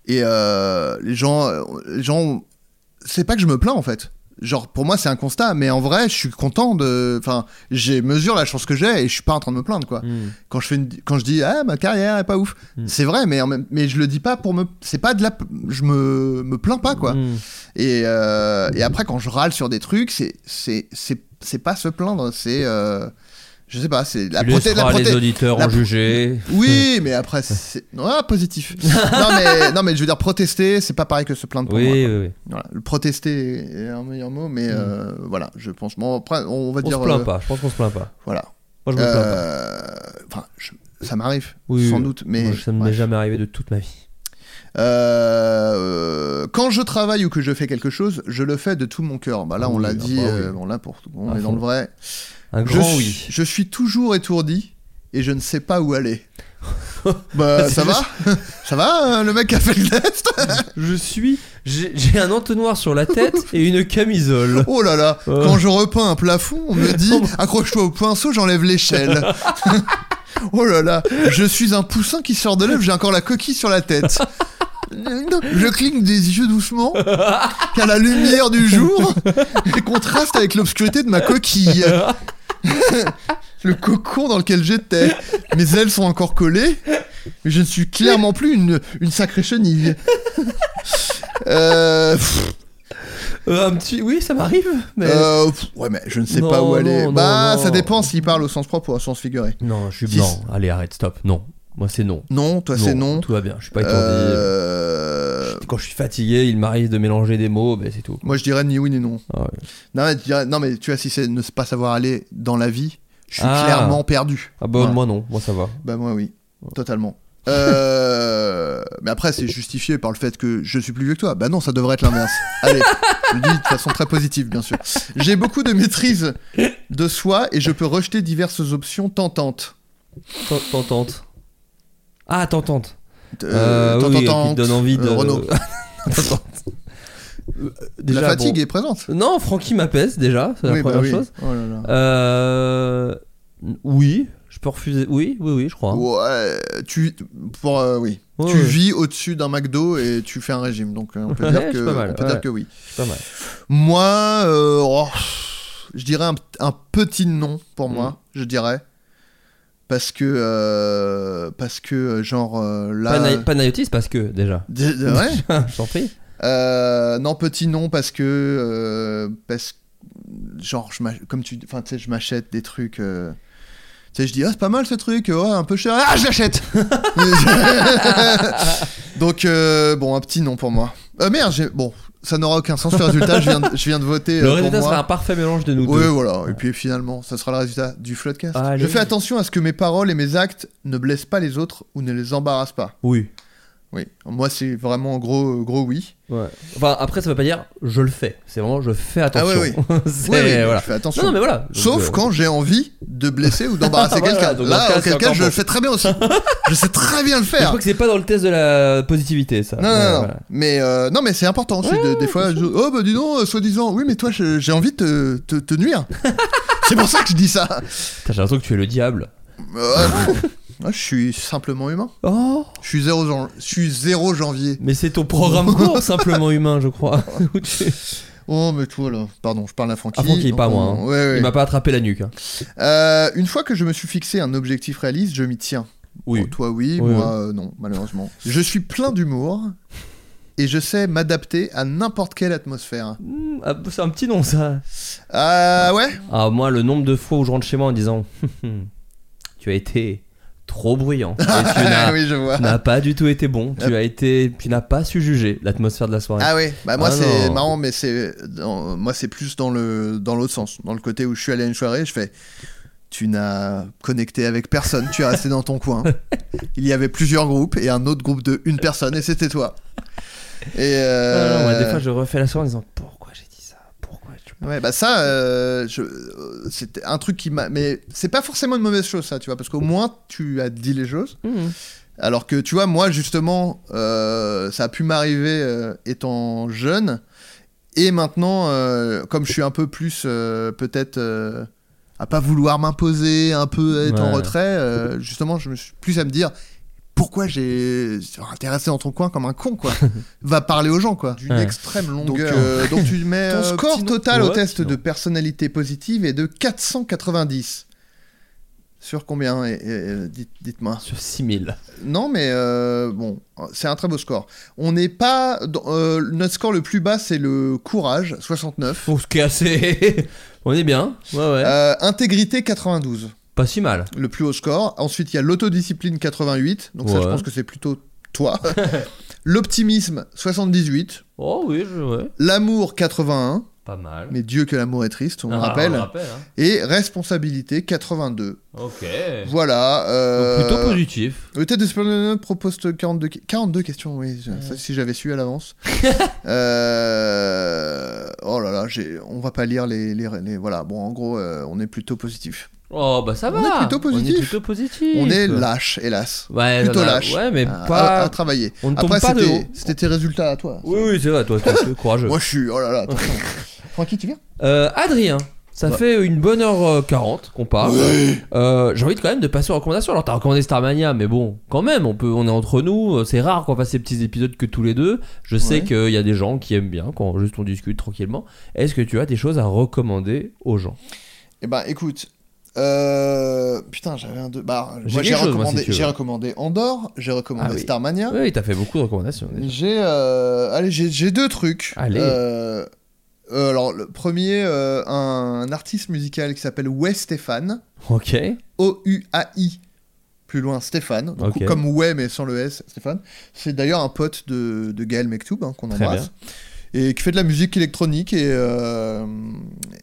Et euh, les gens. euh, Les gens. C'est pas que je me plains, en fait. Genre, pour moi, c'est un constat, mais en vrai, je suis content de. Enfin, j'ai mesure la chance que j'ai et je suis pas en train de me plaindre, quoi. Hmm. Quand, je fais une- quand je dis, ah, ma carrière est pas ouf. C'est vrai, mais, en même... mais je le dis pas pour me. C'est pas de la. Je me, me plains pas, quoi. Hmm. Et, euh, et après, quand je râle sur des trucs, c'est c'est c'est c'est pas se plaindre, c'est euh, je sais pas, c'est la proté- la les auditeurs la en juger. Oui, mais après c'est ouais, positif. non mais non mais je veux dire protester, c'est pas pareil que se plaindre pour Oui, moi. oui, oui. Voilà, le protester est un meilleur mot, mais euh, voilà, je pense. Bon, après, on va On dire. se plaint euh, pas, je pense qu'on se plaint pas. Voilà. Moi, je me plains pas. Euh, Enfin, je- ça m'arrive, Oui, sans oui. doute, mais Moi, ça ne m'est jamais arrivé de toute ma vie. Euh, quand je travaille ou que je fais quelque chose, je le fais de tout mon cœur. Bah là, on Oui, l'a ah dit. bah bon là, pour on À est dans fond. le vrai. Un Je grand suis- oui. Je suis toujours étourdi et je ne sais pas où aller. Bah, C'est ça va Ça va, euh, le mec a fait le test Je suis. J'ai un entonnoir sur la tête et une camisole. Oh là là, Euh. quand je repeins un plafond, on me dit accroche-toi au pinceau, j'enlève l'échelle. oh là là, je suis un poussin qui sort de l'œuf, j'ai encore la coquille sur la tête. Je cligne des yeux doucement, car la lumière du jour contraste avec l'obscurité de ma coquille. Le cocon dans lequel j'étais. Mes ailes sont encore collées, mais je ne suis clairement plus une, une sacrée chenille. Euh, pff, Euh, un petit. Oui, ça m'arrive. Mais... euh, pff, ouais, mais je ne sais pas Non, où aller. non, bah, non, ça non. dépend s'il parle au sens propre ou au sens figuré. Non, je suis blanc. Allez, arrête, stop. Non. Moi, c'est non. Non, toi, c'est non. Tout va bien. Je suis pas étourdi. Euh, Quand je suis fatigué, il m'arrive de mélanger des mots, ben c'est tout. Moi, je dirais ni oui ni non. Ah ouais. Non, mais, dirais- non, mais tu vois, si c'est ne pas savoir aller dans la vie, je suis Ah. clairement perdu. Ah bah moi non, moi ça va. Bah moi oui, totalement. Euh, mais après c'est justifié par le fait que je suis plus vieux que toi. Bah non, ça devrait être l'inverse. Allez, je le dis de façon très positive bien sûr. J'ai beaucoup de maîtrise de soi et je peux rejeter diverses options tentantes. Ten- Tentante. Ah, tentante. Euh, Euh, oui, qui tentantes, te donne envie de. euh. Tentante. Euh, déjà, la fatigue bon. est présente. Non, Francky m'apaise déjà, c'est la Oui, bah première oui. chose. Oh là là. Euh... Oui, je peux refuser. Oui, oui, oui, je crois. Ouais, tu pour euh, oui, Ouais, tu ouais. vis au-dessus d'un McDo et tu fais un régime, donc on peut dire que c'est pas mal, on peut dire que oui. Pas mal. Moi, euh, oh, je dirais un, un petit non pour Mm. moi, je dirais. Parce que, euh, parce que genre euh, là. Pana- Panayotis parce que déjà. D- ouais. je t'en prie. Euh, non, petit non parce que. euh, parce genre, je comme tu enfin, tu sais, je m'achète des trucs. euh, tu sais, je dis, ah, c'est pas mal ce truc, ouais, un peu cher. Ah, je l'achète Donc, euh, bon, un petit non pour moi. Euh, merde, j'ai- bon, ça n'aura aucun sens le résultat, je viens de, je viens de voter. Le euh, pour résultat moi. sera un parfait mélange de nous Ouais, deux. voilà. Et puis finalement, ça sera le résultat du Floodcast. Allez. Je fais attention à ce que mes paroles et mes actes ne blessent pas les autres ou ne les embarrassent pas. Oui. Oui. Moi, c'est vraiment gros, gros oui. Ouais. Enfin, après, ça veut pas dire je le fais. C'est vraiment je fais attention. Ah ouais, oui. Oui, oui, voilà. je fais attention. Non, non, mais voilà. Donc, Sauf euh, quand j'ai envie de blesser ou d'embarrasser Voilà, quelqu'un. Là, cas, auquel cas, je bon. le fais très bien aussi. je sais très bien le Je faire. crois que c'est pas dans le test de la positivité, ça. Non, non, Ouais, non. voilà. Mais, euh, non, mais c'est important aussi. de- des fois, je- oh, bah dis donc, euh, soi-disant, oui, mais toi, je- j'ai envie de te, te, te nuire. c'est pour ça que je dis ça. J'ai l'impression que tu es le diable. Moi, je suis simplement humain. Oh Je suis zéro, jan- je suis zéro janvier. Mais c'est ton programme court, simplement humain, je crois. Où tu- Oh, mais toi là, pardon, je parle à Francky. Ah, Francky, pas moi. hein. Ouais, ouais. Il m'a pas attrapé la nuque. hein. Euh, une fois que je me suis fixé un objectif réaliste, je m'y tiens. Oui. Toi, oui, Oui, moi, euh, non, malheureusement. Je suis plein d'humour et je sais m'adapter à n'importe quelle atmosphère. Hmm, ah, c'est un petit nom, ça. Ah ouais Ah, moi, le nombre de fois où je rentre chez moi en disant Tu as été trop bruyant. Et tu n'as Oui, je vois. tu n'as pas du tout été bon. Tu as été, tu n'as pas su juger l'atmosphère de la soirée. Ah ouais, bah moi Ah c'est non. marrant, mais c'est dans- moi c'est plus dans le dans l'autre sens, dans le côté où je suis allé à une soirée, je fais, tu n'as connecté avec personne, tu es resté dans ton coin. Il y avait plusieurs groupes et un autre groupe de une personne et c'était toi. Et euh, Ah non, moi, des fois, je refais la soirée en disant Pourquoi j'ai dit ça Pourquoi je... Ouais, bah ça, euh, je- euh, c'était un truc qui m'a. Mais c'est pas forcément une mauvaise chose, ça, tu vois, parce qu'au moins tu as dit les choses. Mhm. Alors que, tu vois, moi, justement, euh, ça a pu m'arriver euh, étant jeune. Et maintenant, euh, comme je suis un peu plus, euh, peut-être, euh, à pas vouloir m'imposer, un peu être en retrait, euh, justement, je me suis plus à me dire. Pourquoi j'ai resté dans ton coin comme un con quoi Va parler aux gens quoi d'une Ouais. extrême longueur. Donc, euh, donc tu mets ton euh, score total au test de personnalité positive est de 490. Sur combien et- et- dites- Dites-moi. Sur 6000. Non, mais euh, bon, c'est un très beau score. On n'est pas. dans- euh, notre score le plus bas, c'est le courage, 69. Faut se casser. On est bien. Ouais, ouais. Euh, intégrité, 92. Pas si mal. Le plus haut score. Ensuite, il y a l'autodiscipline, 88. Donc, ça, je pense que c'est plutôt toi. L'optimisme, 78. Oh oui, je... ouais. L'amour, 81. Pas mal. Mais Dieu que l'amour est triste, on le Ah, rappelle. on le rappelle, hein. Et responsabilité, 82. Ok. Voilà. euh, Donc plutôt positif. Le test de Superman propose 42, que- 42 questions, oui, ça, si j'avais su à l'avance. Euh, Oh là là, on va pas lire les, les, les- Voilà, bon, en gros, euh, on est plutôt positif. Oh bah ça va. On est plutôt positif. On est plutôt positif. On est lâche, hélas. Ouais, plutôt non, lâche. Ouais, mais à, pas. à- à travailler. On ne tombe Après, c'était- c'était tes résultats à toi. Oui, oui, c'est vrai, toi, toi, t'es courageux. Moi, je suis. Oh là là. Francky, tu viens? Euh, Adrien, ça Ouais. fait une bonne heure euh, 40 qu'on parle. Ouais. Euh, J'ai envie de quand même de passer aux recommandations. Alors t'as recommandé Starmania, mais bon, quand même, on peut, on est entre nous. euh, C'est rare qu'on fasse ces petits épisodes que tous les deux. Je sais Ouais. qu'il y a des gens qui aiment bien quand juste on discute tranquillement. Est-ce que tu as des choses à recommander aux gens? Eh ben, écoute. Euh... Putain, j'avais un deux. Bah, J'ai recommandé, si j'ai recommandé Andorre, j'ai recommandé Ah oui. Starmania. Oui, t'as fait beaucoup de recommandations. déjà. J'ai euh, allez j'ai j'ai deux trucs. Allez. Euh, euh, alors le premier un, artiste musical qui s'appelle Wes Stéphane. Ok. O U A I plus loin Stéphane. Donc. Comme Ouais mais sans le S Stéphane. C'est d'ailleurs un pote de, de Gaël Mektoub hein, qu'on Très embrasse. Et qui fait de la musique électronique et, euh,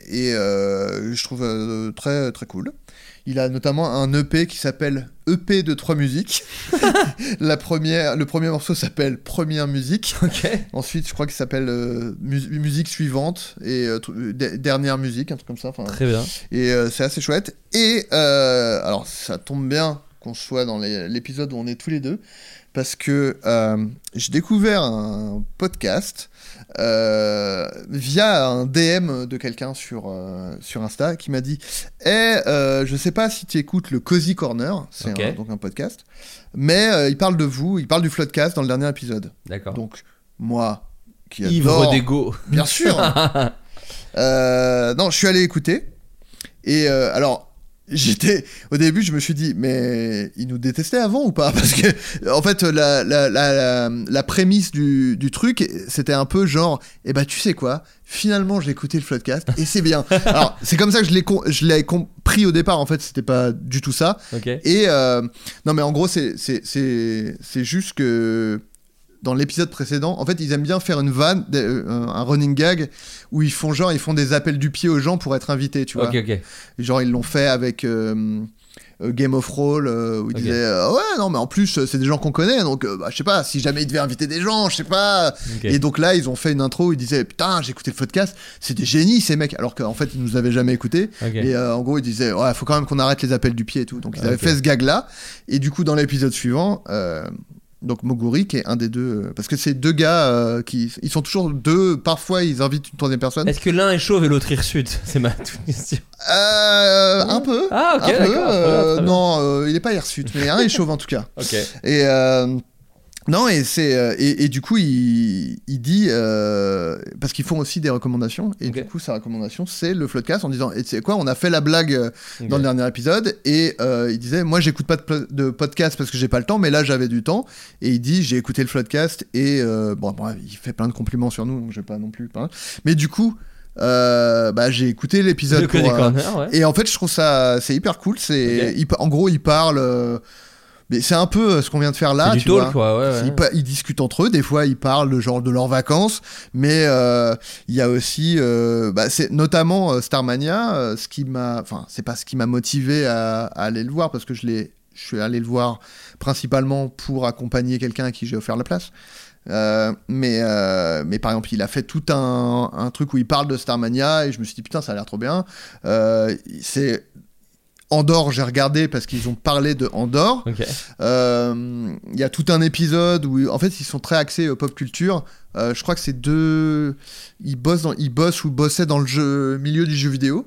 et euh, je trouve euh, très très cool. Il a notamment un EP qui s'appelle EP de trois musiques. la première, le premier morceau s'appelle Première musique. Ensuite, je crois qu'il s'appelle Mus- musique suivante et dernière musique, un truc comme ça. Très bien. Et c'est assez chouette. Et alors, ça tombe bien qu'on soit dans l'épisode où on est tous les deux parce que euh, j'ai découvert un podcast euh, via un DM de quelqu'un sur, euh, sur Insta qui m'a dit Eh, je sais pas si tu écoutes le Cozy Corner, c'est donc un podcast, mais il parle de vous, il parle du Floodcast dans le dernier épisode. D'accord. Donc, moi, qui Ivre d'ego. Bien sûr Non, je suis allé écouter. Et alors, j'étais. Au début, je me suis dit, mais ils nous détestaient avant ou pas? Parce que, en fait, la, la, la, la, prémisse du, du truc, c'était un peu genre, eh ben, tu sais quoi? Finalement, j'ai écouté le Floodcast et c'est bien. Alors, c'est comme ça que je l'ai je l'ai compris au départ. En fait, c'était pas du tout ça. Ok. Et euh, non, mais en gros, c'est c'est- c'est c'est juste que dans l'épisode précédent, en fait, ils aiment bien faire une vanne, euh, un running gag où ils font genre, ils font des appels du pied aux gens pour être invités, tu vois. Ok, ok. Genre, ils l'ont fait avec euh, euh, Game of Roll où ils Ok. disaient euh, ouais, non, mais en plus, euh, c'est des gens qu'on connaît, donc euh, bah, je sais pas, si jamais ils devaient inviter des gens, je sais pas. Ok. Et donc là, ils ont fait une intro où ils disaient putain, j'ai écouté le podcast, c'est des génies ces mecs, alors qu'en fait, ils nous avaient jamais écouté. Ok. Et euh, en gros, ils disaient ouais, faut quand même qu'on arrête les appels du pied et tout. Donc ils avaient Ok. fait ce gag là. Et du coup, dans l'épisode suivant, euh, donc Moguri qui est un des deux, euh, parce que c'est deux gars euh, qui, ils sont toujours deux. Parfois, ils invitent une troisième personne. Est-ce que l'un est chauve et l'autre hirsute C'est ma toute question. Euh, un peu. Ah, ok, un peu, euh, non, il est pas hirsute, mais un est chauve en tout cas. Ok. Et euh, non, et c'est euh, et, et du coup il, il dit euh, parce qu'ils font aussi des recommandations et du coup sa recommandation c'est le Floodcast en disant et tu sais quoi on a fait la blague euh, dans le dernier épisode et euh, il disait moi j'écoute pas de, podcast parce que j'ai pas le temps mais là j'avais du temps et il dit j'ai écouté le Floodcast et euh, bon bref, il fait plein de compliments sur nous donc je vais pas non plus mais du coup euh, bah, j'ai écouté l'épisode pour, euh, Corner, ouais. et en fait je trouve ça c'est hyper cool c'est il en gros il parle euh, mais c'est un peu euh, ce qu'on vient de faire là. Du tu talk, vois. quoi, ouais, ouais. Ils, discutent entre eux. Des fois, ils parlent de genre de leurs vacances, mais euh, il y a aussi, euh, bah, c'est notamment euh, Starmania. ce qui m'a, enfin, c'est pas ce qui m'a motivé à, à aller le voir parce que je l'ai, je suis allé le voir principalement pour accompagner quelqu'un à qui j'ai offert la place. Euh, mais, euh, mais par exemple, il a fait tout un, un truc où il parle de Starmania et je me suis dit putain, ça a l'air trop bien. Euh, c'est Andorre, j'ai regardé parce qu'ils ont parlé de Andorre. Euh, Il y a tout un épisode où, en fait, ils sont très axés euh, pop culture. Euh, je crois que c'est deux. Ils bossent, dans... ils bossent ou bossaient dans le jeu... milieu du jeu vidéo.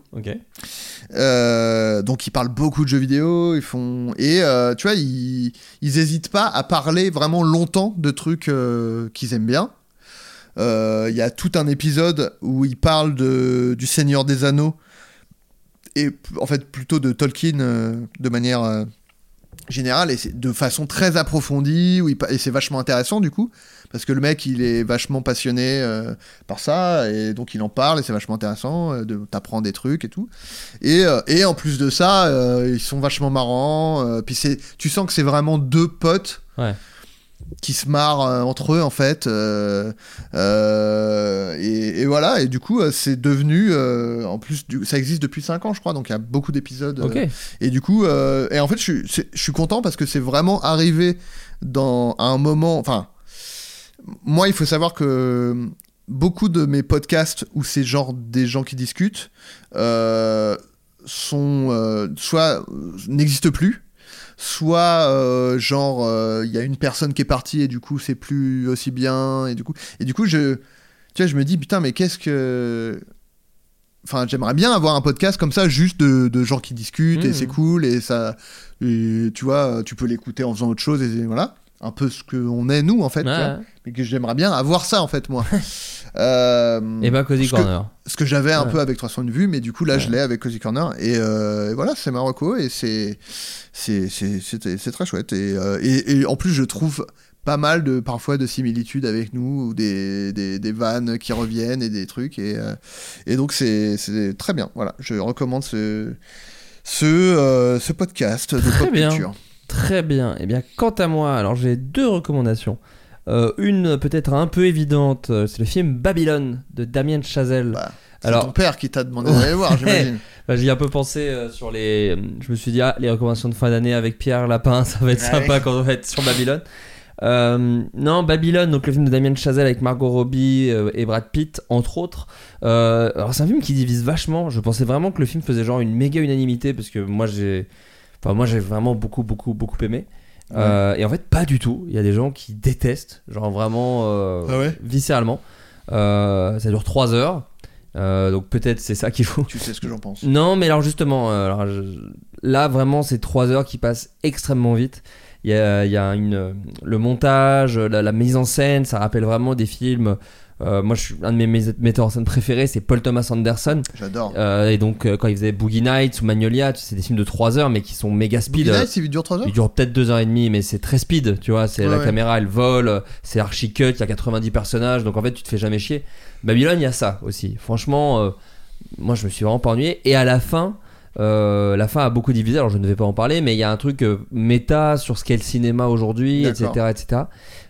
Euh, donc ils parlent beaucoup de jeux vidéo, ils font et tu vois ils ils hésitent pas à parler vraiment longtemps de trucs qu'ils aiment bien. Il y a tout un épisode où ils parlent de du Seigneur des Anneaux et en fait plutôt de Tolkien euh, de manière euh, générale et de façon très approfondie où et c'est vachement intéressant du coup parce que le mec il est vachement passionné euh, par ça et donc il en parle et c'est vachement intéressant euh, de t'apprends des trucs et tout et, et en plus de ça ils sont vachement marrants puis c'est tu sens que c'est vraiment deux potes Ouais. Qui se marrent euh, entre eux en fait euh, euh, et, et voilà et du coup c'est devenu en plus du, ça existe depuis 5 ans je crois donc il y a beaucoup d'épisodes et du coup et en fait je suis c'est- je suis content parce que c'est vraiment arrivé dans un moment enfin moi il faut savoir que beaucoup de mes podcasts où c'est genre des gens qui discutent sont soit n'existent plus, soit euh, genre euh, il y a une personne qui est partie et du coup c'est plus aussi bien et du coup et du coup je tu vois je me dis putain mais qu'est-ce que enfin j'aimerais bien avoir un podcast comme ça juste de, de gens qui discutent et Mhm. c'est cool et ça et tu vois tu peux l'écouter en faisant autre chose et voilà un peu ce qu'on est nous en fait Ouais, vois. mais que j'aimerais bien avoir ça en fait moi. Euh, Et bah, Cozy ce que- Corner. ce que j'avais un peu avec 300 de vues mais du coup là je l'ai avec Cozy Corner et, euh, et voilà c'est Marocco et c'est c'est très chouette et, euh, et, et en plus je trouve pas mal de parfois de similitudes avec nous ou des, des, des vannes qui reviennent et des trucs et, et donc c'est c'est très bien voilà. Je recommande ce ce, ce podcast de pop culture Très bien. Et bien, quant à moi, alors j'ai deux recommandations. Euh, une peut-être un peu évidente, euh, c'est le film Babylone de Damien Chazelle. Bah, c'est ton père qui t'a demandé d'aller le voir, j'imagine. Bah, J'y ai un peu pensé euh, sur les. Je me suis dit, ah, les recommandations de fin d'année avec Pierre Lapin, ça va être Ouais. sympa quand on va être sur Babylone. Euh, non, Babylone, donc le film de Damien Chazelle avec Margot Robbie et Brad Pitt, entre autres. Alors, c'est un film qui divise vachement. Je pensais vraiment que le film faisait genre une méga unanimité parce que moi, j'ai. Enfin, moi, j'ai vraiment beaucoup, beaucoup, beaucoup aimé. Euh, et en fait, pas du tout. Il y a des gens qui détestent, genre vraiment euh, Ah ouais? viscéralement. Euh, ça dure 3 heures. Donc peut-être c'est ça qu'il faut. tu sais ce que j'en pense Non, mais alors justement, alors, je- là vraiment c'est 3 heures qui passent extrêmement vite. Il y a, il y a une, le montage, la, la mise en scène, ça rappelle vraiment des films. Euh, moi, je suis un de mes metteurs en scène préférés, c'est Paul Thomas Anderson. J'adore. Euh, et donc, euh, quand il faisait Boogie Nights ou Magnolia, c'est des films de 3 heures, mais qui sont méga speed. Boogie Nights, il dure 3 heures Il dure peut-être 2 heures et demie, mais c'est très speed, tu vois. C'est Ouais, la ouais. caméra, elle vole, c'est archi cut, il y a 90 personnages, donc en fait, tu te fais jamais chier. Babylone, il y a ça aussi. Franchement, moi, je me suis vraiment pas ennuyé. Et à la fin, euh, la fin a beaucoup divisé. Alors, je ne vais pas en parler, mais il y a un truc euh, méta sur ce qu'est le cinéma aujourd'hui, etc., etc.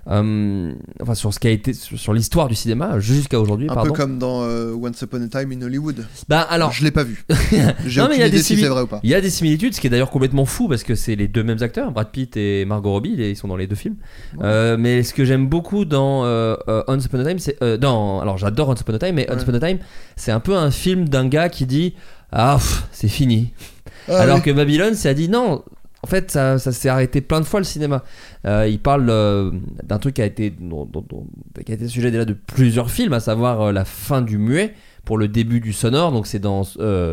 Euh, enfin, sur ce qui a été, sur, sur l'histoire du cinéma jusqu'à aujourd'hui. un pardon. peu comme dans euh, Once Upon a Time in Hollywood Bah alors, je l'ai pas vu j'ai il y aucune a idée des si c'est vrai ou pas Il y a des similitudes, ce qui est d'ailleurs complètement fou parce que c'est les deux mêmes acteurs, Brad Pitt et Margot Robbie, ils sont dans les deux films. Mais ce que j'aime beaucoup dans Once Upon a Time, c'est dans alors j'adore Once Upon a Time, mais Once Upon a Time, c'est un peu un film d'un gars qui dit ah c'est fini. Ah Alors oui. que Babylone, c'est a dit non. En fait, ça, ça s'est arrêté plein de fois le cinéma. Euh, il parle euh, d'un truc qui a été dont- dont- dont- qui a été sujet déjà de plusieurs films, à savoir euh, la fin du muet pour le début du sonore. Donc c'est dans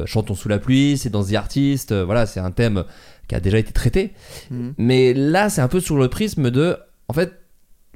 Chantons sous la pluie, c'est dans The Artist. voilà, c'est un thème qui a déjà été traité. Mhm. Mais là, c'est un peu sur le prisme de, en fait,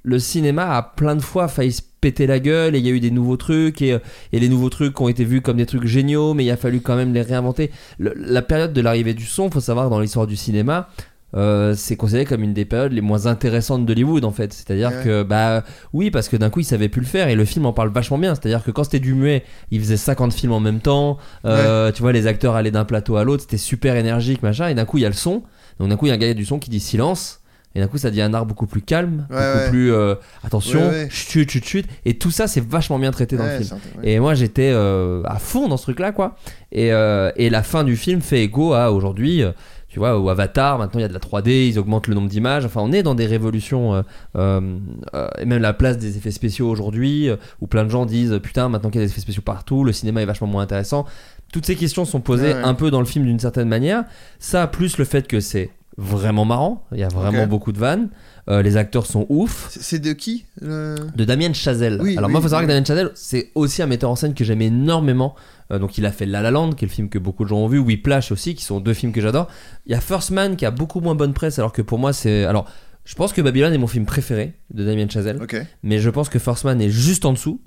le cinéma a plein de fois failli se péter la gueule et il y a eu des nouveaux trucs et, euh, et les nouveaux trucs ont été vus comme des trucs géniaux, mais il a fallu quand même les réinventer. Le- la période de l'arrivée du son, faut savoir dans l'histoire du cinéma. euh, c'est considéré comme une des périodes les moins intéressantes d'Hollywood en fait. C'est-à-dire Ouais. que, bah oui, parce que d'un coup ils savaient plus le faire et le film en parle vachement bien. C'est-à-dire que quand c'était du muet, ils faisaient 50 films en même temps. Euh, Tu vois, les acteurs allaient d'un plateau à l'autre, c'était super énergique, machin. Et d'un coup il y a le son. Donc d'un coup il y a un gars du son qui dit silence. Et d'un coup, ça devient un art beaucoup plus calme, Ouais, beaucoup ouais. plus euh, attention, Ouais, chut, chut, chut. Et tout ça, c'est vachement bien traité dans le film. Et moi, j'étais euh, à fond dans ce truc-là, quoi. Et, euh, et la fin du film fait écho à aujourd'hui. euh, tu vois, au Avatar, maintenant il y a de la 3D, ils augmentent le nombre d'images. Enfin, on est dans des révolutions. euh, euh, et même la place des effets spéciaux aujourd'hui, où plein de gens disent Putain, maintenant qu'il y a des effets spéciaux partout, le cinéma est vachement moins intéressant. Toutes ces questions sont posées un peu dans le film d'une certaine manière. Ça, plus le fait que c'est vraiment marrant, il y a vraiment beaucoup de vannes. Euh, les acteurs sont ouf. C'est- de qui le- De Damien Chazelle. Oui, Alors oui, moi, il faut savoir oui. que Damien Chazelle, c'est aussi un metteur en scène que j'aime énormément. Euh, donc il a fait La La Land, qui est le film que beaucoup de gens ont vu, Whiplash aussi, qui sont deux films que j'adore. Il y a First Man qui a beaucoup moins bonne presse, alors que pour moi c'est... Alors, je pense que Babylone est mon film préféré de Damien Chazelle, mais je pense que First Man est juste en dessous.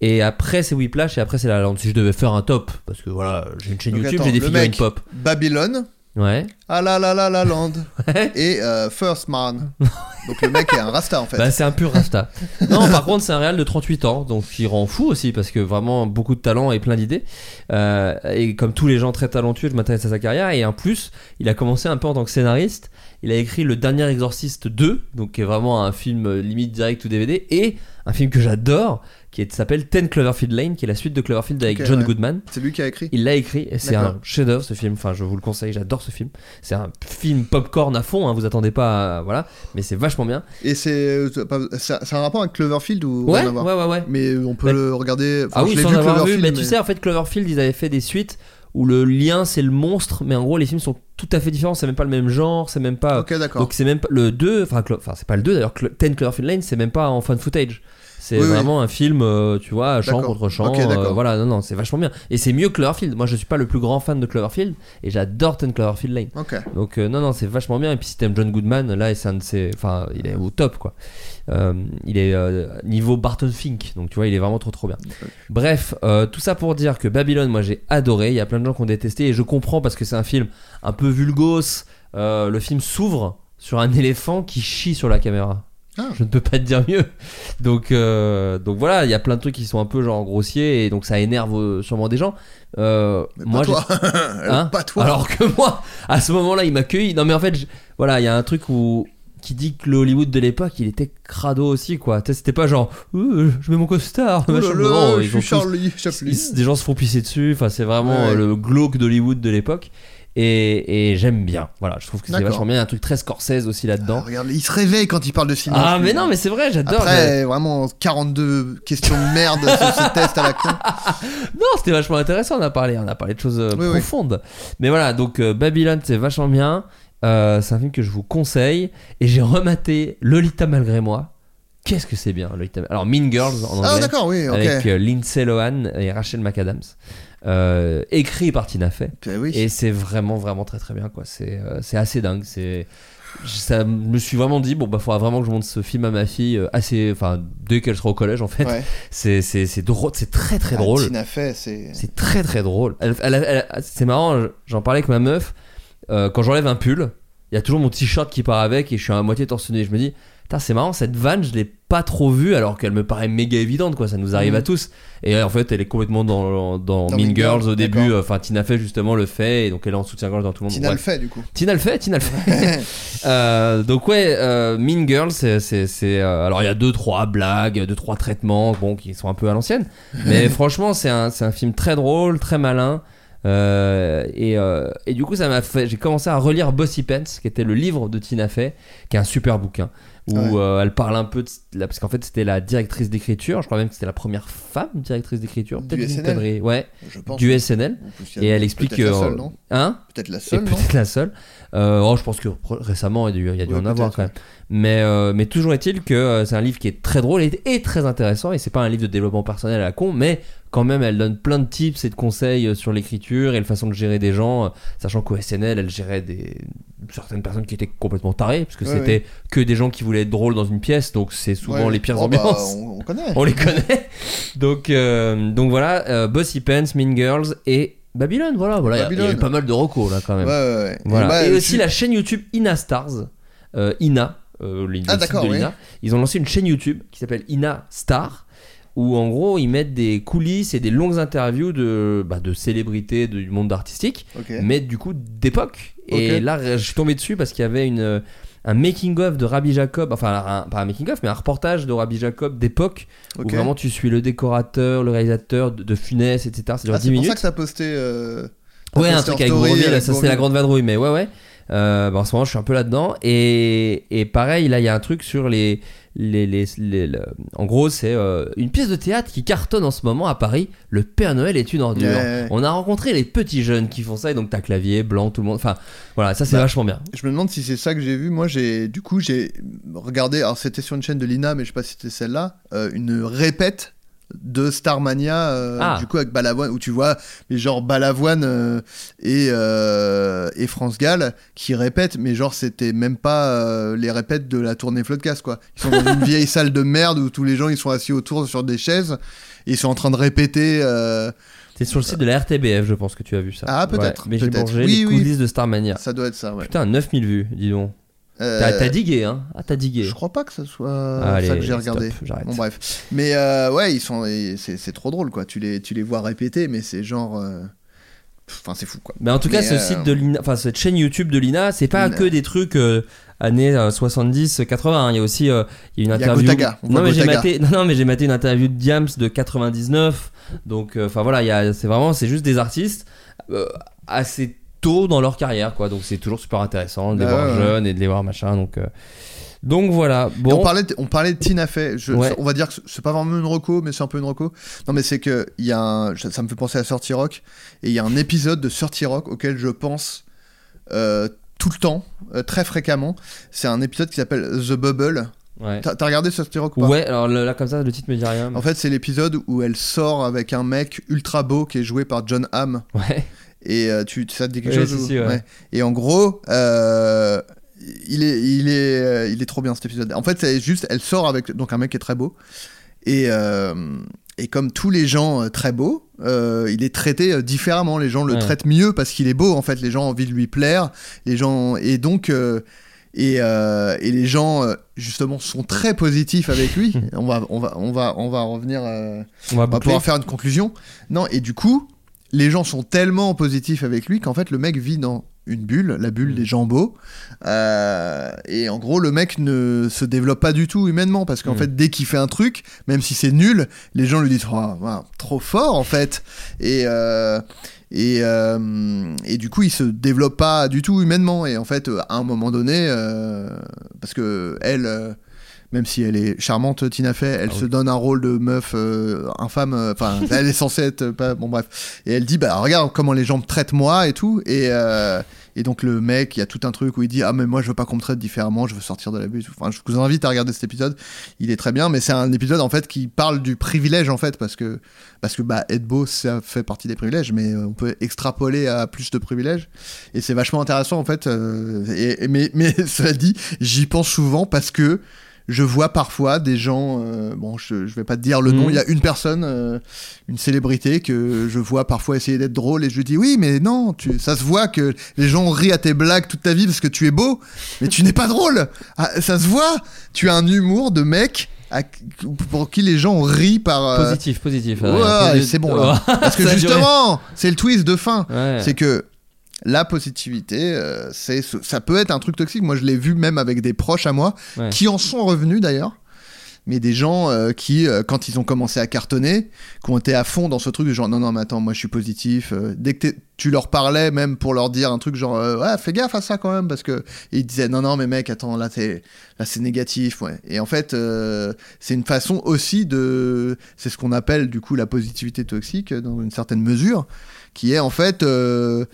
Et après c'est Whiplash et après c'est La La Land. Si je devais faire un top, parce que voilà, j'ai une chaîne Donc, YouTube, j'ai des mec, pop. Babylone Ouais. Ah la la la la land et euh, First Man. Donc le mec est un rasta en fait. Bah, c'est un pur Rasta. non, par contre, c'est un réal de 38 ans, donc il rend fou aussi parce que vraiment beaucoup de talent et plein d'idées. Euh, et comme tous les gens très talentueux, je m'intéresse à sa carrière. Et en plus, il a commencé un peu en tant que scénariste. Il a écrit Le Dernier Exorciste 2, donc qui est vraiment un film euh, limite direct ou DVD, et un film que j'adore qui s'appelle Ten Cloverfield Lane, qui est la suite de Cloverfield avec John ouais. Goodman. C'est lui qui a écrit? Il l'a écrit et c'est un chef-d'œuvre ce film. Enfin, je vous le conseille, j'adore ce film. C'est un film popcorn à fond, hein, vous attendez pas, à- voilà, mais c'est vachement bien. Et c'est euh, un rapport avec Cloverfield ou Ouais, ouais, ouais, ouais. Mais on peut Bah- le regarder. enfin, Ah oui, sans vu avoir vu, Cloverfield, mais tu sais, en fait, Cloverfield, ils avaient fait des suites où le lien c'est le monstre, mais en gros les films sont tout à fait différents, c'est même pas le même genre, c'est même pas. Ok, d'accord. Donc c'est même pas le 2, enfin, c'est pas le 2 d'ailleurs, 10 Cloverfield Lane, c'est même pas en fan footage. C'est Oui, oui. vraiment un film, euh, tu vois, champ D'accord. contre champ. D'accord. euh, voilà, non, non, c'est vachement bien. Et c'est mieux que Cloverfield. Moi, je suis pas le plus grand fan de Cloverfield et j'adore 10 Cloverfield Lane. Donc, euh, non, non, c'est vachement bien. Et puis, si t'aimes John Goodman, là, c'est un de ses. Enfin, il est au top, quoi. Il est niveau Barton Fink. Donc, tu vois, il est vraiment trop, trop bien. Bref, tout ça pour dire que Babylone, moi, j'ai adoré. Il y a plein de gens qui ont détesté et je comprends parce que c'est un film un peu vulgos. Le film s'ouvre sur un éléphant qui chie sur la caméra. Ah. Je ne peux pas te dire mieux. Donc, euh, donc voilà, il y a plein de trucs qui sont un peu genre grossiers et donc ça énerve euh, sûrement des gens. Euh, moi, toi. j'ai- Hein Pas toi. Alors que moi, à ce moment-là, il m'accueille. Non, mais en fait, je- voilà, il y a un truc où qui dit que le Hollywood de l'époque, il était crado aussi, quoi. C'était pas genre, Euh, je mets mon costard. Oh là là, Non, je ils suis tous- Charlie Chaplin. des gens se font pisser dessus. Enfin, c'est vraiment Ouais. le glauque d'Hollywood de l'époque. Et, et j'aime bien. Voilà, je trouve que c'est D'accord. vachement bien. Il y a un truc très Scorsese aussi là-dedans. Regarde, il se réveille quand il parle de cinéma. Ah, mais non, mais c'est vrai, j'adore. Après, vraiment 42 questions de merde sur ce test à la con. Non, c'était vachement intéressant. On a parlé, on a parlé de choses euh, Oui, oui. profondes. Mais voilà, donc euh, Babylone, c'est vachement bien. Euh, c'est un film que je vous conseille. Et j'ai rematé Lolita malgré moi. Qu'est-ce que c'est bien, Lolita? Alors Mean Girls en anglais. Ah, d'accord, oui, ok. Avec euh, Lindsay Lohan et Rachel McAdams. Euh, écrit par Tina Fey. Ben oui. Et c'est vraiment, vraiment très, très bien. quoi. C'est euh, c'est assez dingue. C'est. Ça me suis vraiment dit bon bah faudra vraiment que je montre ce film à ma fille euh, assez enfin dès qu'elle sera au collège en fait Ouais. c'est c'est c'est drôle c'est très très Ah, drôle Tina Fey, c'est. c'est très très drôle. Elle- elle- elle- c'est marrant, j'en parlais avec ma meuf. euh, quand j'enlève un pull, il y a toujours mon t-shirt qui part avec et je suis à moitié torse nu. Je me dis, c'est marrant, cette vanne, je l'ai pas trop vue alors qu'elle me paraît méga évidente, quoi. Ça nous arrive Mhm. à tous. Et en fait, elle est complètement dans, dans, Dans Mean Girls Girls, au début. Enfin, Tina fait justement le fait et donc elle est en soutien-gorge dans tout le monde. Tina le fait, du coup. Tina le fait, Tina le fait. Euh, donc ouais, euh, Mean Girls, c'est, euh, alors il y a deux trois blagues, deux trois traitements, bon, qui sont un peu à l'ancienne, mais franchement c'est un, un film très drôle, très malin. Euh, et, euh, et du coup ça m'a fait j'ai commencé à relire Bossy Pants qui était le livre de Tina Fey qui est un super bouquin où Ouais. euh, elle parle un peu de parce qu'en fait c'était la directrice d'écriture je crois même que c'était la première femme directrice d'écriture Du peut-être une SNL. ouais Je pense. du SNL plus, et elle explique peut-être la que seule, non? hein? Peut-être la seule, non? peut-être la seule. Euh, oh, je pense que récemment, il y a dû, il y a dû Ouais, en avoir quand même. Mais, euh, mais toujours est-il que euh, c'est un livre qui est très drôle et, et très intéressant. Et c'est pas un livre de développement personnel à la con, mais quand même, elle donne plein de tips et de conseils euh, sur l'écriture et la façon de gérer des gens. Sachant qu'au SNL, elle gérait des, certaines personnes qui étaient complètement tarées, parce que Ouais, c'était ouais. que des gens qui voulaient être drôles dans une pièce. Donc c'est souvent Ouais. les pires Oh, bah, ambiances. on, on connaît. On les connaît. donc, euh, donc voilà, Bossy Pants, Mean Girls et Babylone. Voilà, voilà. Il y a- il y, a eu pas mal de recos là quand même. Ouais, ouais, ouais. Voilà. Et bah, et aussi suis- la chaîne YouTube Ina Stars, euh, Ina, euh, le- le Ah, de. Ina. Ils ont lancé une chaîne YouTube qui s'appelle Ina Star. Où en gros ils mettent des coulisses et des longues interviews de, bah, de célébrités du monde artistique, Ok. mais du coup d'époque. Et là je suis tombé dessus parce qu'il y avait une, un making-of de Rabbi Jacob, enfin un- pas un making-of, mais un reportage de Rabbi Jacob d'époque, Ok. où vraiment tu suis le décorateur, le réalisateur de, de Funès, etc. Ah, 10 c'est pour minutes. ça que ça posté. euh, Ouais, un truc avec Bourvil, avec ça c'est la grande vadrouille, mais ouais, ouais. Euh, bah, en ce moment, je suis un peu là-dedans. Et, et pareil, là, il y a un truc sur les. les, les, les- le- en gros, c'est euh, une pièce de théâtre qui cartonne en ce moment à Paris. Le Père Noël est une ordure. Ouais. On a rencontré les petits jeunes qui font ça, et donc t'as clavier, blanc, tout le monde. Enfin, voilà, ça c'est Bah, vachement bien. Je me demande si c'est ça que j'ai vu. Moi, j'ai du coup, j'ai regardé. Alors, c'était sur une chaîne de Lina, mais je sais pas si c'était celle-là. euh, une répète de Starmania, euh, Ah. du coup, avec Balavoine, où tu vois les genre Balavoine euh, et, euh, et France Gall qui répètent, mais genre, c'était même pas euh, les répètes de la tournée Floodcast, quoi. Ils sont dans une vieille salle de merde où tous les gens ils sont assis autour sur des chaises et ils sont en train de répéter. C'est sur le site de la RTBF, je pense que tu as vu ça. Ah, peut-être, Ouais, mais j'ai mangé Oui, les oui. coulisses de Starmania. ça doit être ça, ouais. Putain, 9000 vues, dis donc. Euh, T'as t'as digué, hein Ah, t'as digué. Je crois pas que ce soit Allez, ça que j'ai stop, regardé. j'arrête. Bon bref. Mais euh, ouais, ils sont c'est c'est trop drôle quoi. Tu les tu les vois répéter mais c'est genre euh, enfin c'est fou quoi. Mais en tout cas, ce site de Lina, enfin cette chaîne YouTube de Lina, c'est pas Lina. que des trucs années 70, 80. Il y a aussi euh, il y a une Il y a interview. Gotaga, non mais j'ai maté, non, non mais j'ai maté une interview de Diams de 99. Donc euh, enfin voilà, il y a, c'est vraiment, c'est juste des artistes euh, assez tôt dans leur carrière quoi. Donc c'est toujours super intéressant de les Bah voir ouais, jeunes et de les voir machin. Donc euh, Donc voilà. Et Bon. On parlait, de, on parlait de Tina Fey. Je- Ouais. On va dire que c'est pas vraiment une reco, mais c'est un peu une reco. Non, mais c'est que il y a un, ça ça me fait penser à Sorty Rock. Et il y a un épisode de Sorty Rock auquel je pense euh, tout le temps, euh, très fréquemment. C'est un épisode qui s'appelle The Bubble. Ouais. T'as regardé Sorty Rock ou pas? Ouais, alors là comme ça, le titre me dit rien. En fait, c'est l'épisode où elle sort avec un mec ultra beau qui est joué par John Hamm. Ouais. Et euh, tu, ça te dit quelque chose si, ou- si, ouais. Et en gros, euh, il est, il est, euh, il est trop bien cet épisode. En fait, c'est juste, elle sort avec donc un mec qui est très beau. Et euh, et comme tous les gens très beaux, euh, il est traité euh, différemment. Les gens le Ouais. traitent mieux parce qu'il est beau. En fait, les gens ont envie de lui plaire. Les gens et donc. euh, et, et les gens justement sont très positifs avec lui. on va on va on va on va revenir. On va on va pouvoir faire une conclusion. Non, et du coup, les gens sont tellement positifs avec lui qu'en fait, le mec vit dans une bulle, la Mm. bulle des gens beaux. Euh, et en gros, le mec ne se développe pas du tout humainement parce qu'en Mm. fait, dès qu'il fait un truc, même si c'est nul, les gens lui disent Oh, wow, trop fort en fait. Et. euh, et, euh, et du coup, il se développe pas du tout humainement. Et en fait, à un moment donné, parce que elle, euh, même si elle est charmante, Tina Fey, elle Ah se oui. donne un rôle de meuf euh, infâme. euh, Enfin, elle est censée être euh, pas. Bon, bref. Et elle dit Bah, regarde comment les gens me traitent moi et tout. Et, euh, et donc, le mec, il y a tout un truc où il dit Ah, mais moi, je veux pas qu'on me traite différemment, je veux sortir de la bulle. Enfin, je vous invite à regarder cet épisode. Il est très bien, mais c'est un épisode en fait qui parle du privilège en fait, parce que, parce que bah, être beau, ça fait partie des privilèges, mais euh, on peut extrapoler à plus de privilèges. Et c'est vachement intéressant en fait. euh, et, et- mais, mais cela dit, j'y pense souvent parce que je vois parfois des gens, euh, bon, je, je vais pas te dire le nom, Mhm. il y a une personne, euh, une célébrité que je vois parfois essayer d'être drôle et je lui dis oui, mais non, tu, ça se voit que les gens rient à tes blagues toute ta vie parce que tu es beau, mais tu n'es pas drôle. Ah, ça se voit. Tu as un humour de mec à- pour qui les gens rient par. euh, Positif, positif. Ouais, c'est bon là. Parce que justement, c'est le twist de fin. Ouais. C'est que la positivité, euh, c'est, ça peut être un truc toxique. Moi, je l'ai vu même avec des proches à moi, Ouais. qui en sont revenus d'ailleurs. Mais des gens euh, qui, euh, quand ils ont commencé à cartonner, qui ont été à fond dans ce truc genre non, non, mais attends, moi je suis positif. Euh, dès que tu leur parlais, même pour leur dire un truc genre euh, ouais, fais gaffe à ça quand même, parce que et ils disaient non, non, mais mec, attends, là, t'es- là c'est négatif. Ouais. Et en fait, euh, c'est une façon aussi de. C'est ce qu'on appelle du coup la positivité toxique dans une certaine mesure, qui est en fait euh,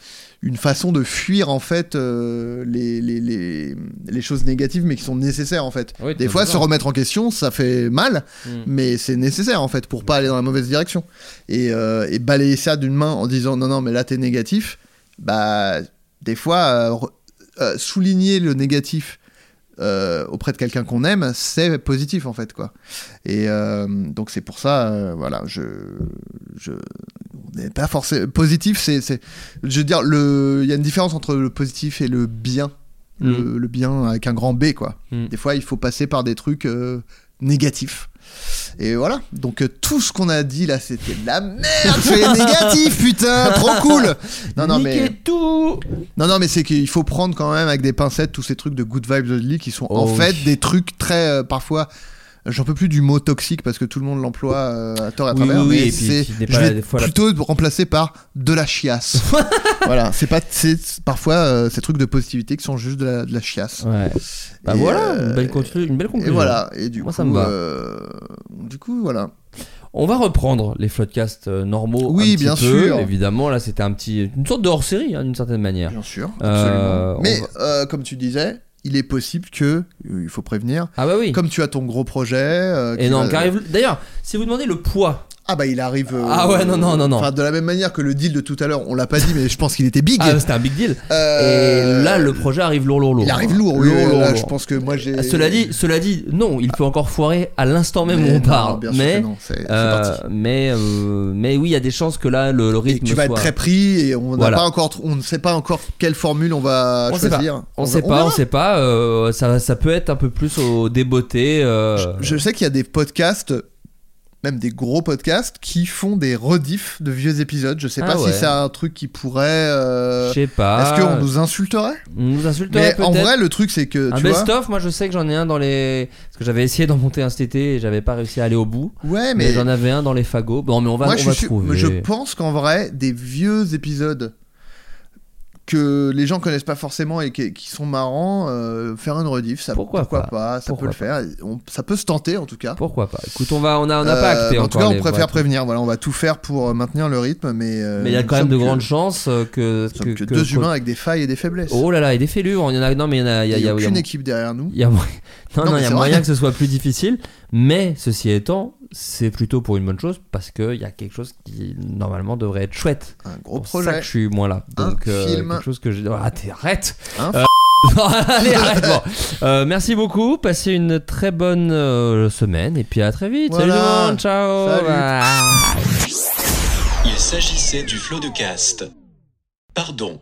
une façon de fuir en fait euh, les, les, les, les choses négatives, mais qui sont nécessaires en fait. Oui, Des fois, se remettre en question, ça fait mal, Mm. mais c'est nécessaire en fait pour pas aller dans la mauvaise direction. Et, euh, et balayer ça d'une main en disant non, non, mais là t'es négatif, bah, des fois, souligner le négatif euh, auprès de quelqu'un qu'on aime, c'est positif en fait quoi. Et euh, donc c'est pour ça, euh, voilà, je, je on n'est pas forcément positif. C'est, c'est, je veux dire, le, il y a une différence entre le positif et le bien, le, le bien avec un grand B quoi. Mm. Des fois, il faut passer par des trucs négatifs. Et voilà. Donc euh, tout ce qu'on a dit là, c'était de la merde. C'est négatif, putain, trop cool. Non, non, mais tout non, non, mais c'est qu'il faut prendre quand même avec des pincettes tous ces trucs de good vibes only qui sont en Oh fait oui. des trucs très euh, parfois. J'en peux plus du mot toxique parce que tout le monde l'emploie euh, à tort et à Oui, travers. oui, oui, mais et puis c'est, je vais fois la- plutôt remplacer par de la chiasse. voilà, c'est pas, c'est parfois euh, ces trucs de positivité qui sont juste de la, de la chiasse. Ouais. Bah Et, voilà, euh, une belle, une belle Et conclusion. voilà. Et du Moi, coup, ça me va. du coup, voilà. On va reprendre les floodcasts normaux. Oui, un petit bien peu, sûr. Évidemment, là, c'était un petit, une sorte de hors-série, hein, d'une certaine manière. Bien sûr, absolument. Mais va- comme tu disais, il est possible que, euh, il faut prévenir, Ah bah oui. comme tu as ton gros projet. euh, Et non, D'ailleurs, si vous demandez le poids. Ah bah il arrive. euh, Ah ouais, non, non, non, non. Enfin, de la même manière que le deal de tout à l'heure, on l'a pas dit, mais je pense qu'il était big. Ah, c'était un big deal. Euh, Et là, le projet arrive lourd, lourd, lourd. Il arrive lourd. Lourd, lourd, là, lourd. je pense que moi j'ai. Cela dit, cela dit, non, il peut encore foirer à l'instant même Mais où on non, parle. bien sûr mais, que non, euh, mais, euh, mais oui, il y a des chances que là, le, rythme tu vas soit. être très pris et on n'a Voilà. pas encore, on ne sait pas encore quelle formule on va On sait choisir. On va- sait pas, on sait pas. euh, ça, ça peut être un peu plus au débeauté. euh, Je sais qu'il y a des podcasts, même des gros podcasts, qui font des rediffs de vieux épisodes. Je sais Ah pas ouais. si c'est un truc qui pourrait. euh, Je sais pas. Est-ce qu'on nous insulterait? On nous insulterait Mais en vrai, le truc c'est que Un best-of, moi je sais que j'en ai un dans les. Parce que j'avais essayé d'en monter un cet été et j'avais pas réussi à aller au bout. Ouais, Mais, mais j'en avais un dans les fagots. Bon, mais on va, Moi, on je, va suis- trouver. je pense qu'en vrai, des vieux épisodes que les gens connaissent pas forcément et qui, qui sont marrants, euh, faire une rediff, ça Pourquoi pas. pas, ça Pourquoi peut le faire, On- ça peut se tenter en tout cas. Pourquoi pas Écoute, on va, on a, on n'a pas Euh, acté en tout cas, on préfère prévenir. Voilà, on va tout faire pour euh, maintenir le rythme, mais euh, Mais il y a quand même de grandes chances que, que, que deux humains avec des failles et des faiblesses. Oh là là, et des fêlures. Il y en a. Non, mais il y en a. Il y a, y a y a- aucune y a- équipe derrière nous. il y a Non, Non, il y a moyen que ce soit plus difficile. Mais ceci étant, c'est plutôt pour une bonne chose parce qu'il y a quelque chose qui normalement devrait être chouette. Un gros C'est pour projet. ça que je suis moins là. Un Donc, euh, film. quelque chose que j'ai. Ah, t'es- arrête Un Euh, Allez, arrête. Bon. Euh, merci beaucoup. Passez une très bonne euh, semaine et puis à très vite. Salut tout le monde. Ciao. Salut. Bye. Il s'agissait du flot de cast. Pardon.